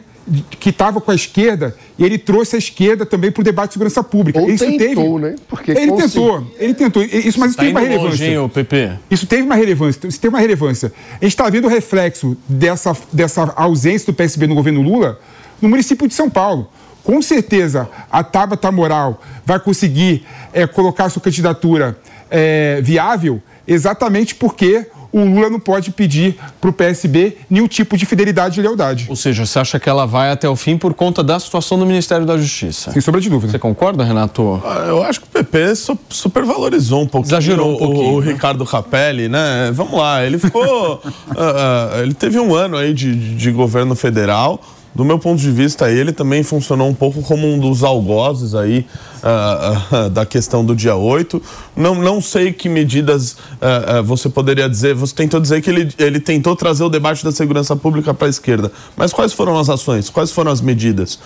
S5: que estava com a esquerda e ele trouxe a esquerda também para o debate de segurança pública.
S3: Ou
S5: isso
S3: tentou,
S5: teve,
S3: né? Porque
S5: ele
S3: consegui...
S5: tentou, ele tentou. Isso, mas isso
S2: tá
S5: teve uma relevância.
S2: Longe, hein, PP?
S5: Isso teve uma relevância. Isso teve uma relevância. A gente está vendo o reflexo dessa, dessa ausência do PSB no governo Lula no município de São Paulo. Com certeza, a Tabata Moral vai conseguir é, colocar sua candidatura é, viável exatamente porque o Lula não pode pedir para o PSB nenhum tipo de fidelidade e lealdade.
S2: Ou seja, você acha que ela vai até o fim por conta da situação do Ministério da Justiça?
S5: Sem sombra de dúvida.
S2: Você concorda, Renato?
S4: Ah, Eu acho que o PP su- supervalorizou um pouquinho
S2: Exagerou um
S4: o-
S2: pouquinho,
S4: o,
S2: né?
S4: Ricardo Capelli, né? Vamos lá, ele ficou. ah, ele teve um ano aí de, de governo federal. Do meu ponto de vista, ele também funcionou um pouco como um dos algozes aí ah, ah, da questão do dia 8. Não, não sei que medidas ah, você poderia dizer. Você tentou dizer que ele, ele tentou trazer o debate da segurança pública para a esquerda. Mas quais foram as ações? Quais foram as medidas?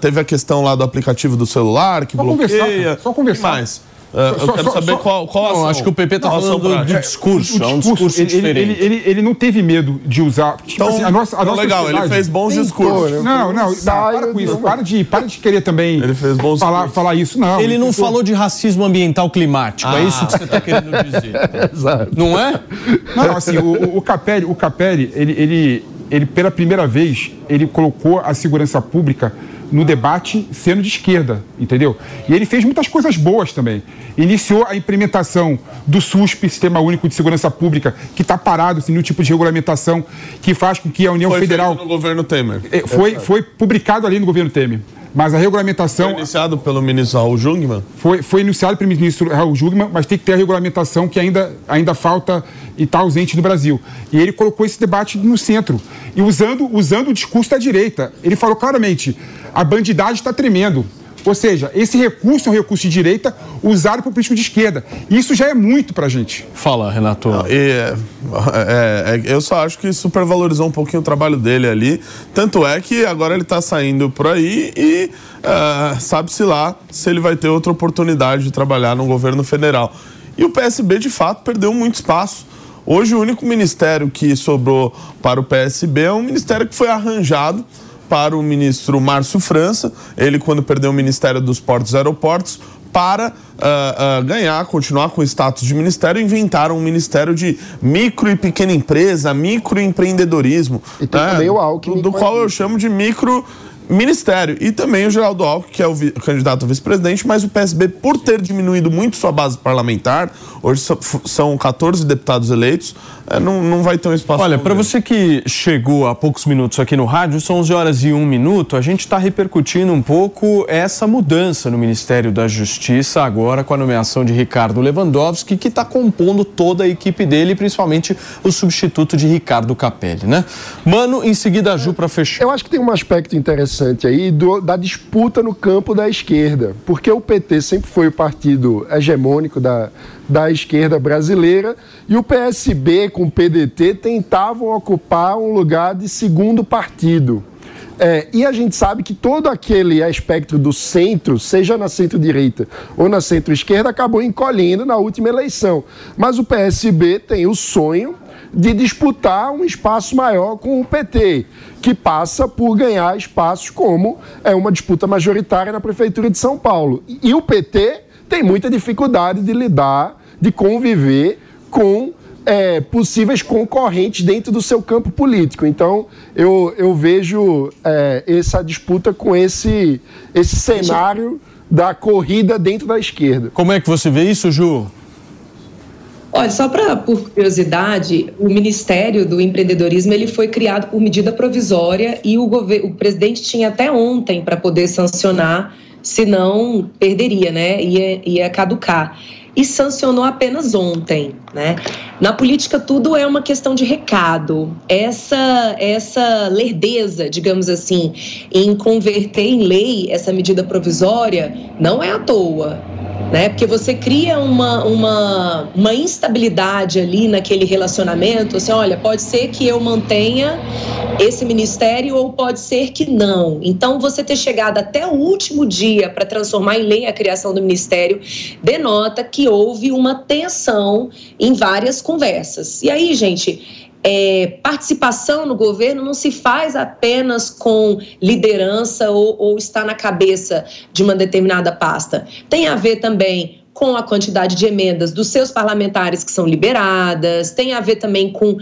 S4: Teve a questão lá do aplicativo do celular que
S5: Só
S4: bloqueia.
S5: conversar, só conversar.
S4: Mais? Ah,
S5: Só-
S4: eu quero
S5: só-
S4: saber
S5: só-
S4: qual, qual
S2: Não,
S4: ação.
S2: acho que o PP tá
S4: ação
S2: falando do-
S4: prática.
S2: de discurso, é um
S5: O
S2: discurso
S5: ele, ele,
S2: diferente.
S5: ele, ele, ele não teve medo de usar. Tipo
S4: Então,
S5: assim, a nossa, a
S4: então
S5: nossa
S4: legal, ele fez bons discursos.
S5: Não, não, para com isso.
S3: do-
S5: Para de, para de querer também
S4: Ele fez bons
S5: falar,
S4: discursos.
S5: falar isso, não.
S2: Ele não
S5: tentou-
S2: falou de racismo ambiental climático, é
S4: Ah.
S2: isso que você está querendo dizer.
S3: Exato.
S2: Não é?
S5: Não, assim, o, o- o Capelli, o Capelli ele, ele, ele, pela primeira vez, ele colocou a segurança pública no debate sendo de esquerda, entendeu? E ele fez muitas coisas boas também. Iniciou a implementação do SUSP, Sistema Único de Segurança Pública, que está parado, sem nenhum tipo de regulamentação, que faz com que a União
S4: Foi
S5: Federal...
S4: feito no governo Temer.
S5: Eh, Foi, foi publicado ali no governo Temer. Mas a regulamentação
S4: Foi iniciado pelo ministro Raul Jungmann.
S5: foi, foi iniciado pelo ministro Raul Jugman, mas tem que ter a regulamentação que ainda, ainda falta e está ausente no Brasil. E ele colocou esse debate no centro. E usando, usando o discurso da direita. Ele falou claramente: a bandidagem está tremendo. Ou seja, esse recurso é um recurso de direita usado por político de esquerda. Isso já é muito pra gente.
S2: Fala, Renato.
S4: E, é, é, é, eu só acho que supervalorizou um pouquinho o trabalho dele ali. Tanto é que agora ele está saindo por aí e é, sabe-se lá se ele vai ter outra oportunidade de trabalhar no governo federal. E o PSB, de fato, perdeu muito espaço. Hoje, o único ministério que sobrou para o PSB é um ministério que foi arranjado para o ministro Márcio França, ele quando perdeu o Ministério dos Portos e Aeroportos, para ah, ah, ganhar, continuar com o status de ministério, inventaram um ministério de micro e pequena empresa, microempreendedorismo.
S3: E tem também o Alckmin
S4: Do, do qual eu chamo de micro ministério. E também o Geraldo Alckmin, que é o candidato a vice-presidente, mas o PSB, por ter diminuído muito sua base parlamentar, hoje são 14 deputados eleitos, eh, não, não vai ter um espaço.
S2: Olha, para você que chegou há poucos minutos aqui no rádio, são 11 horas e 1 minuto, a gente está repercutindo um pouco essa mudança no Ministério da Justiça, agora com a nomeação de Ricardo Lewandowski, que está compondo toda a equipe dele, principalmente o substituto de Ricardo Capelli, né? Mano, em seguida a Ju para fechar.
S3: Eu acho que tem um aspecto interessante aí do- da disputa no campo da esquerda, porque o PT sempre foi o partido hegemônico da, da esquerda brasileira e o PSB com o PDT tentavam ocupar um lugar de segundo partido. É, e a gente sabe que todo aquele aspecto do centro, seja na centro-direita ou na centro-esquerda, acabou encolhendo na última eleição. Mas o PSB tem o sonho de disputar um espaço maior com o PT, que passa por ganhar espaços como é uma disputa majoritária na Prefeitura de São Paulo. E o PT tem muita dificuldade de lidar, de conviver com é, possíveis concorrentes dentro do seu campo político. Então, eu, eu vejo é, essa disputa com esse, esse cenário da corrida dentro da esquerda.
S2: Como é que você vê isso, Ju?
S6: Olha, só para por curiosidade, o Ministério do Empreendedorismo ele foi criado por medida provisória e o, o presidente tinha até ontem para poder sancionar, senão perderia, né? Ia, ia caducar. E sancionou apenas ontem, né? Na política tudo é uma questão de recado. Essa essa lerdeza, digamos assim, em converter em lei essa medida provisória não é à toa né? Porque você cria uma, uma, uma instabilidade ali naquele relacionamento, assim, olha, pode ser que eu mantenha esse ministério ou pode ser que não. Então, você ter chegado até o último dia para transformar em lei a criação do ministério denota que houve uma tensão em várias conversas. E aí, gente, é, participação no governo não se faz apenas com liderança ou, ou estar na cabeça de uma determinada pasta. Tem a ver também com a quantidade de emendas dos seus parlamentares que são liberadas, tem a ver também com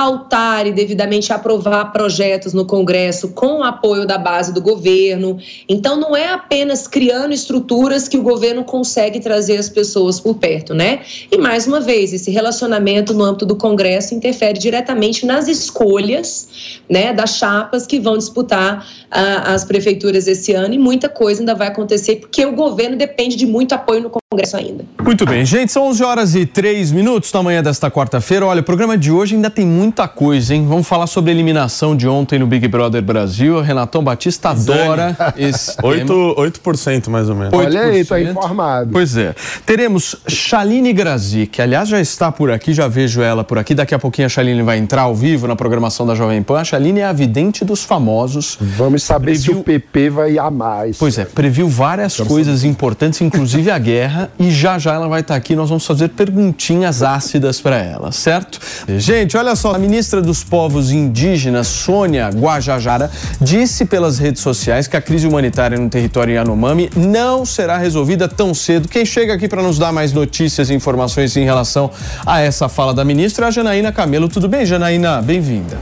S6: pautar e devidamente aprovar projetos no Congresso com o apoio da base do governo. Então, não é apenas criando estruturas que o governo consegue trazer as pessoas por perto, né? E mais uma vez, esse relacionamento no âmbito do Congresso interfere diretamente nas escolhas, né, das chapas que vão disputar ah, as prefeituras esse ano e muita coisa ainda vai acontecer porque o governo depende de muito apoio no Congresso ainda.
S2: Muito bem, gente, são 11 horas e 3 minutos da manhã desta quarta-feira. Olha, o programa de hoje ainda tem muita coisa, hein? Vamos falar sobre a eliminação de ontem no Big Brother Brasil. O Renatão Batista adora esse
S4: 8%, 8% mais ou menos.
S3: Olha aí, tá informado.
S2: Pois é. Teremos Chaline Grazi, que aliás já está por aqui, já vejo ela por aqui. Daqui a pouquinho a Chaline vai entrar ao vivo na programação da Jovem Pan. A Chaline é a vidente dos famosos.
S3: Vamos saber se o PP vai amar isso.
S2: Pois é, previu várias coisas importantes, inclusive a guerra, e já já ela vai estar aqui. Nós vamos fazer perguntinhas ácidas para ela, certo? Gente, olha só, a ministra dos Povos Indígenas, Sônia Guajajara, disse pelas redes sociais que a crise humanitária no território Yanomami não será resolvida tão cedo. Quem chega aqui para nos dar mais notícias e informações em relação a essa fala da ministra é a Janaína Camelo. Tudo bem, Janaína? Bem-vinda.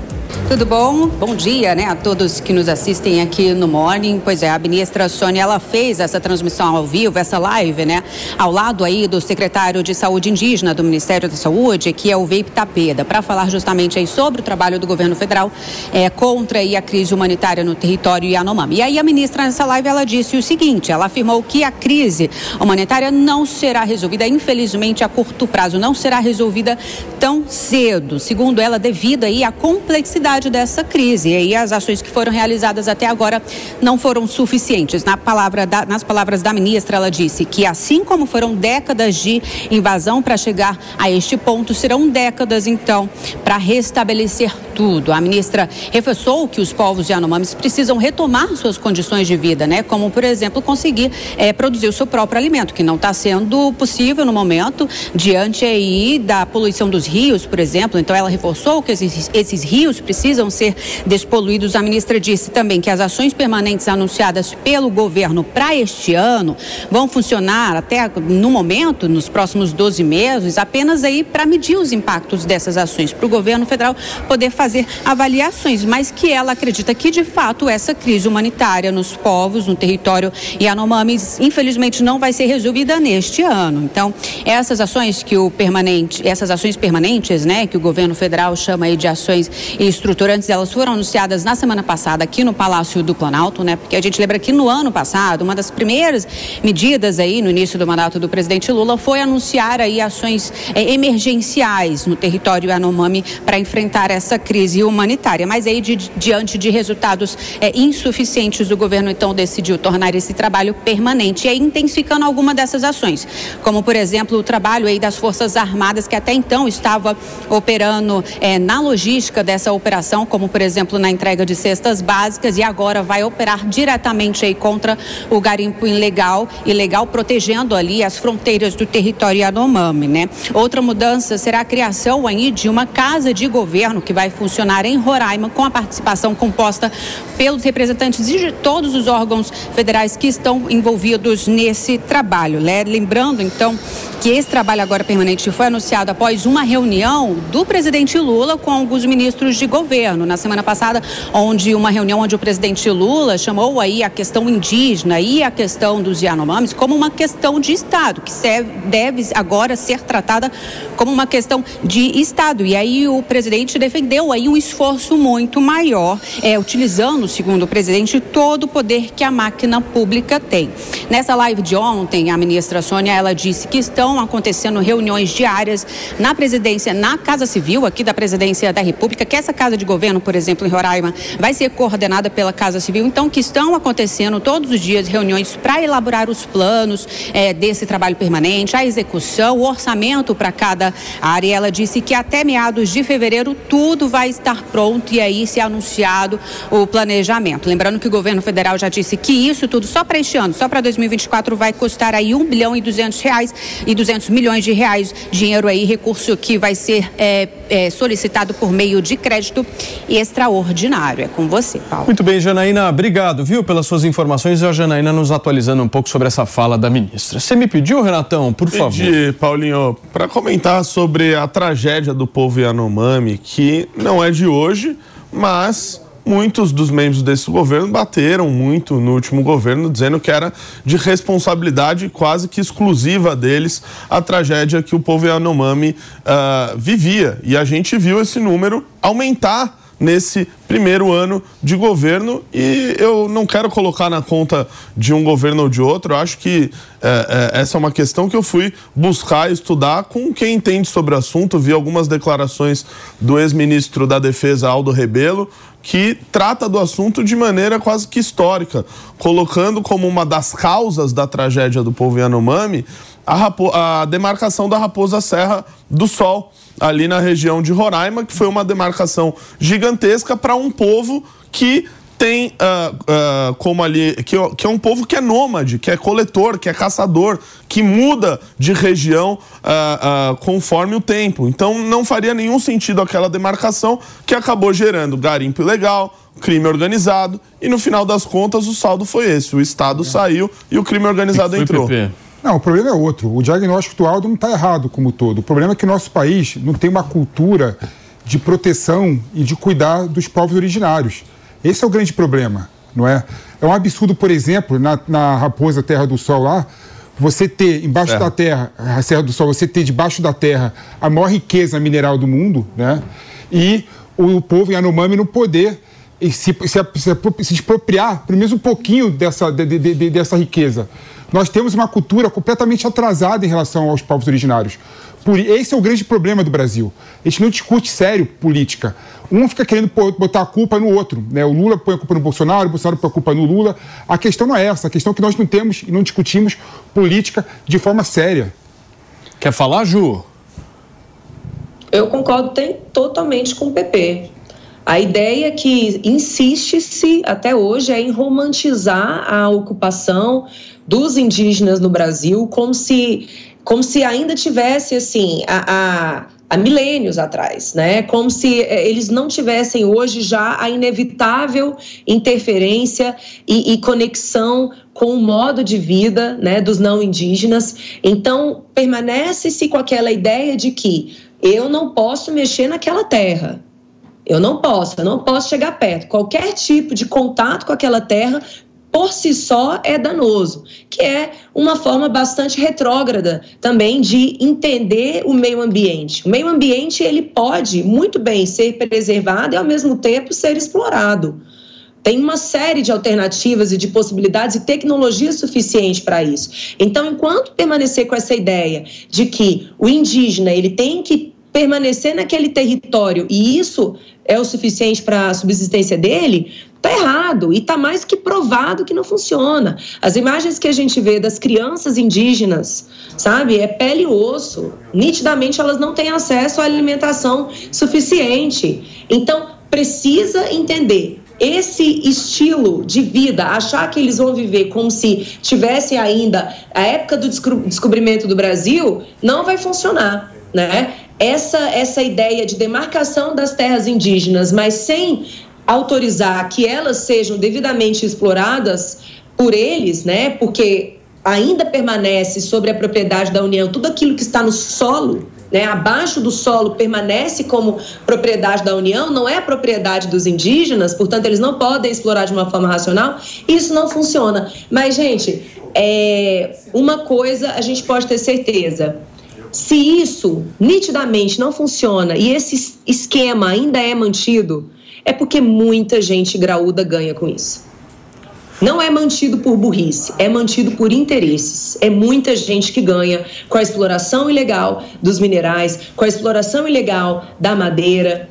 S12: Tudo bom? Bom dia, né, a todos que nos assistem aqui no Morning. Pois é, a ministra Sônia, ela fez essa transmissão ao vivo, essa live, né, ao lado aí do secretário de Saúde Indígena do Ministério da Saúde, que é o Veip Tapeda, para falar justamente aí sobre o trabalho do governo federal é, contra aí a crise humanitária no território Yanomami. E aí a ministra nessa live, ela disse o seguinte, ela afirmou que a crise humanitária não será resolvida, infelizmente, a curto prazo, não será resolvida tão cedo, segundo ela, devido aí à complexidade dessa crise. E aí as ações que foram realizadas até agora não foram suficientes. Na palavra da, nas palavras da ministra, ela disse que assim como foram décadas de invasão para chegar a este ponto, serão décadas então para restabelecer tudo. A ministra reforçou que os povos Yanomamis precisam retomar suas condições de vida, né? Como, por exemplo, conseguir é, produzir o seu próprio alimento, que não está sendo possível no momento, diante aí da poluição dos rios, por exemplo. Então, ela reforçou que esses, esses rios precisam ser despoluídos. A ministra disse também que as ações permanentes anunciadas pelo governo para este ano vão funcionar até no momento, nos próximos 12 meses, apenas aí para medir os impactos dessas ações, para o governo federal poder fazer avaliações, mas que ela acredita que de fato essa crise humanitária nos povos, no território Yanomami, infelizmente não vai ser resolvida neste ano. Então, essas ações que o permanente, essas ações permanentes, né, que o governo federal chama aí de ações estruturantes, elas foram anunciadas na semana passada aqui no Palácio do Planalto, né? Porque a gente lembra que no ano passado, uma das primeiras medidas aí no início do mandato do presidente Lula foi anunciar aí ações eh, emergenciais no território Yanomami para enfrentar essa crise humanitária. Mas aí de, diante de resultados eh, insuficientes, o governo então decidiu tornar esse trabalho permanente e aí intensificando alguma dessas ações, como por exemplo o trabalho aí das forças armadas que até então estava operando eh, na logística dessa operação, como por exemplo na entrega de cestas básicas e agora vai operar diretamente aí contra o garimpo ilegal, ilegal protegendo ali as fronteiras do território Yanomami, né? Outra mudança será a criação aí de uma casa de governo que vai funcionar em Roraima com a participação composta pelos representantes de todos os órgãos federais que estão envolvidos nesse trabalho, né? Lembrando então que esse trabalho agora permanente foi anunciado após uma reunião do presidente Lula com alguns ministros de governo na semana passada, onde uma reunião onde o presidente Lula chamou aí a questão indígena e a questão dos Yanomamis como uma questão de Estado, que deve agora ser tratada como uma questão de Estado. E aí o presidente defendeu aí um esforço muito maior, é, utilizando, segundo o presidente, todo o poder que a máquina pública tem. Nessa live de ontem, a ministra Sônia, ela disse que estão acontecendo reuniões diárias na presidência, na Casa Civil aqui da presidência da República, que essa casa de governo, por exemplo, em Roraima, vai ser coordenada pela Casa Civil, então que estão acontecendo todos os dias reuniões para elaborar os planos é, desse trabalho permanente, a execução, o orçamento para cada área. Ela disse que até meados de fevereiro tudo vai estar pronto e aí se anunciado o planejamento. Lembrando que o governo federal já disse que isso tudo só para este ano, só para 2024 vai custar aí um bilhão e duzentos reais e 200 milhões de reais, dinheiro aí, recurso que vai ser é, é, solicitado por meio de crédito extraordinário. É com você, Paulo.
S2: Muito bem, Janaína, obrigado, viu, pelas suas informações e a Janaína nos atualizando um pouco sobre essa fala da ministra. Você me pediu, Renatão, por favor?
S4: Pedi, Paulinho, para comentar sobre a tragédia do povo Yanomami, que não é de hoje, mas muitos dos membros desse governo bateram muito no último governo, dizendo que era de responsabilidade quase que exclusiva deles a tragédia que o povo Yanomami uh, vivia. E a gente viu esse número aumentar nesse primeiro ano de governo e eu não quero colocar na conta de um governo ou de outro. Eu acho que é, é, essa é uma questão que eu fui buscar estudar com quem entende sobre o assunto. Vi algumas declarações do ex-ministro da Defesa Aldo Rebelo que trata do assunto de maneira quase que histórica, colocando como uma das causas da tragédia do povo Yanomami a, a demarcação da Raposa Serra do Sol ali na região de Roraima, que foi uma demarcação gigantesca para um povo que tem uh, uh, como ali que, que, é um povo que é nômade, que é coletor, que é caçador, que muda de região uh, conforme o tempo. Então não faria nenhum sentido aquela demarcação que acabou gerando garimpo ilegal, crime organizado e no final das contas o saldo foi esse: o Estado saiu e o crime organizado entrou.
S5: PP? Não, o problema é outro. O diagnóstico do Aldo não está errado como todo. O problema é que nosso país não tem uma cultura de proteção e de cuidar dos povos originários. Esse é o grande problema, não é? É um absurdo, por exemplo, na, na Raposa Terra do Sol lá, você ter embaixo é. da terra, a Serra do Sol, você ter debaixo da terra a maior riqueza mineral do mundo, né? E o povo Yanomami não poder se, se, se, se expropriar, pelo menos um pouquinho dessa, de, de, de, dessa riqueza. Nós temos uma cultura completamente atrasada em relação aos povos originários. Por, esse é o grande problema do Brasil. A gente não discute sério política. Um fica querendo botar a culpa no outro. Né? O Lula põe a culpa no Bolsonaro, o Bolsonaro põe a culpa no Lula. A questão não é essa. A questão é que nós não temos e não discutimos política de forma séria.
S2: Quer falar, Ju?
S6: Eu concordo tem, totalmente com o PP. A ideia que insiste-se até hoje é em romantizar a ocupação dos indígenas no Brasil como se, como se ainda tivesse assim a, a há milênios atrás, né? Como se eh, eles não tivessem hoje já a inevitável interferência e, e, conexão com o modo de vida, né, dos não indígenas. Então permanece-se com aquela ideia de que eu não posso mexer naquela terra. Eu não posso, eu não posso chegar perto. Qualquer tipo de contato com aquela terra por si só é danoso, que é uma forma bastante retrógrada também de entender o meio ambiente. O meio ambiente ele pode muito bem ser preservado e ao mesmo tempo ser explorado. Tem uma série de alternativas e de possibilidades e tecnologia suficiente para isso. Então, enquanto permanecer com essa ideia de que o indígena ele tem que permanecer naquele território e isso é o suficiente para a subsistência dele, tá errado e tá mais que provado que não funciona. As imagens que a gente vê das crianças indígenas, sabe, é pele e osso. Nitidamente elas não têm acesso à alimentação suficiente. Então, precisa entender esse estilo de vida, achar que eles vão viver como se tivesse ainda a época do descobrimento do Brasil, não vai funcionar, né? Essa, essa ideia de demarcação das terras indígenas, mas sem autorizar que elas sejam devidamente exploradas por eles, né? Porque ainda permanece sobre a propriedade da União tudo aquilo que está no solo, né? Abaixo do solo permanece como propriedade da União, não é propriedade dos indígenas, portanto eles não podem explorar de uma forma racional. Isso não funciona. Mas gente, é uma coisa a gente pode ter certeza se isso nitidamente não funciona e esse esquema ainda é mantido, é porque muita gente graúda ganha com isso. Não é mantido por burrice, é mantido por interesses. É muita gente que ganha com a exploração ilegal dos minerais, com a exploração ilegal da madeira,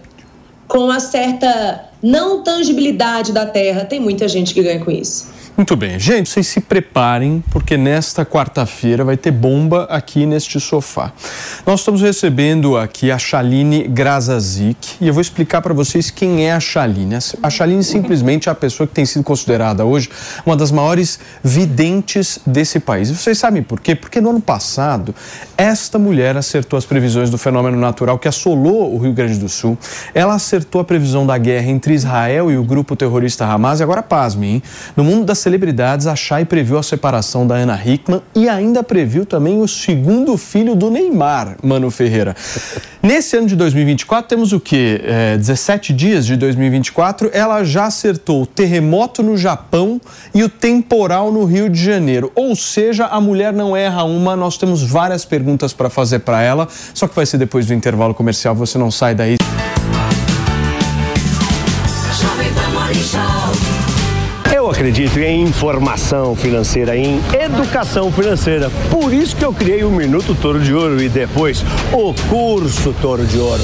S6: com a certa não tangibilidade da terra. Tem muita gente que ganha com isso.
S2: Muito bem, gente, vocês se preparem, porque nesta quarta-feira vai ter bomba aqui neste sofá. Nós estamos recebendo aqui a Chaline Grazazik e eu vou explicar para vocês quem é a Chaline. A Chaline simplesmente é a pessoa que tem sido considerada hoje uma das maiores videntes desse país. E vocês sabem por quê? Porque no ano passado, esta mulher acertou as previsões do fenômeno natural que assolou o Rio Grande do Sul. Ela acertou a previsão da guerra entre Israel e o grupo terrorista Hamas. E agora, pasme, hein? No mundo das celebridades, a Chay previu a separação da Ana Hickman e ainda previu também o segundo filho do Neymar, Mano Ferreira. Nesse ano de 2024, temos o quê? É, 17 dias de 2024, ela já acertou o terremoto no Japão e o temporal no Rio de Janeiro. Ou seja, a mulher não erra uma, nós temos várias perguntas para fazer para ela, só que vai ser depois do intervalo comercial, você não sai daí.
S13: Acredito em informação financeira, em educação financeira. Por isso que eu criei o Minuto Toro de Ouro e depois o curso Toro de Ouro.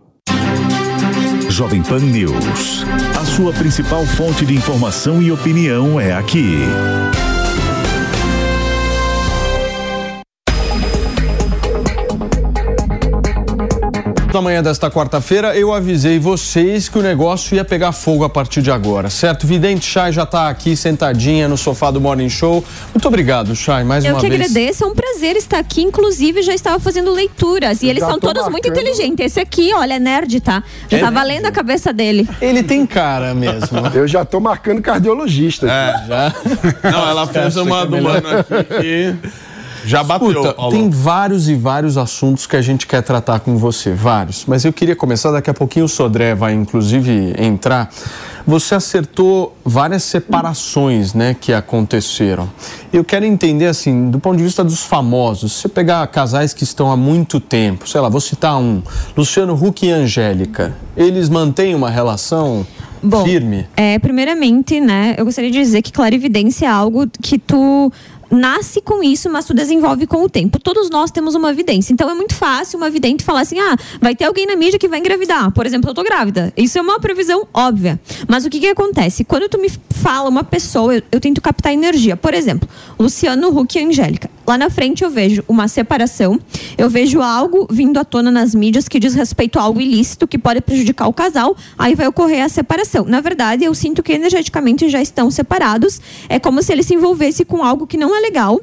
S1: Jovem Pan News. A sua principal fonte de informação e opinião é aqui.
S2: Na manhã desta quarta-feira, eu avisei vocês que o negócio ia pegar fogo a partir de agora, certo? Vidente Chay já está aqui sentadinha no sofá do Morning Show. Muito obrigado, Chay, mais
S14: Eu
S2: uma
S14: que
S2: vez.
S14: agradeço, é um prazer estar aqui. Inclusive, já estava fazendo leituras. E eles
S2: Já
S14: são todos muito
S2: marcando.
S14: inteligentes. Esse aqui, olha, é nerd, tá? Já
S2: É
S14: tá
S2: nerd.
S14: valendo a cabeça dele.
S2: Ele tem cara mesmo.
S3: Eu já tô marcando cardiologista.
S4: É,
S2: já.
S4: Não, ela fez uma
S2: que é
S4: do mano aqui que já bateu,
S2: Escuta,
S4: Paulo.
S2: tem vários e vários assuntos que a gente quer tratar com você, vários. Mas eu queria começar, daqui a pouquinho o Sodré vai inclusive entrar. Você acertou várias separações, né, que aconteceram. Eu quero entender, assim, do ponto de vista dos famosos, se você pegar casais que estão há muito tempo, sei lá, vou citar um, Luciano Huck e Angélica, eles mantêm uma relação
S14: Bom,
S2: firme?
S14: É, primeiramente, né, eu gostaria de dizer que clarividência é algo que tu nasce com isso, mas tu desenvolve com o tempo. Todos nós temos uma vidência. Então é muito fácil uma vidente falar assim: "Ah, vai ter alguém na mídia que vai engravidar". Por exemplo, eu tô grávida. Isso é uma previsão óbvia. Mas o que que acontece? Quando tu me fala uma pessoa, eu, eu tento captar energia. Por exemplo, Luciano Huck e Angélica. Lá na frente eu vejo uma separação, eu vejo algo vindo à tona nas mídias que diz respeito a algo ilícito que pode prejudicar o casal, aí vai ocorrer a separação. Na verdade, eu sinto que energeticamente já estão separados, é como se ele se envolvesse com algo que não é legal.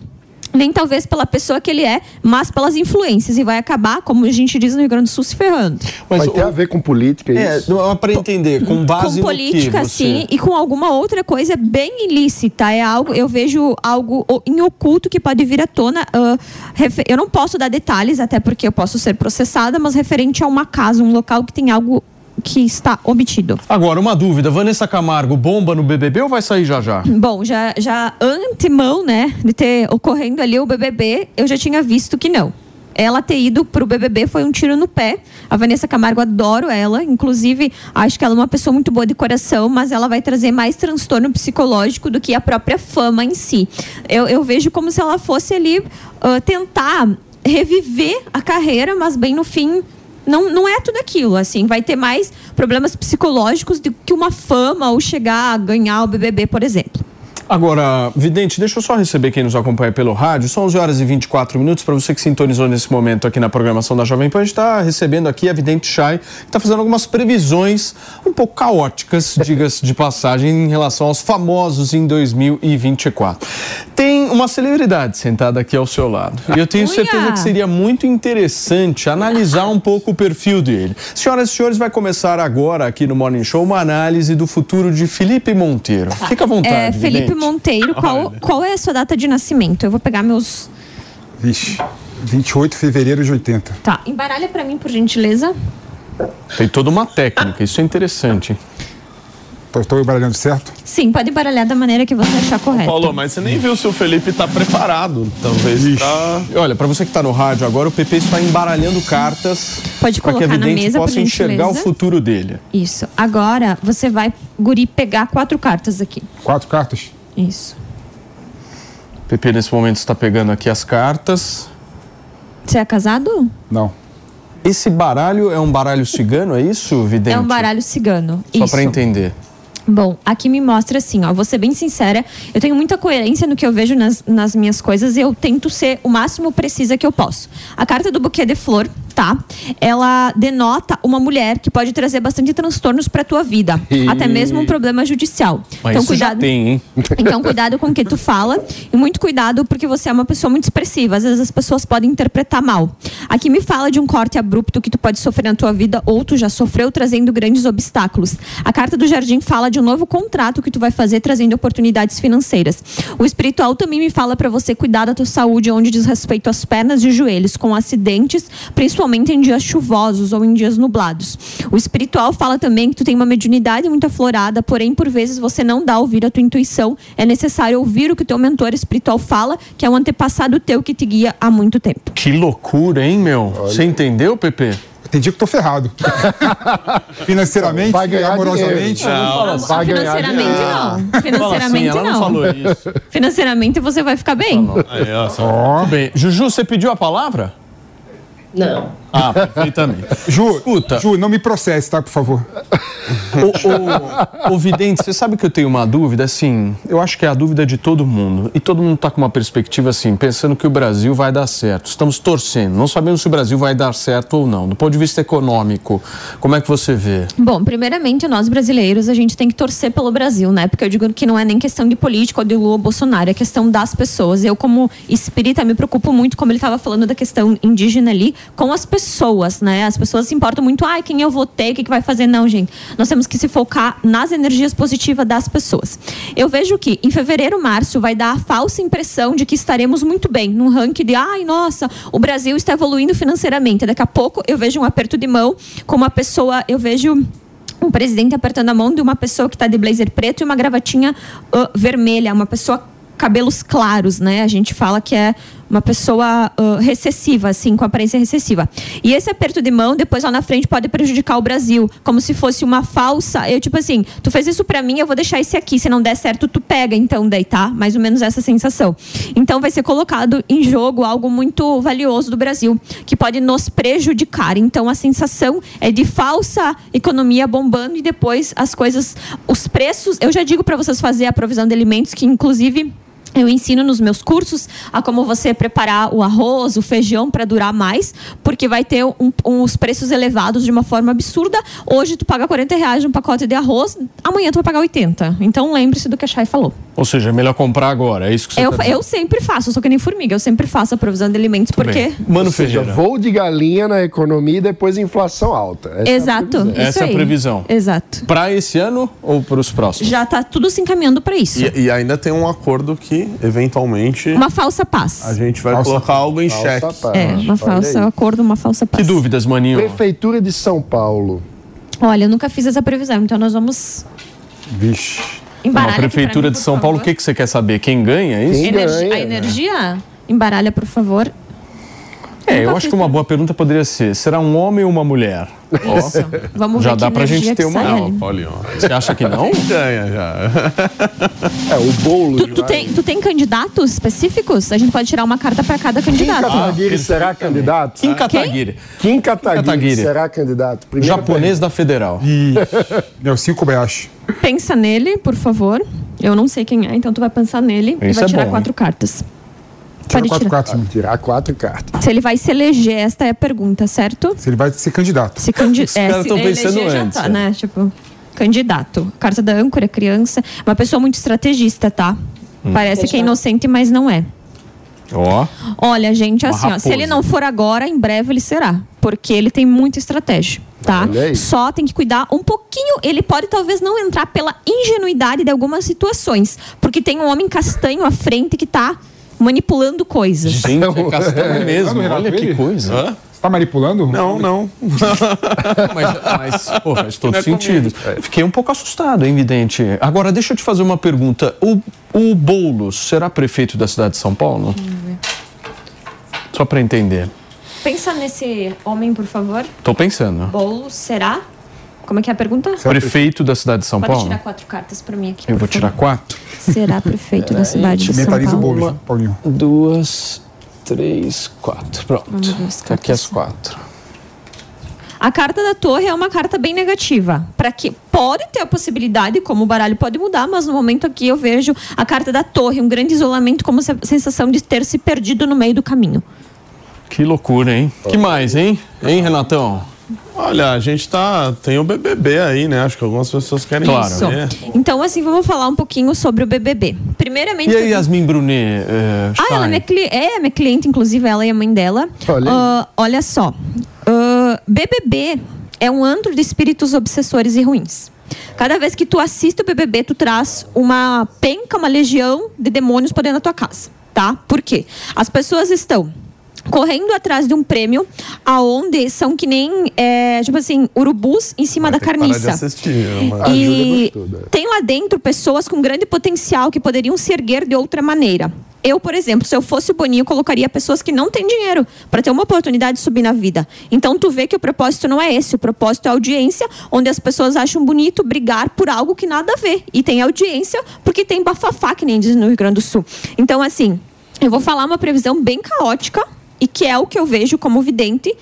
S14: Nem talvez pela pessoa que ele é, mas pelas influências. E vai acabar, como a gente diz no Rio Grande do Sul, se ferrando.
S3: Vai ter a ver com política
S2: É,
S3: isso?
S2: não, para entender, com base
S14: com
S2: no que
S14: política,
S2: você-
S14: sim, e com alguma outra coisa bem ilícita. É algo, eu vejo algo o- em oculto que pode vir à tona. ah, refe- eu não posso dar detalhes, até porque eu posso ser processada, mas referente a uma casa, um local que tem algo que está obtido.
S2: Agora, uma dúvida, Vanessa Camargo bomba no BBB ou vai sair já já?
S14: Bom, já, já antemão, né, de ter ocorrendo ali o BBB, eu já tinha visto que não. Ela ter ido pro BBB foi um tiro no pé. A Vanessa Camargo, adoro ela. Inclusive, acho que ela é uma pessoa muito boa de coração, mas ela vai trazer mais transtorno psicológico do que a própria fama em si. Eu, eu vejo como se ela fosse ali ah, tentar reviver a carreira, mas bem no fim não, não é tudo aquilo, assim, vai ter mais problemas psicológicos do que uma fama ou chegar a ganhar o BBB, por exemplo.
S2: Agora, Vidente, deixa eu só receber quem nos acompanha pelo rádio. São 11 horas e 24 minutos. Para você que sintonizou nesse momento aqui na programação da Jovem Pan, a gente está recebendo aqui a Vidente Chay, que está fazendo algumas previsões um pouco caóticas, diga-se de passagem, em relação aos famosos em 2024. Tem uma celebridade sentada aqui ao seu lado. E eu tenho
S14: Uia!
S2: certeza que seria muito interessante analisar um pouco o perfil dele. Senhoras e senhores, vai começar agora aqui no Morning Show uma análise do futuro de Felipe Monteiro. Fica à vontade.
S14: É, Felipe
S2: vidente.
S14: Monteiro, qual, qual é a sua data de nascimento? Eu vou pegar meus.
S5: Vixe, 28 de fevereiro de 80.
S14: Tá, embaralha pra mim, por gentileza.
S2: Tem toda uma técnica, isso é interessante.
S5: Estou embaralhando certo?
S14: Sim, pode embaralhar da maneira que você achar correto.
S4: Paulo, mas você nem viu se o Felipe tá preparado, talvez, pra...
S2: Olha, para você que está no rádio agora, o PP está embaralhando cartas para que a vidente
S14: mesa,
S2: possa enxergar o futuro dele.
S14: Isso. Agora você vai, Guri, pegar quatro cartas aqui.
S5: Quatro cartas?
S14: Isso.
S2: O PP nesse momento está pegando aqui as cartas.
S14: Você é casado?
S5: Não.
S2: Esse baralho é um baralho cigano, é isso, vidente?
S14: É um baralho cigano.
S2: Só
S14: Isso.
S2: para entender.
S14: Bom, aqui me mostra assim, ó, vou ser bem sincera, eu tenho muita coerência no que eu vejo nas, nas minhas coisas e eu tento ser o máximo precisa que eu posso. A carta do buquê de flor, tá? Ela denota uma mulher que pode trazer bastante transtornos pra tua vida,
S2: E-
S14: até mesmo um problema judicial.
S2: Mas
S14: então cuidado.
S2: tem, hein?
S14: Então, cuidado com o que tu fala e muito cuidado porque você é uma pessoa muito expressiva. Às vezes as pessoas podem interpretar mal. Aqui me fala de um corte abrupto que tu pode sofrer na tua vida ou tu já sofreu trazendo grandes obstáculos. A carta do jardim fala de um novo contrato que tu vai fazer trazendo oportunidades financeiras. O espiritual também me fala para você cuidar da tua saúde onde diz respeito às pernas e joelhos com acidentes, principalmente em dias chuvosos ou em dias nublados. O espiritual fala também que tu tem uma mediunidade muito aflorada, porém por vezes você não dá a ouvir a tua intuição. É necessário ouvir o que o teu mentor espiritual fala, que é um antepassado teu que te guia há muito tempo.
S2: Que loucura, hein, meu? Você entendeu, PP?
S5: Entendi que tô ferrado. Financeiramente,
S3: Vai ganhar
S5: amorosamente.
S3: dinheiro. Não,
S5: Não,
S3: vai ganhar
S14: Financeiramente
S3: dinheiro.
S14: não. Financeiramente
S2: ela não
S14: não.
S2: falou isso.
S14: Financeiramente você vai ficar bem.
S2: Aí, ó, só- Tudo bem. Juju, você pediu a palavra?
S6: Não.
S2: Ah, perfeitamente.
S5: Ju,
S2: Escuta.
S5: Ju, não me processe, tá, por favor.
S2: O, o, o Vidente, você sabe que eu tenho uma dúvida, assim, eu acho que é a dúvida de todo mundo. E todo mundo está com uma perspectiva assim, pensando que o Brasil vai dar certo. Estamos torcendo, não sabemos se o Brasil vai dar certo ou não. Do ponto de vista econômico, como é que você vê?
S14: Bom, primeiramente, nós brasileiros, a gente tem que torcer pelo Brasil, né? Porque eu digo que não é nem questão de político ou de Lula ou Bolsonaro, é questão das pessoas. Eu, como espírita, me preocupo muito, como ele estava falando da questão indígena ali, com as pessoas, né? As pessoas se importam muito, ai, quem eu votei, o que, que vai fazer? Não, gente. Nós temos que se focar nas energias positivas das pessoas. Eu vejo que em fevereiro, março, vai dar a falsa impressão de que estaremos muito bem, num ranking de, ai, nossa, o Brasil está evoluindo financeiramente. Daqui a pouco eu vejo um aperto de mão com uma pessoa, eu vejo um presidente apertando a mão de uma pessoa que está de blazer preto e uma gravatinha ah, vermelha, uma pessoa cabelos claros, né? A gente fala que é uma pessoa ah, recessiva, assim, com aparência recessiva. E esse aperto de mão, depois lá na frente, pode prejudicar o Brasil, como se fosse uma falsa. Eu, tipo assim, tu fez isso pra mim, eu vou deixar esse aqui. Se não der certo, tu pega, então, daí, tá? Mais ou menos essa sensação. Então, vai ser colocado em jogo algo muito valioso do Brasil, que pode nos prejudicar. Então, a sensação é de falsa economia bombando e depois as coisas, os preços. Eu já digo pra vocês fazer a provisão de alimentos, que inclusive. Eu ensino nos meus cursos a como você preparar o arroz, o feijão para durar mais, porque vai ter um, uns preços elevados de uma forma absurda. Hoje tu paga 40 reais um pacote de arroz, amanhã tu vai pagar 80. Então lembre-se do que a Chay falou.
S2: Ou seja, é melhor comprar agora, é isso que você
S14: Eu,
S2: tá
S14: eu sempre faço, eu sou que nem formiga, eu sempre faço a provisão de alimentos, porque.
S2: bem. Mano
S3: seja,
S2: Ferreira.
S3: voo de galinha na economia e depois inflação alta. Essa é
S14: Exato. Isso
S2: Essa é a previsão.
S14: Exato.
S2: Para esse ano ou para os próximos?
S14: Já tá tudo se encaminhando para isso.
S4: E, e ainda tem um acordo que, eventualmente,
S14: Uma falsa paz.
S4: a gente vai
S5: Falsa-
S4: colocar algo em xeque.
S3: paz.
S14: É, uma
S3: Olha
S14: falsa
S3: aí.
S14: acordo, uma falsa paz.
S2: Que dúvidas, maninho?
S3: Prefeitura de São Paulo.
S14: Olha, eu nunca fiz essa previsão, então nós vamos
S5: Vixe.
S14: embaralhar.
S2: Uma
S14: aqui pra
S2: prefeitura
S14: mim,
S2: de São Paulo, o que, que você quer saber? Quem ganha, é isso?
S3: Quem
S14: Energi-
S3: ganha,
S14: a
S3: né?
S14: energia? Embaralha, por favor.
S2: É, eu acho que uma boa pergunta poderia ser: será um homem ou uma mulher?
S14: Isso. Vamos
S2: Já
S14: ver
S2: dá pra gente ter uma- Não.
S4: Paulinho.
S2: Você acha que não?
S4: Ganha já.
S3: É, o bolo.
S14: Tu, tu tem, tu tem candidatos específicos? A gente pode tirar uma carta para cada
S3: Kim
S14: candidato.
S3: Kataguiri será candidato?
S2: Kim Kataguiri,
S3: Kim Kataguiri,
S2: Kataguiri.
S3: será candidato? Primeira
S2: japonês da Federal.
S5: E. Nelson Kobayashi.
S14: Pensa nele, por favor. Eu não sei quem é, então tu vai pensar nele e vai
S2: é
S14: tirar
S2: bom,
S14: quatro cartas.
S5: Tira
S14: Pode
S5: quatro
S14: tirar.
S5: cartas.
S3: Tirar quatro cartas.
S14: Se ele vai se eleger, esta é a pergunta, certo?
S5: Se ele vai ser candidato.
S14: Se candi
S2: Os
S14: é,
S2: caras tão
S14: eleger
S2: pensando
S14: já
S2: antes,
S14: tá,
S2: é.
S14: né? Tipo, candidato. Carta da âncora, criança. Uma pessoa muito estrategista, tá? Parece que é inocente, mas não é.
S2: Ó.
S14: Olha, gente, assim, ó, se ele não for agora, em breve ele será. Porque ele tem muita estratégia, tá? Só tem que cuidar um pouquinho. Ele pode talvez não entrar pela ingenuidade de algumas situações. Porque tem um homem castanho à frente que tá manipulando coisas.
S2: Gente, é castanho mesmo. Olha que coisa.
S5: Você tá manipulando?
S4: Não, não.
S2: mas, mas, pô, faz todo
S4: é
S2: sentido. Fiquei um pouco assustado, hein, vidente? Agora, deixa eu te fazer uma pergunta. O, o Boulos será prefeito da cidade de São Paulo? Só para entender.
S14: Pensa nesse homem, por favor.
S2: Tô pensando.
S14: Boulos, será? Como é que é a pergunta?
S2: Prefeito da cidade de São
S14: Pode
S2: Paulo?
S14: tirar quatro cartas pra mim aqui.
S2: Eu vou tirar
S14: favor.
S2: quatro.
S14: Será prefeito da cidade de São
S5: Mentaliza o
S14: Paulo?
S5: bolo, Paulinho.
S2: Duas, três, quatro. Pronto. Tá aqui as quatro.
S14: A carta da torre é uma carta bem negativa. Para que pode ter a possibilidade, como o baralho pode mudar, mas no momento aqui eu vejo a carta da torre, um grande isolamento, como se- sensação de ter se perdido no meio do caminho.
S2: Que loucura, hein? Que mais, hein? Hein, Renatão?
S4: Olha, a gente tá. Tem o BBB aí, né? Acho que algumas pessoas querem
S14: Isso.
S4: ver.
S14: Então, assim, vamos falar um pouquinho sobre o BBB. Primeiramente.
S2: E a Yasmin Brunet? É,
S14: Ah, ela é minha, cli- é minha cliente, inclusive, ela e a mãe dela.
S2: Olha.
S14: Ah, olha só. Ah, BBB é um antro de espíritos obsessores e ruins. Cada vez que tu assiste o BBB, tu traz uma penca, uma legião de demônios para dentro da tua casa, tá? Por quê? As pessoas estão correndo atrás de um prêmio aonde são que nem, é, tipo assim, urubus em cima da
S4: parar de
S14: carniça.
S4: assistir, é uma-
S14: E
S4: gostou,
S14: tem lá dentro pessoas com grande potencial que poderiam se erguer de outra maneira. Eu, por exemplo, se eu fosse o Boninho, eu colocaria pessoas que não têm dinheiro para ter uma oportunidade de subir na vida. Então tu vê que o propósito não é esse, o propósito é audiência, onde as pessoas acham bonito brigar por algo que nada a ver. E tem audiência porque tem bafafá, que nem diz no Rio Grande do Sul. Então, assim, eu vou falar uma previsão bem caótica, e que é o que eu vejo como vidente.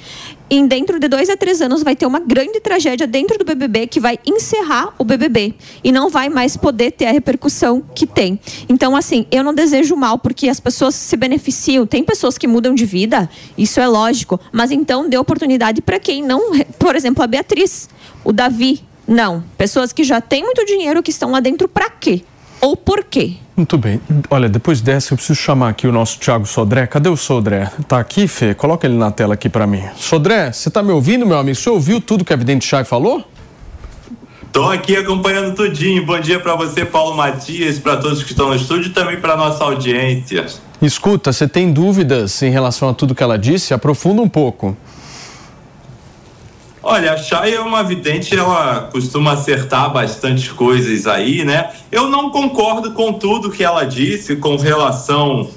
S14: Em dentro de dois a três anos vai ter uma grande tragédia dentro do BBB que vai encerrar o BBB e não vai mais poder ter a repercussão que tem. Então, assim, eu não desejo mal porque as pessoas se beneficiam. Tem pessoas que mudam de vida, isso é lógico. Mas então dê oportunidade para quem não, por exemplo, a Beatriz, o Davi, não. Pessoas que já têm muito dinheiro que estão lá dentro para quê? Ou por quê?
S2: Muito bem. Olha, depois dessa eu preciso chamar aqui o nosso Thiago Sodré. Cadê o Sodré? Tá aqui, Fê? Coloca ele na tela aqui pra mim. Sodré, você tá me ouvindo, meu amigo? Você ouviu tudo que a Vidente Chay falou?
S15: Tô aqui acompanhando tudinho. Bom dia para você, Paulo Matias, para todos que estão no estúdio e também para nossa audiência.
S2: Escuta, você tem dúvidas em relação a tudo que ela disse? Aprofunda um pouco.
S15: Olha, a Chay é uma vidente, ela costuma acertar bastante coisas aí, né? Eu não concordo com tudo que ela disse com relação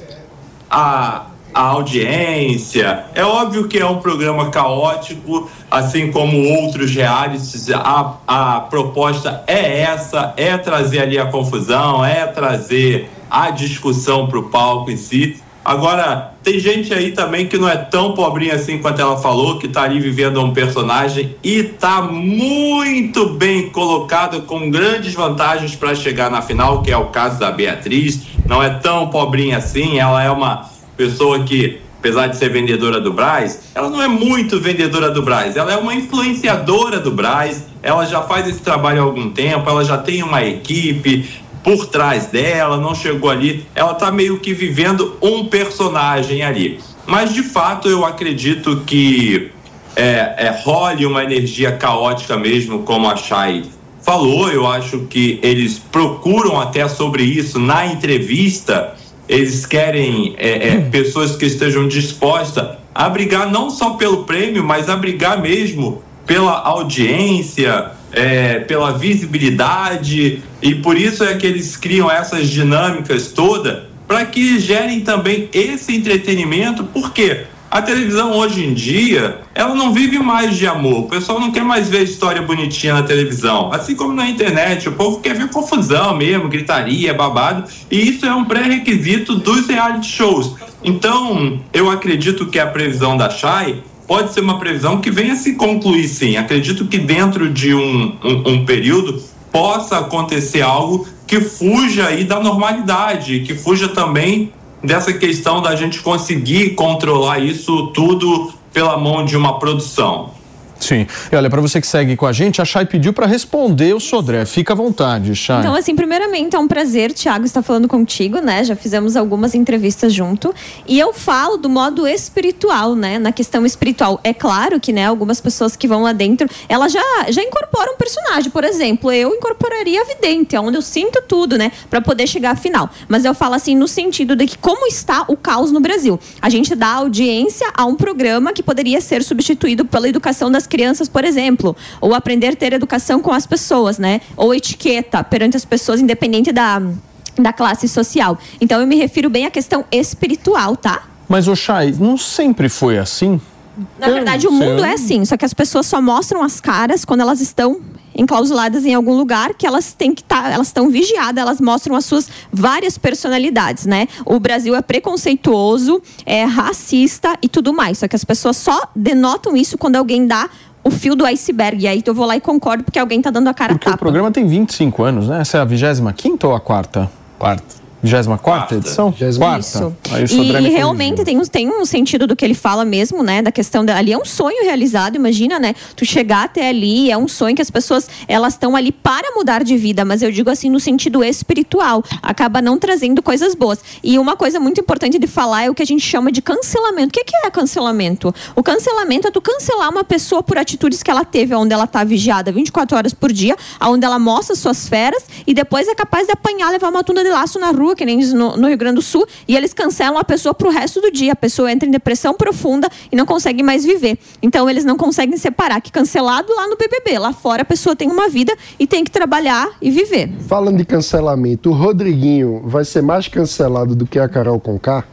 S15: à, à audiência. É óbvio que é um programa caótico, assim como outros realities. A, a proposta é essa, é trazer ali a confusão, é trazer a discussão para o palco em si. Agora, tem gente aí também que não é tão pobrinha assim quanto ela falou, que tá ali vivendo um personagem e tá muito bem colocado, com grandes vantagens para chegar na final, que é o caso da Beatriz. Não é tão pobrinha assim, ela é uma pessoa que, apesar de ser vendedora do Braz, ela não é muito vendedora do Braz, ela é uma influenciadora do Braz, ela já faz esse trabalho há algum tempo, ela já tem uma equipe, por trás dela, não chegou ali. Ela tá meio que vivendo um personagem ali. Mas de fato eu acredito que é, é, role uma energia caótica mesmo, como a Chay falou. Eu acho que eles procuram até sobre isso na entrevista. Eles querem é, é, pessoas que estejam dispostas a brigar não só pelo prêmio, mas a brigar mesmo pela audiência, é, pela visibilidade, e por isso é que eles criam essas dinâmicas todas para que gerem também esse entretenimento, porque a televisão hoje em dia, ela não vive mais de amor. O pessoal não quer mais ver história bonitinha na televisão. Assim como na internet, o povo quer ver confusão mesmo, gritaria, babado. E isso é um pré-requisito dos reality shows. Então, eu acredito que a previsão da Chay pode ser uma previsão que venha se concluir sim. Acredito que dentro de um, um, um período possa acontecer algo que fuja aí da normalidade, que fuja também dessa questão da gente conseguir controlar isso tudo pela mão de uma produção.
S2: Sim. E olha, para você que segue com a gente, a Chay pediu para responder o Sodré. Fica à vontade, Chay.
S14: Então, assim, primeiramente é um prazer, Thiago, estar falando contigo, né? Já fizemos algumas entrevistas junto. E eu falo do modo espiritual, né? Na questão espiritual. É claro que, né, algumas pessoas que vão lá dentro, elas já, já incorporam um personagem. Por exemplo, eu incorporaria a vidente, onde eu sinto tudo, né? Para poder chegar à final. Mas eu falo assim, no sentido de que como está o caos no Brasil. A gente dá audiência a um programa que poderia ser substituído pela educação das crianças, por exemplo, ou aprender a ter educação com as pessoas, né? Ou etiqueta perante as pessoas, independente da, da classe social. Então eu me refiro bem à questão espiritual, tá?
S2: Mas, o Chay, não sempre foi assim?
S14: Na verdade, o mundo é assim, só que as pessoas só mostram as caras quando elas estão enclausuladas em algum lugar que elas têm que estar, tá, elas estão vigiadas, elas mostram as suas várias personalidades, né? O Brasil é preconceituoso, é racista e tudo mais. Só que as pessoas só denotam isso quando alguém dá o fio do iceberg. E aí eu vou lá e concordo porque alguém está dando a cara
S2: porque
S14: tapa.
S2: o programa tem 25 anos, né? Essa é a 25 ou a quarta? Quarta. 24 edição? 24.
S14: Isso. Aí o e, e realmente tem um, tem um sentido do que ele fala mesmo, né? Da questão da, ali é um sonho realizado, imagina, né? Tu chegar até ali, é um sonho que as pessoas elas estão ali para mudar de vida, mas eu digo assim no sentido espiritual, acaba não trazendo coisas boas. E uma coisa muito importante de falar é o que a gente chama de cancelamento. O que, que é cancelamento? O cancelamento é tu cancelar uma pessoa por atitudes que ela teve, onde ela está vigiada 24 horas por dia, onde ela mostra suas feras e depois é capaz de apanhar, levar uma tunda de laço na rua que nem no, no Rio Grande do Sul, e eles cancelam a pessoa para o resto do dia. A pessoa entra em depressão profunda e não consegue mais viver. Então eles não conseguem separar que cancelado lá no BBB, lá fora a pessoa tem uma vida e tem que trabalhar e viver.
S3: Falando de cancelamento, o Rodriguinho vai ser mais cancelado do que a Carol Conká?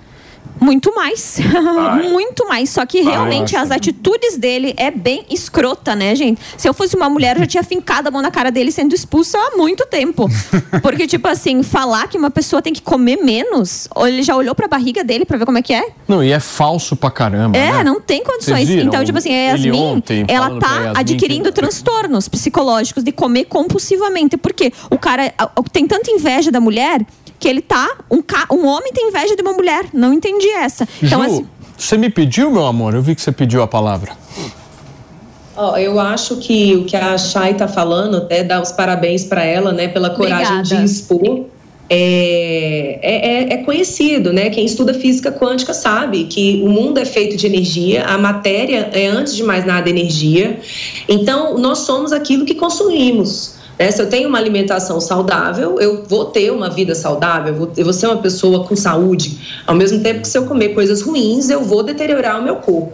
S14: Muito mais. Muito mais. Só que realmente as atitudes dele é bem escrota, né, gente? Se eu fosse uma mulher, eu já tinha fincado a mão na cara dele sendo expulsa há muito tempo. Porque, tipo assim, falar que uma pessoa tem que comer menos, ele já olhou pra barriga dele pra ver como é que é?
S2: Não, e é falso pra caramba.
S14: É,
S2: né?
S14: não tem condições. Então, tipo assim, a Yasmin, ela tá Yasmin adquirindo que... transtornos psicológicos de comer compulsivamente. Porque o cara tem tanta inveja da mulher que ele tá. Um, ca... um homem tem inveja de uma mulher. Não entendi essa. Então,
S2: Ju, assim... você me pediu, meu amor? Eu vi que você pediu a palavra.
S6: Oh, eu acho que o que a Chay está falando, até dar os parabéns para ela, né, pela coragem Obrigada. de expor. É, é, é, é, conhecido, né? Quem estuda física quântica sabe que o mundo é feito de energia, a matéria é, antes de mais nada, energia. Então, nós somos aquilo que consumimos. Né? Se eu tenho uma alimentação saudável, eu vou ter uma vida saudável, eu vou, eu vou ser uma pessoa com saúde. Ao mesmo tempo que se eu comer coisas ruins, eu vou deteriorar o meu corpo.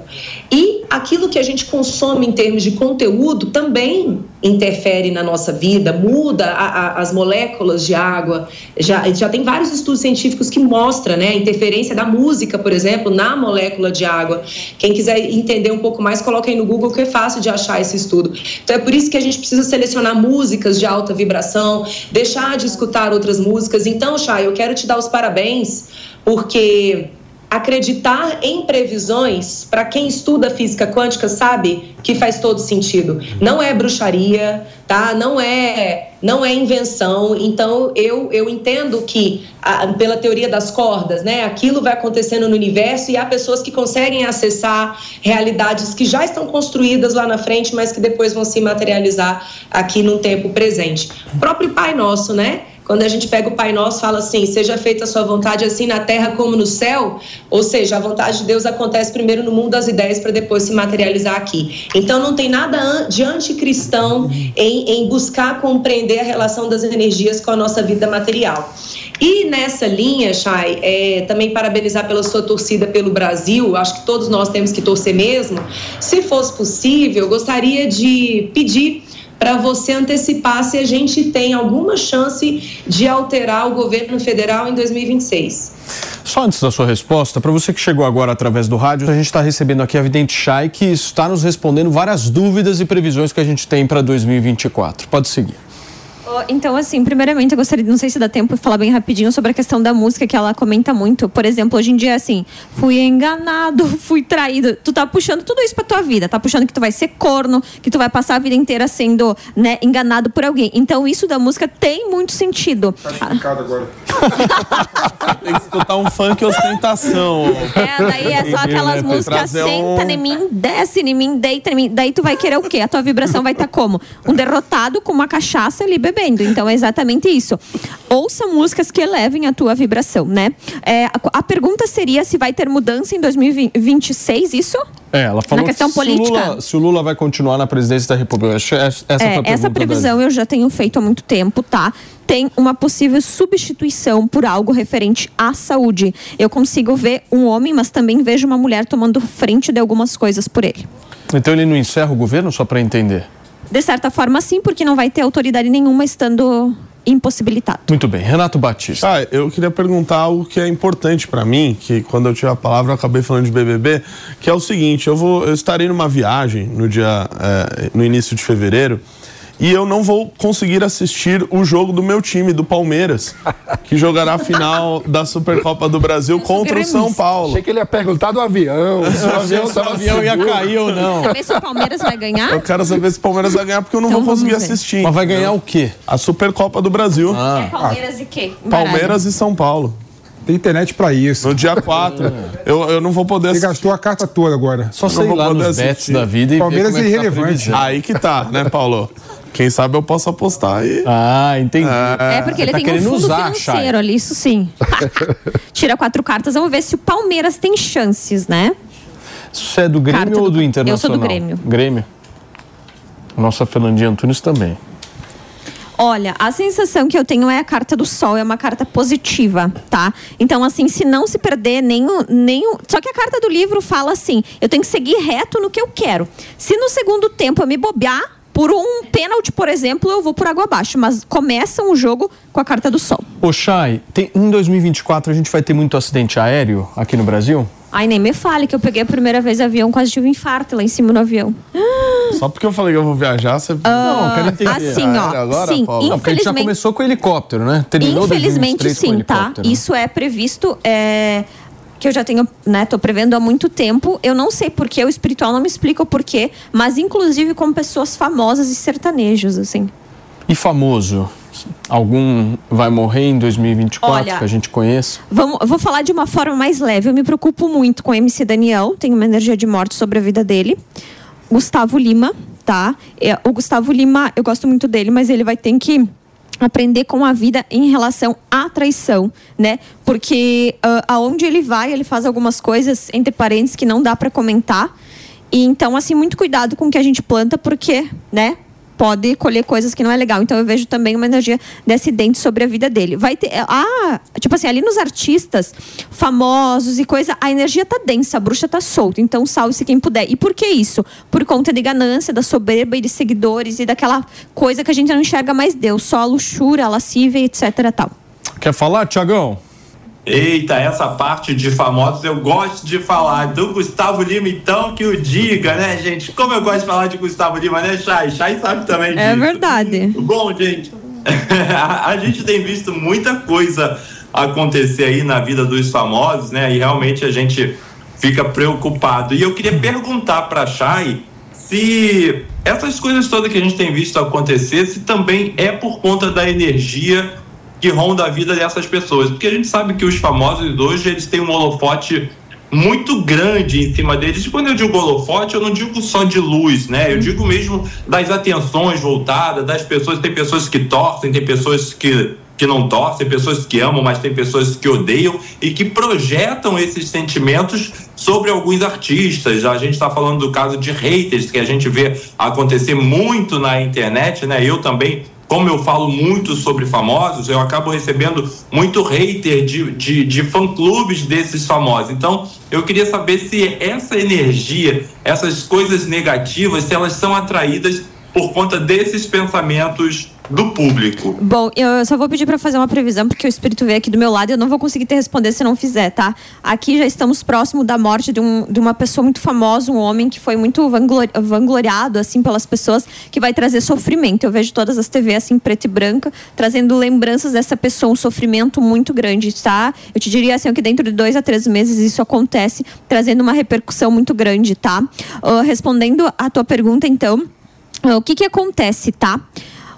S6: E aquilo que a gente consome em termos de conteúdo também interfere na nossa vida, muda a, a, as moléculas de água. Já, já tem vários estudos científicos que mostram né, a interferência da música, por exemplo, na molécula de água. Quem quiser entender um pouco mais, coloque aí no Google que é fácil de achar esse estudo. Então é por isso que a gente precisa selecionar músicas de alta vibração, deixar de escutar outras músicas. Então, Chay, eu quero te dar os parabéns, porque acreditar em previsões, para quem estuda física quântica sabe que faz todo sentido. Não é bruxaria, tá? Não é não é invenção. Então eu eu entendo que a, pela teoria das cordas, né, aquilo vai acontecendo no universo e há pessoas que conseguem acessar realidades que já estão construídas lá na frente, mas que depois vão se materializar aqui no tempo presente. O próprio Pai Nosso, né? Quando a gente pega o Pai Nosso, fala assim: seja feita a sua vontade assim na terra como no céu. Ou seja, a vontade de Deus acontece primeiro no mundo das ideias para depois se materializar aqui. Então não tem nada de anticristão em, em buscar compreender a relação das energias com a nossa vida material. E nessa linha, Chay, é, também parabenizar pela sua torcida pelo Brasil. Acho que todos nós temos que torcer mesmo. Se fosse possível, gostaria de pedir para você antecipar se a gente tem alguma chance de alterar o governo federal em 2026.
S2: Só antes da sua resposta, para você que chegou agora através do rádio, a gente está recebendo aqui a Vidente Chay, que está nos respondendo várias dúvidas e previsões que a gente tem para 2024. Pode seguir.
S14: Então, assim, primeiramente eu gostaria, não sei se dá tempo de falar bem rapidinho sobre a questão da música que ela comenta muito. Por exemplo, hoje em dia, assim, fui enganado, fui traído. Tu tá puxando tudo isso pra tua vida. Tá puxando que tu vai ser corno, que tu vai passar a vida inteira sendo, né, enganado por alguém. Então, isso da música tem muito sentido.
S5: Tá explicado agora.
S4: Tem que escutar um funk ostentação.
S14: É, daí é só aquelas
S4: que
S14: músicas senta
S4: um-
S14: em mim, desce em mim, deita em mim. Daí tu vai querer o quê? A tua vibração vai estar como? Um derrotado com uma cachaça ali bebendo. Então é exatamente isso. Ouça músicas que elevem a tua vibração, né? É, a, a pergunta seria se vai ter mudança em 2026, isso?
S2: É, ela falou
S14: Na questão
S2: que se? Lula, se o Lula vai continuar na presidência da República. Que Essa,
S14: É, essa previsão eu já tenho feito há muito tempo, tá? Tem uma possível substituição por algo referente à saúde. Eu consigo ver um homem, mas também vejo uma mulher tomando frente de algumas coisas por ele.
S2: Então ele não encerra o governo, só para entender?
S14: De certa forma, sim, porque não vai ter autoridade nenhuma estando impossibilitado.
S2: Muito bem. Renato Batista.
S4: Ah, eu queria perguntar algo que é importante pra mim, que quando eu tive a palavra eu acabei falando de BBB, que é o seguinte: eu vou, eu estarei numa viagem no dia, eh, no início de fevereiro. E eu não vou conseguir assistir o jogo do meu time, do Palmeiras, que jogará a final da Supercopa do Brasil contra o São Paulo.
S3: Achei que ele ia perguntar do avião. Se o avião,
S2: Se o avião ia cair ou não.
S14: Saber se o Palmeiras vai ganhar?
S4: Eu quero saber se o Palmeiras vai ganhar, porque eu não
S14: Então
S4: vou conseguir
S14: ver.
S4: assistir.
S2: Mas vai ganhar o quê?
S4: A Supercopa do Brasil.
S14: É Palmeiras e quê?
S4: Palmeiras e São Paulo.
S5: Tem internet pra isso.
S4: No dia 4. eu, eu não vou poder
S5: Você gastou a carta toda agora.
S2: Só
S4: Não
S2: sei lá nos bets
S4: assistir.
S2: da vida e
S5: Palmeiras
S2: ver como
S5: é
S2: é que tá
S5: irrelevante.
S2: previsão.
S4: Aí que tá, né, Paulo? Quem sabe eu posso apostar aí.
S2: Ah, entendi.
S14: É porque ele
S2: tá
S14: tem um
S2: querendo
S14: fundo
S2: usar,
S14: financeiro
S2: Chay.
S14: ali, isso sim. Tira quatro cartas, vamos ver se o Palmeiras tem chances, né?
S2: Isso é do Grêmio
S14: Carta
S2: ou
S14: do-
S2: do Internacional?
S14: Eu sou do Grêmio.
S2: Grêmio. A nossa Fernandinha Antunes também.
S14: Olha, a sensação que eu tenho é a carta do sol, é uma carta positiva, tá? Então, assim, se não se perder nenhum, nenhum. Só que a carta do livro fala assim: eu tenho que seguir reto no que eu quero. Se no segundo tempo eu me bobear, por um pênalti, por exemplo, eu vou por água abaixo. Mas começa o jogo com a carta do sol.
S2: Ô, Chay, tem, em 2024 a gente vai ter muito acidente aéreo aqui no Brasil?
S14: Ai, nem me fale que eu peguei a primeira vez avião, quase tive um infarto lá em cima no avião.
S4: Só porque eu falei que eu vou viajar, você.
S14: Ah,
S2: não, quero entender.
S14: assim, ó,
S4: Aéreo agora,
S14: sim,
S4: Paulo?
S2: Não, porque a gente já começou com o helicóptero, né? Terminou
S14: Infelizmente
S2: 2023 com o
S14: sim, tá?
S2: né?
S14: Isso é previsto, é, que eu já tenho, né, tô prevendo há muito tempo. Eu não sei porquê, o espiritual não me explica o porquê, mas inclusive com pessoas famosas e sertanejos, assim.
S2: E famoso? Algum vai morrer em 2024
S14: Olha,
S2: que a gente conheça?
S14: Vamos, vou falar de uma forma mais leve. Eu me preocupo muito com o MC Daniel, tenho uma energia de morte sobre a vida dele. Gustavo Lima, tá? É, o Gustavo Lima, eu gosto muito dele, mas ele vai ter que aprender com a vida em relação à traição, né? Porque ah, aonde ele vai, ele faz algumas coisas entre parentes que não dá para comentar. E então, assim, muito cuidado com o que a gente planta, porque, né? Pode colher coisas que não é legal. Então eu vejo também uma energia de acidente sobre a vida dele. Vai ter. Ah, tipo assim, ali nos artistas famosos e coisa, a energia tá densa, a bruxa tá solta. Então salve-se quem puder. E por que isso? Por conta de ganância, da soberba e de seguidores e daquela coisa que a gente não enxerga mais Deus, só a luxúria, a lascívia, etc. Tal.
S2: Quer falar, Tiagão?
S15: Eita, essa parte de famosos eu gosto de falar. Do Gustavo Lima, então, que o diga, né, gente? Como eu gosto de falar de Gustavo Lima, né, Chay? Chay sabe também disso.
S14: É verdade.
S15: Bom, gente, a, a gente tem visto muita coisa acontecer aí na vida dos famosos, né? E realmente a gente fica preocupado. E eu queria perguntar para Chay se essas coisas todas que a gente tem visto acontecer, se também é por conta da energia que ronda a vida dessas pessoas. Porque a gente sabe que os famosos hoje, eles têm um holofote muito grande em cima deles. E quando eu digo holofote, eu não digo só de luz, né? Eu digo mesmo das atenções voltadas, das pessoas. Tem pessoas que torcem, tem pessoas que, que não torcem, pessoas que amam, mas tem pessoas que odeiam e que projetam esses sentimentos sobre alguns artistas. A gente está falando do caso de haters, que a gente vê acontecer muito na internet, né? Eu também como eu falo muito sobre famosos, eu acabo recebendo muito hater de, de, de fã-clubes desses famosos. Então, eu queria saber se essa energia, essas coisas negativas, se elas são atraídas por conta desses pensamentos do público.
S14: Bom, eu só vou pedir para fazer uma previsão, porque o espírito veio aqui do meu lado e eu não vou conseguir te responder se não fizer, tá? Aqui já estamos próximo da morte de, um, de uma pessoa muito famosa, um homem que foi muito vanglori vangloriado, assim, pelas pessoas, que vai trazer sofrimento. Eu vejo todas as TVs, assim, preto e branca, trazendo lembranças dessa pessoa, um sofrimento muito grande, tá? Eu te diria, assim, que dentro de dois a três meses isso acontece, trazendo uma repercussão muito grande, tá? Uh, respondendo a tua pergunta, então, o que que acontece, tá?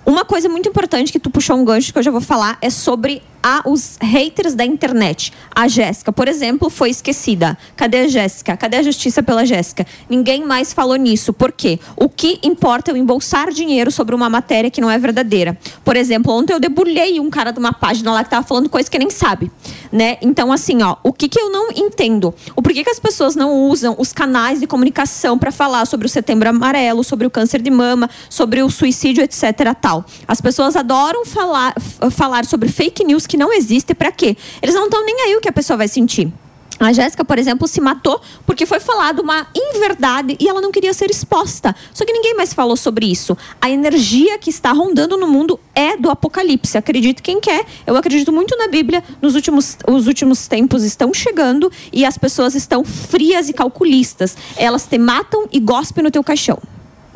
S14: Uma coisa muito importante que tu puxou um gancho que eu já vou falar é sobre a, os haters da internet. A Jéssica, por exemplo, foi esquecida. Cadê a Jéssica? Cadê a justiça pela Jéssica? Ninguém mais falou nisso. Por quê? O que importa é eu embolsar dinheiro sobre uma matéria que não é verdadeira. Por exemplo, ontem eu debulhei um cara de uma página lá que tava falando coisa que nem sabe, né? Então, assim, ó, o que que eu não entendo? O porquê que as pessoas não usam os canais de comunicação para falar sobre o setembro amarelo, sobre o câncer de mama, sobre o suicídio, etc, tal. As pessoas adoram falar, falar sobre fake news que não existe, para quê? Eles não estão nem aí o que a pessoa vai sentir. A Jéssica, por exemplo, se matou porque foi falado uma inverdade e ela não queria ser exposta. Só que ninguém mais falou sobre isso. A energia que está rondando no mundo é do apocalipse. Acredite quem quer. Eu acredito muito na Bíblia. Nos últimos, os últimos tempos estão chegando e as pessoas estão frias e calculistas. Elas te matam e gospem no teu caixão.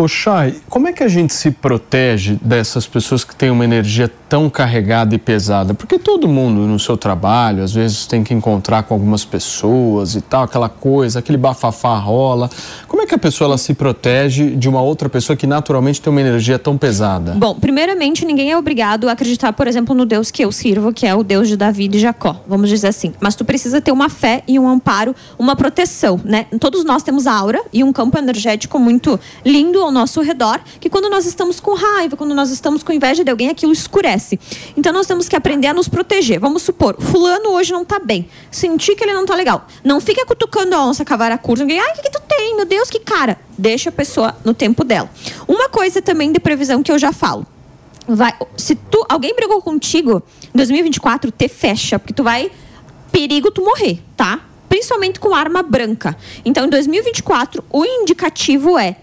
S2: Chay, como é que a gente se protege dessas pessoas que têm uma energia tão carregada e pesada? Porque todo mundo no seu trabalho, às vezes tem que encontrar com algumas pessoas e tal, aquela coisa, aquele bafafá rola. Como é que a pessoa ela se protege de uma outra pessoa que naturalmente tem uma energia tão pesada?
S14: Bom, primeiramente, ninguém é obrigado a acreditar, por exemplo, no Deus que eu sirvo, que é o Deus de Davi e Jacó, vamos dizer assim. Mas tu precisa ter uma fé e um amparo, uma proteção, né? Todos nós temos aura e um campo energético muito lindo ao nosso redor, que quando nós estamos com raiva, quando nós estamos com inveja de alguém, aquilo escurece. Então nós temos que aprender a nos proteger. Vamos supor, fulano hoje não tá bem. Sentir que ele não tá legal. Não fica cutucando a onça cavara curta. Ninguém, ai, o que, que tu tem? Meu Deus, que cara. Deixa a pessoa no tempo dela. Uma coisa também de previsão que eu já falo. Vai, se tu, alguém brigou contigo em 2024, te fecha, porque tu vai perigo tu morrer, tá? Principalmente com arma branca. Então, em 2024, o indicativo é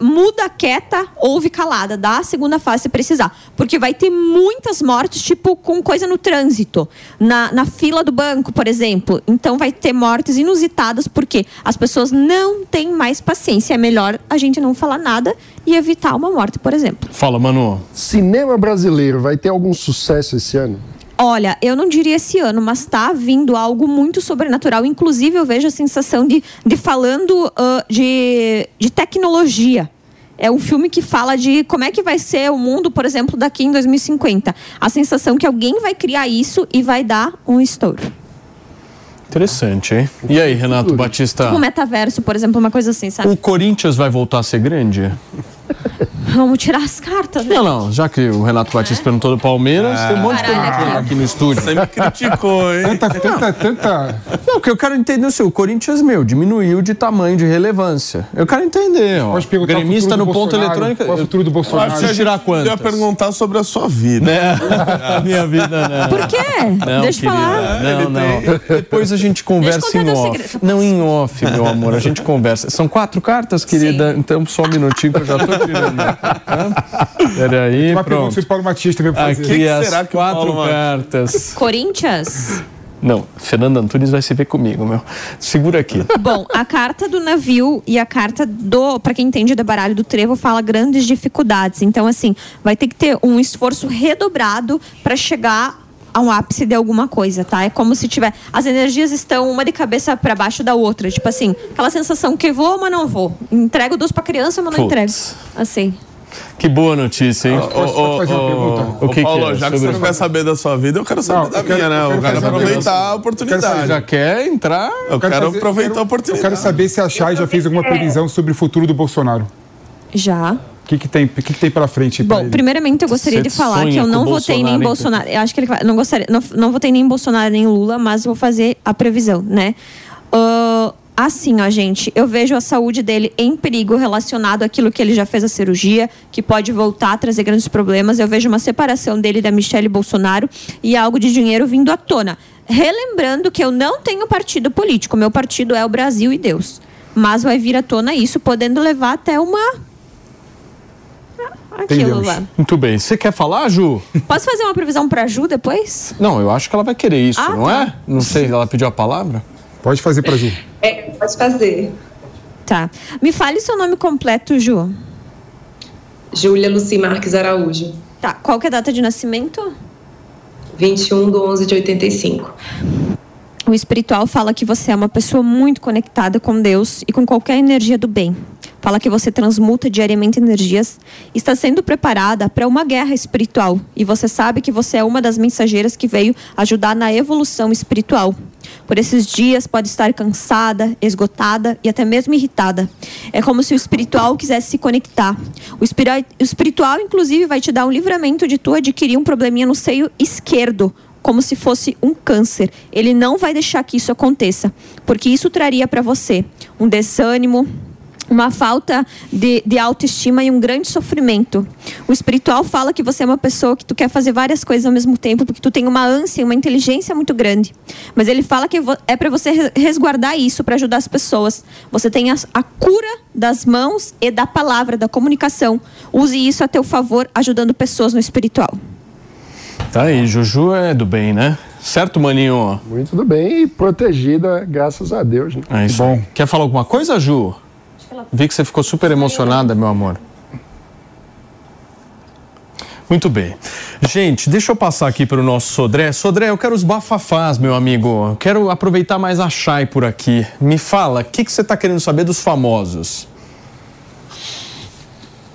S14: muda quieta, ouve calada, dá a segunda fase se precisar. Porque vai ter muitas mortes, tipo, com coisa no trânsito. Na, na fila do banco, por exemplo. Então vai ter mortes inusitadas, porque as pessoas não têm mais paciência. É melhor a gente não falar nada e evitar uma morte, por exemplo.
S2: Fala, Manu.
S3: Cinema brasileiro vai ter algum sucesso esse ano?
S14: Olha, eu não diria esse ano, mas está vindo algo muito sobrenatural. Inclusive, eu vejo a sensação de, de falando uh, de, de tecnologia. É um filme que fala de como é que vai ser o mundo, por exemplo, daqui em 2050. A sensação que alguém vai criar isso e vai dar um estouro.
S2: Interessante, hein? E aí, Renato Batista?
S14: O metaverso, por exemplo, uma coisa assim, sabe?
S2: O Corinthians vai voltar a ser grande?
S14: Vamos tirar as cartas, né?
S2: Não, não, já que o Renato Batista perguntou do Palmeiras, tem um monte de
S14: Caralho,
S2: corintiano
S14: aqui.
S2: aqui no estúdio.
S4: Você me criticou, hein?
S5: Tanta, tanta, tanta.
S2: Não, porque eu quero entender assim, o Corinthians, meu, diminuiu de tamanho, de relevância. Eu quero entender, ó.
S5: Pode perguntar o
S2: Gremista
S5: futuro
S2: no
S5: do
S2: ponto
S5: Bolsonaro,
S2: eletrônico.
S5: qual é o futuro do Bolsonaro?
S2: Tirar
S4: Eu
S2: quantas?
S4: ia perguntar sobre a sua vida.
S2: Né? A minha vida, não.
S14: Por quê?
S2: Não,
S14: Deixa eu falar.
S2: Não, não. Depois a gente conversa
S14: Deixa eu
S2: em
S14: contar
S2: off.
S14: segredo.
S2: Não, em off, meu amor. A gente conversa. São quatro cartas, querida? Então só um minutinho que eu já tô tirando. Peraí,
S5: Uma pergunta
S2: pronto.
S5: o Paulo Matias também pra fazer.
S2: Aqui
S4: que
S2: as
S4: será que o
S2: quatro cartas.
S14: Corinthians?
S2: Não, Fernando Antunes vai se ver comigo, meu. Segura aqui.
S14: Bom, a carta do navio e a carta do, para quem entende de baralho do trevo, fala grandes dificuldades. Então, assim, vai ter que ter um esforço redobrado para chegar a um ápice de alguma coisa, tá? É como se tiver. As energias estão uma de cabeça para baixo da outra. Tipo assim, aquela sensação que vou, mas não vou. Entrego doce pra criança, mas não
S2: Putz.
S14: entrego. Assim.
S2: Que boa notícia, hein?
S5: Posso- fazer uma pergunta?
S2: O que,
S4: Paulo,
S2: que é?
S4: já que
S2: Sobre-
S4: você não quer saber da sua vida, eu quero saber
S5: Não,
S4: da
S5: eu quero-
S4: minha, né?
S5: eu
S4: Eu
S5: quero
S4: quero
S5: fazer uma
S4: aproveitar a oportunidade.
S2: Já quer entrar?
S4: Eu quero
S5: fazer-
S4: aproveitar
S5: quero-
S4: a oportunidade.
S5: Eu quero saber se a Chay já fez alguma previsão sobre o futuro do Bolsonaro.
S14: Já.
S5: O que, que tem, que, que tem pela frente?
S14: Bom,
S5: ele?
S14: primeiro,mente eu gostaria
S2: Você
S14: de falar que eu não votei nem em
S2: Bolsonaro,
S14: Bolsonaro. Eu acho que ele vai- não gostaria, não, não votei nem em Bolsonaro nem em Lula, mas vou fazer a previsão, né? Ah, assim, ó, gente, eu vejo a saúde dele em perigo relacionado àquilo que ele já fez a cirurgia, que pode voltar a trazer grandes problemas. Eu vejo uma separação dele da Michelle Bolsonaro e algo de dinheiro vindo à tona. Relembrando que eu não tenho partido político, meu partido é o Brasil e Deus. Mas vai vir à tona isso, podendo levar até uma aquilo
S2: Entendemos.
S14: lá.
S2: Muito bem. Você quer falar, Ju?
S14: Posso fazer uma previsão pra Ju depois?
S2: Não, eu acho que ela vai querer isso,
S14: Ah,
S2: não
S14: tá.
S2: é? Não sei, ela pediu a palavra?
S5: Pode fazer pra Ju.
S6: É, pode fazer.
S14: Tá. Me fale seu nome completo, Ju.
S6: Júlia Luci Marques Araújo.
S14: Tá. Qual que é a data de nascimento?
S6: 21 de 11 de 85.
S14: O espiritual fala que você é uma pessoa muito conectada com Deus e com qualquer energia do bem. Fala que você transmuta diariamente energias está sendo preparada para uma guerra espiritual. E você sabe que você é uma das mensageiras que veio ajudar na evolução espiritual. Por esses dias pode estar cansada, esgotada e até mesmo irritada. É como se o espiritual quisesse se conectar. O espiritual, inclusive, vai te dar um livramento de tu adquirir um probleminha no seio esquerdo, como se fosse um câncer. Ele não vai deixar que isso aconteça, porque isso traria para você um desânimo, uma falta de, de autoestima e um grande sofrimento. O espiritual fala que você é uma pessoa que tu quer fazer várias coisas ao mesmo tempo, porque tu tem uma ânsia uma inteligência muito grande. Mas ele fala que é para você re- resguardar isso, para ajudar as pessoas. Você tem as- a cura das mãos e da palavra, da comunicação. Use isso a teu favor, ajudando pessoas no espiritual.
S2: Tá aí, Juju é do bem, né? Certo, maninho?
S3: Muito do bem e protegida, graças a Deus. Né?
S2: É isso. Bom. Quer falar alguma coisa, Ju? Vi que você ficou super emocionada, meu amor. Muito bem. Gente, deixa eu passar aqui para o nosso Sodré. Sodré, eu quero os bafafás, meu amigo. Eu quero aproveitar mais a Chay por aqui. Me fala, o que, que você está querendo saber dos famosos?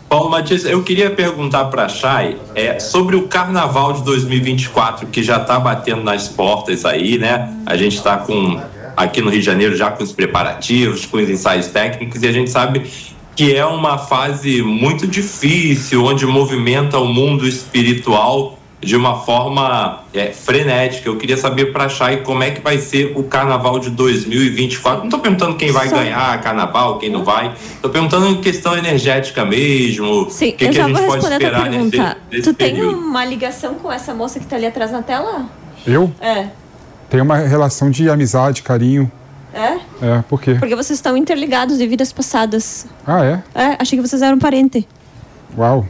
S15: Paulo Matias, eu queria perguntar para a Chay é, sobre o Carnaval de 2024, que já está batendo nas portas aí, né? A gente está com, aqui no Rio de Janeiro, já com os preparativos, com os ensaios técnicos, e a gente sabe que é uma fase muito difícil, onde movimenta o mundo espiritual de uma forma é, frenética. Eu queria saber para Chay como é que vai ser o Carnaval de 2024. Não estou perguntando quem vai
S14: Só-
S15: ganhar Carnaval, quem não vai. Estou perguntando em questão energética mesmo.
S14: Sim,
S15: o que,
S14: eu
S15: que
S14: já
S15: a gente
S14: vou
S15: pode
S14: responder a tua
S15: esperar nesse,
S14: pergunta.
S15: nesse
S14: tu tem
S15: período.
S14: uma ligação com essa moça que tá ali atrás na tela?
S5: Eu
S14: É.
S5: tenho uma relação de amizade, carinho.
S14: É?
S5: É, por quê?
S14: Porque vocês estão interligados de vidas passadas.
S5: Ah, é?
S14: É, achei que vocês eram parente.
S5: Uau.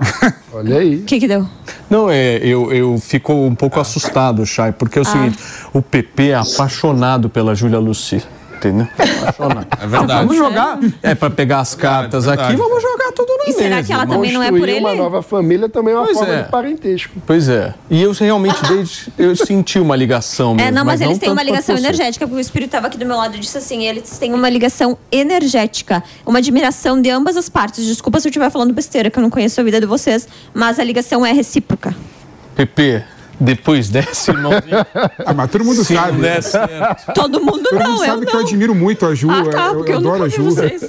S3: Olha aí.
S14: O que que deu?
S2: Não, é, eu, eu fico um pouco assustado, Chay, porque é o
S14: Ah.
S2: seguinte, o PP é apaixonado pela Júlia Luci. Entendeu? Apaixonado.
S4: É verdade.
S2: vamos jogar. É para pegar as cartas
S4: verdade.
S2: aqui, vamos jogar tudo na
S14: E será
S2: mesa,
S14: que ela também não é por ele?
S3: uma nova família também é uma
S2: Pois
S3: forma
S2: é.
S3: de parentesco.
S2: Pois é. E eu realmente desde, eu senti uma ligação mesmo.
S14: É, não, mas, eles têm uma ligação energética, porque o espírito estava aqui do meu lado e disse assim: eles têm uma ligação energética, uma admiração de ambas as partes. Desculpa se eu estiver falando besteira, que eu não conheço a vida de vocês, mas a ligação é recíproca.
S2: PP, depois dessa, irmãozinho.
S5: Ah, mas todo mundo
S2: Se
S5: sabe.
S2: não certo.
S14: Todo mundo
S5: Todo
S14: não,
S5: mundo
S14: eu
S5: sabe que eu admiro muito a Ju.
S14: Ah, tá,
S5: eu,
S14: eu,
S5: eu adoro a Ju.
S14: vocês.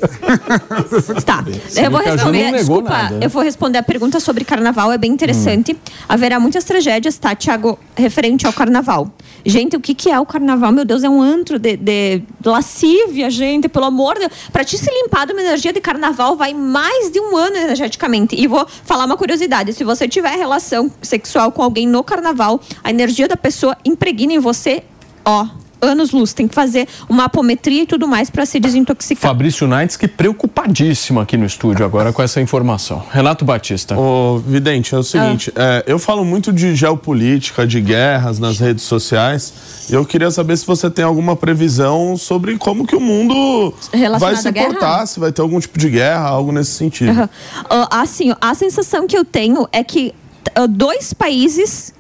S14: tá,
S2: Você
S14: eu vou responder,
S2: não negou
S14: desculpa,
S2: nada, né?
S14: eu vou responder a pergunta sobre carnaval, é bem interessante.
S2: Hum.
S14: Haverá muitas tragédias, tá, Tiago, referente ao carnaval. Gente, o que, que é o carnaval? Meu Deus, é um antro de, de lascívia, gente, pelo amor de Deus. Pra te se limpar de uma energia de carnaval, vai mais de um ano energeticamente. E vou falar uma curiosidade: se você tiver relação sexual com alguém no carnaval, a energia da pessoa impregna em você, ó. Anos luz, tem que fazer uma apometria e tudo mais pra se desintoxicar.
S2: Fabrício Naitz, que preocupadíssimo aqui no estúdio agora com essa informação. Renato Batista.
S4: Ô, Vidente, é o seguinte, é, eu falo muito de geopolítica, de guerras nas redes sociais, e eu queria saber se você tem alguma previsão sobre como que o mundo vai se
S14: à guerra?
S4: portar, se vai ter algum tipo de guerra, algo nesse sentido.
S14: Aham. Ah, assim, a sensação que eu tenho é que ah, dois países,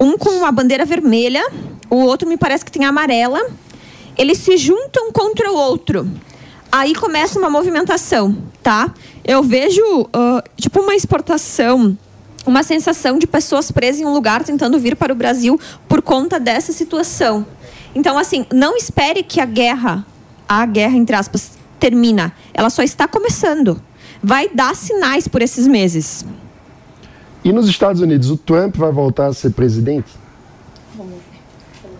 S14: um com uma bandeira vermelha, o outro me parece que tem amarela, eles se juntam contra o outro. Aí começa uma movimentação, tá? Eu vejo ah, tipo uma exportação, uma sensação de pessoas presas em um lugar tentando vir para o Brasil por conta dessa situação. Então, assim, não espere que a guerra, a guerra entre aspas, termina. Ela só está começando. Vai dar sinais por esses meses.
S3: E nos Estados Unidos, o Trump vai voltar a ser presidente?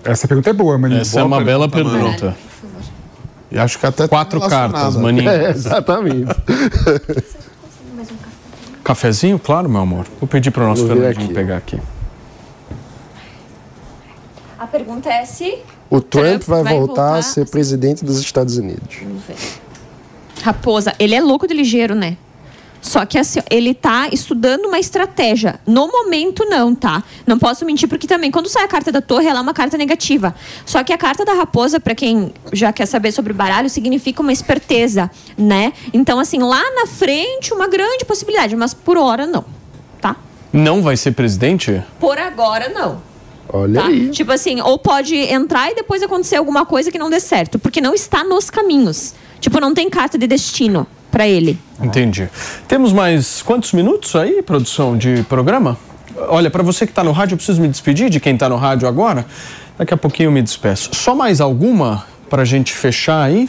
S5: Essa pergunta é boa, Maninho.
S2: Essa é uma bela pergunta.
S4: E acho que até
S2: Quatro cartas, maninho.
S3: É, exatamente.
S2: Cafezinho, claro, meu amor. Vou pedir para o nosso Fernandinho
S3: aqui.
S2: pegar aqui.
S14: A pergunta é se.
S3: O Trump, vai,
S14: vai
S3: voltar,
S14: voltar
S3: a ser presidente dos Estados Unidos.
S14: Raposa, ele é louco de ligeiro, né? Só que assim, ele tá estudando uma estratégia. No momento, não, tá? Não posso mentir, porque também, quando sai a carta da torre, ela é uma carta negativa. Só que a carta da raposa, para quem já quer saber sobre o baralho, significa uma esperteza, né? Então, assim, lá na frente, uma grande possibilidade, mas por hora, não. Tá?
S2: Não vai ser presidente?
S14: Por agora, não.
S3: Olha
S14: Tá?
S3: aí.
S14: Tipo assim, ou pode entrar e depois acontecer alguma coisa que não dê certo, porque não está nos caminhos. Tipo, não tem carta de destino para ele.
S2: Entendi. Temos mais quantos minutos aí, produção de programa? Olha, para você que está no rádio, eu preciso me despedir de quem está no rádio agora. Daqui a pouquinho eu me despeço. Só mais alguma para a gente fechar aí?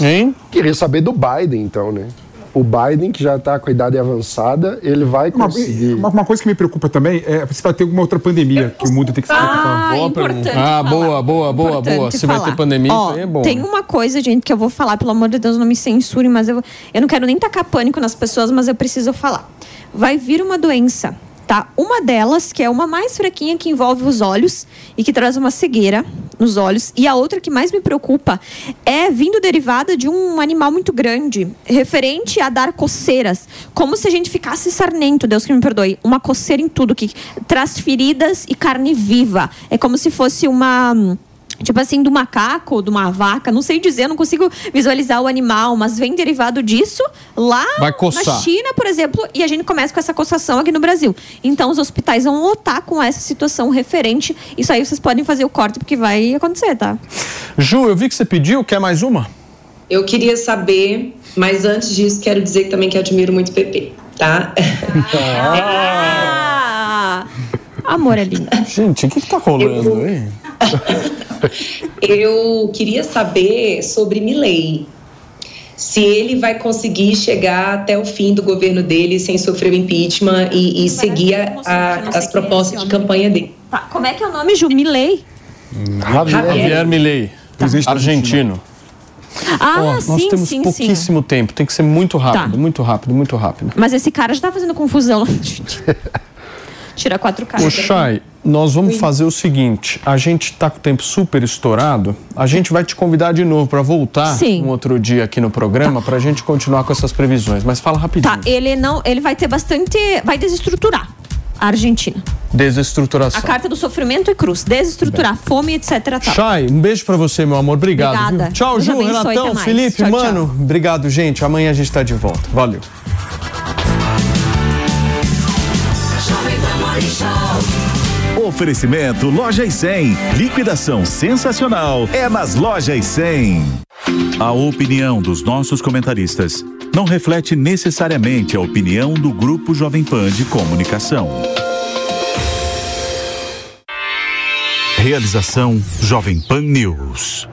S2: Hein?
S3: Queria saber do Biden, então, né? O Biden, que já está com a idade avançada, ele vai conseguir.
S5: uma- uma coisa que me preocupa também é se vai ter alguma outra pandemia que o mundo tem que se preocupar.
S14: Ah, importante
S2: Ah,
S14: falar.
S2: boa, boa, boa,
S14: Importante
S2: boa. Se vai
S14: falar.
S2: ter pandemia,
S14: Ó,
S2: isso aí é bom.
S14: Tem uma coisa, gente, que eu vou falar, pelo amor de Deus, não me censurem, mas eu, eu não quero nem tacar pânico nas pessoas, mas eu preciso falar. Vai vir uma doença, tá? Uma delas, que é uma mais fraquinha, que envolve os olhos e que traz uma cegueira nos olhos. E a outra que mais me preocupa é vindo derivada de um animal muito grande, referente a dar coceiras. Como se a gente ficasse sarnento, Deus que me perdoe. Uma coceira em tudo, que traz feridas e carne viva. É como se fosse uma. Tipo assim, do macaco, de uma vaca, não sei dizer, não consigo visualizar o animal, mas vem derivado disso lá na China, por exemplo, e a gente começa com essa coçação aqui no Brasil. Então os hospitais vão lotar com essa situação referente. Isso aí vocês podem fazer o corte, porque vai acontecer, tá?
S2: Ju, eu vi que você pediu, quer mais uma?
S6: Eu queria saber, mas antes disso, quero dizer também que admiro muito o PP, tá?
S14: Ah! Amor é lindo.
S2: Gente, o que, que tá rolando aí?
S6: Eu queria saber sobre Milley. Se ele vai conseguir chegar até o fim do governo dele sem sofrer o impeachment e, e seguir a- a- as propostas de campanha dele.
S14: Tá, como é que é o nome, Ju? Milei?
S2: Javier, Javier Milei, argentino.
S14: Ah,
S2: Ó,
S14: sim,
S2: nós temos
S14: sim, sim.
S2: pouquíssimo tempo, tem que ser muito rápido,
S14: Tá.
S2: muito rápido, muito rápido.
S14: Mas esse cara já tá fazendo confusão. Tira quatro caras.
S2: Ô, Chay, nós vamos fazer o seguinte: a gente tá com o tempo super estourado. A gente vai te convidar de novo para voltar
S14: Sim.
S2: um outro dia aqui no programa para a gente continuar com essas previsões. Mas fala rapidinho.
S14: Tá, ele não. Ele vai ter bastante. Vai desestruturar a Argentina.
S2: Desestruturação.
S14: A carta do sofrimento e cruz. Desestruturar, fome, etc. Tal.
S2: Chay, um beijo pra você, meu amor. Obrigado.
S14: Obrigada.
S2: viu? Tchau,
S14: Deus
S2: Ju, Renatão. Felipe,
S14: Tchau, tchau.
S2: mano. Obrigado, gente. Amanhã a gente tá de volta. Valeu.
S1: Oferecimento Lojas 100. Liquidação sensacional é nas Lojas 100. A opinião dos nossos comentaristas não reflete necessariamente a opinião do Grupo Jovem Pan de Comunicação. Realização Jovem Pan News.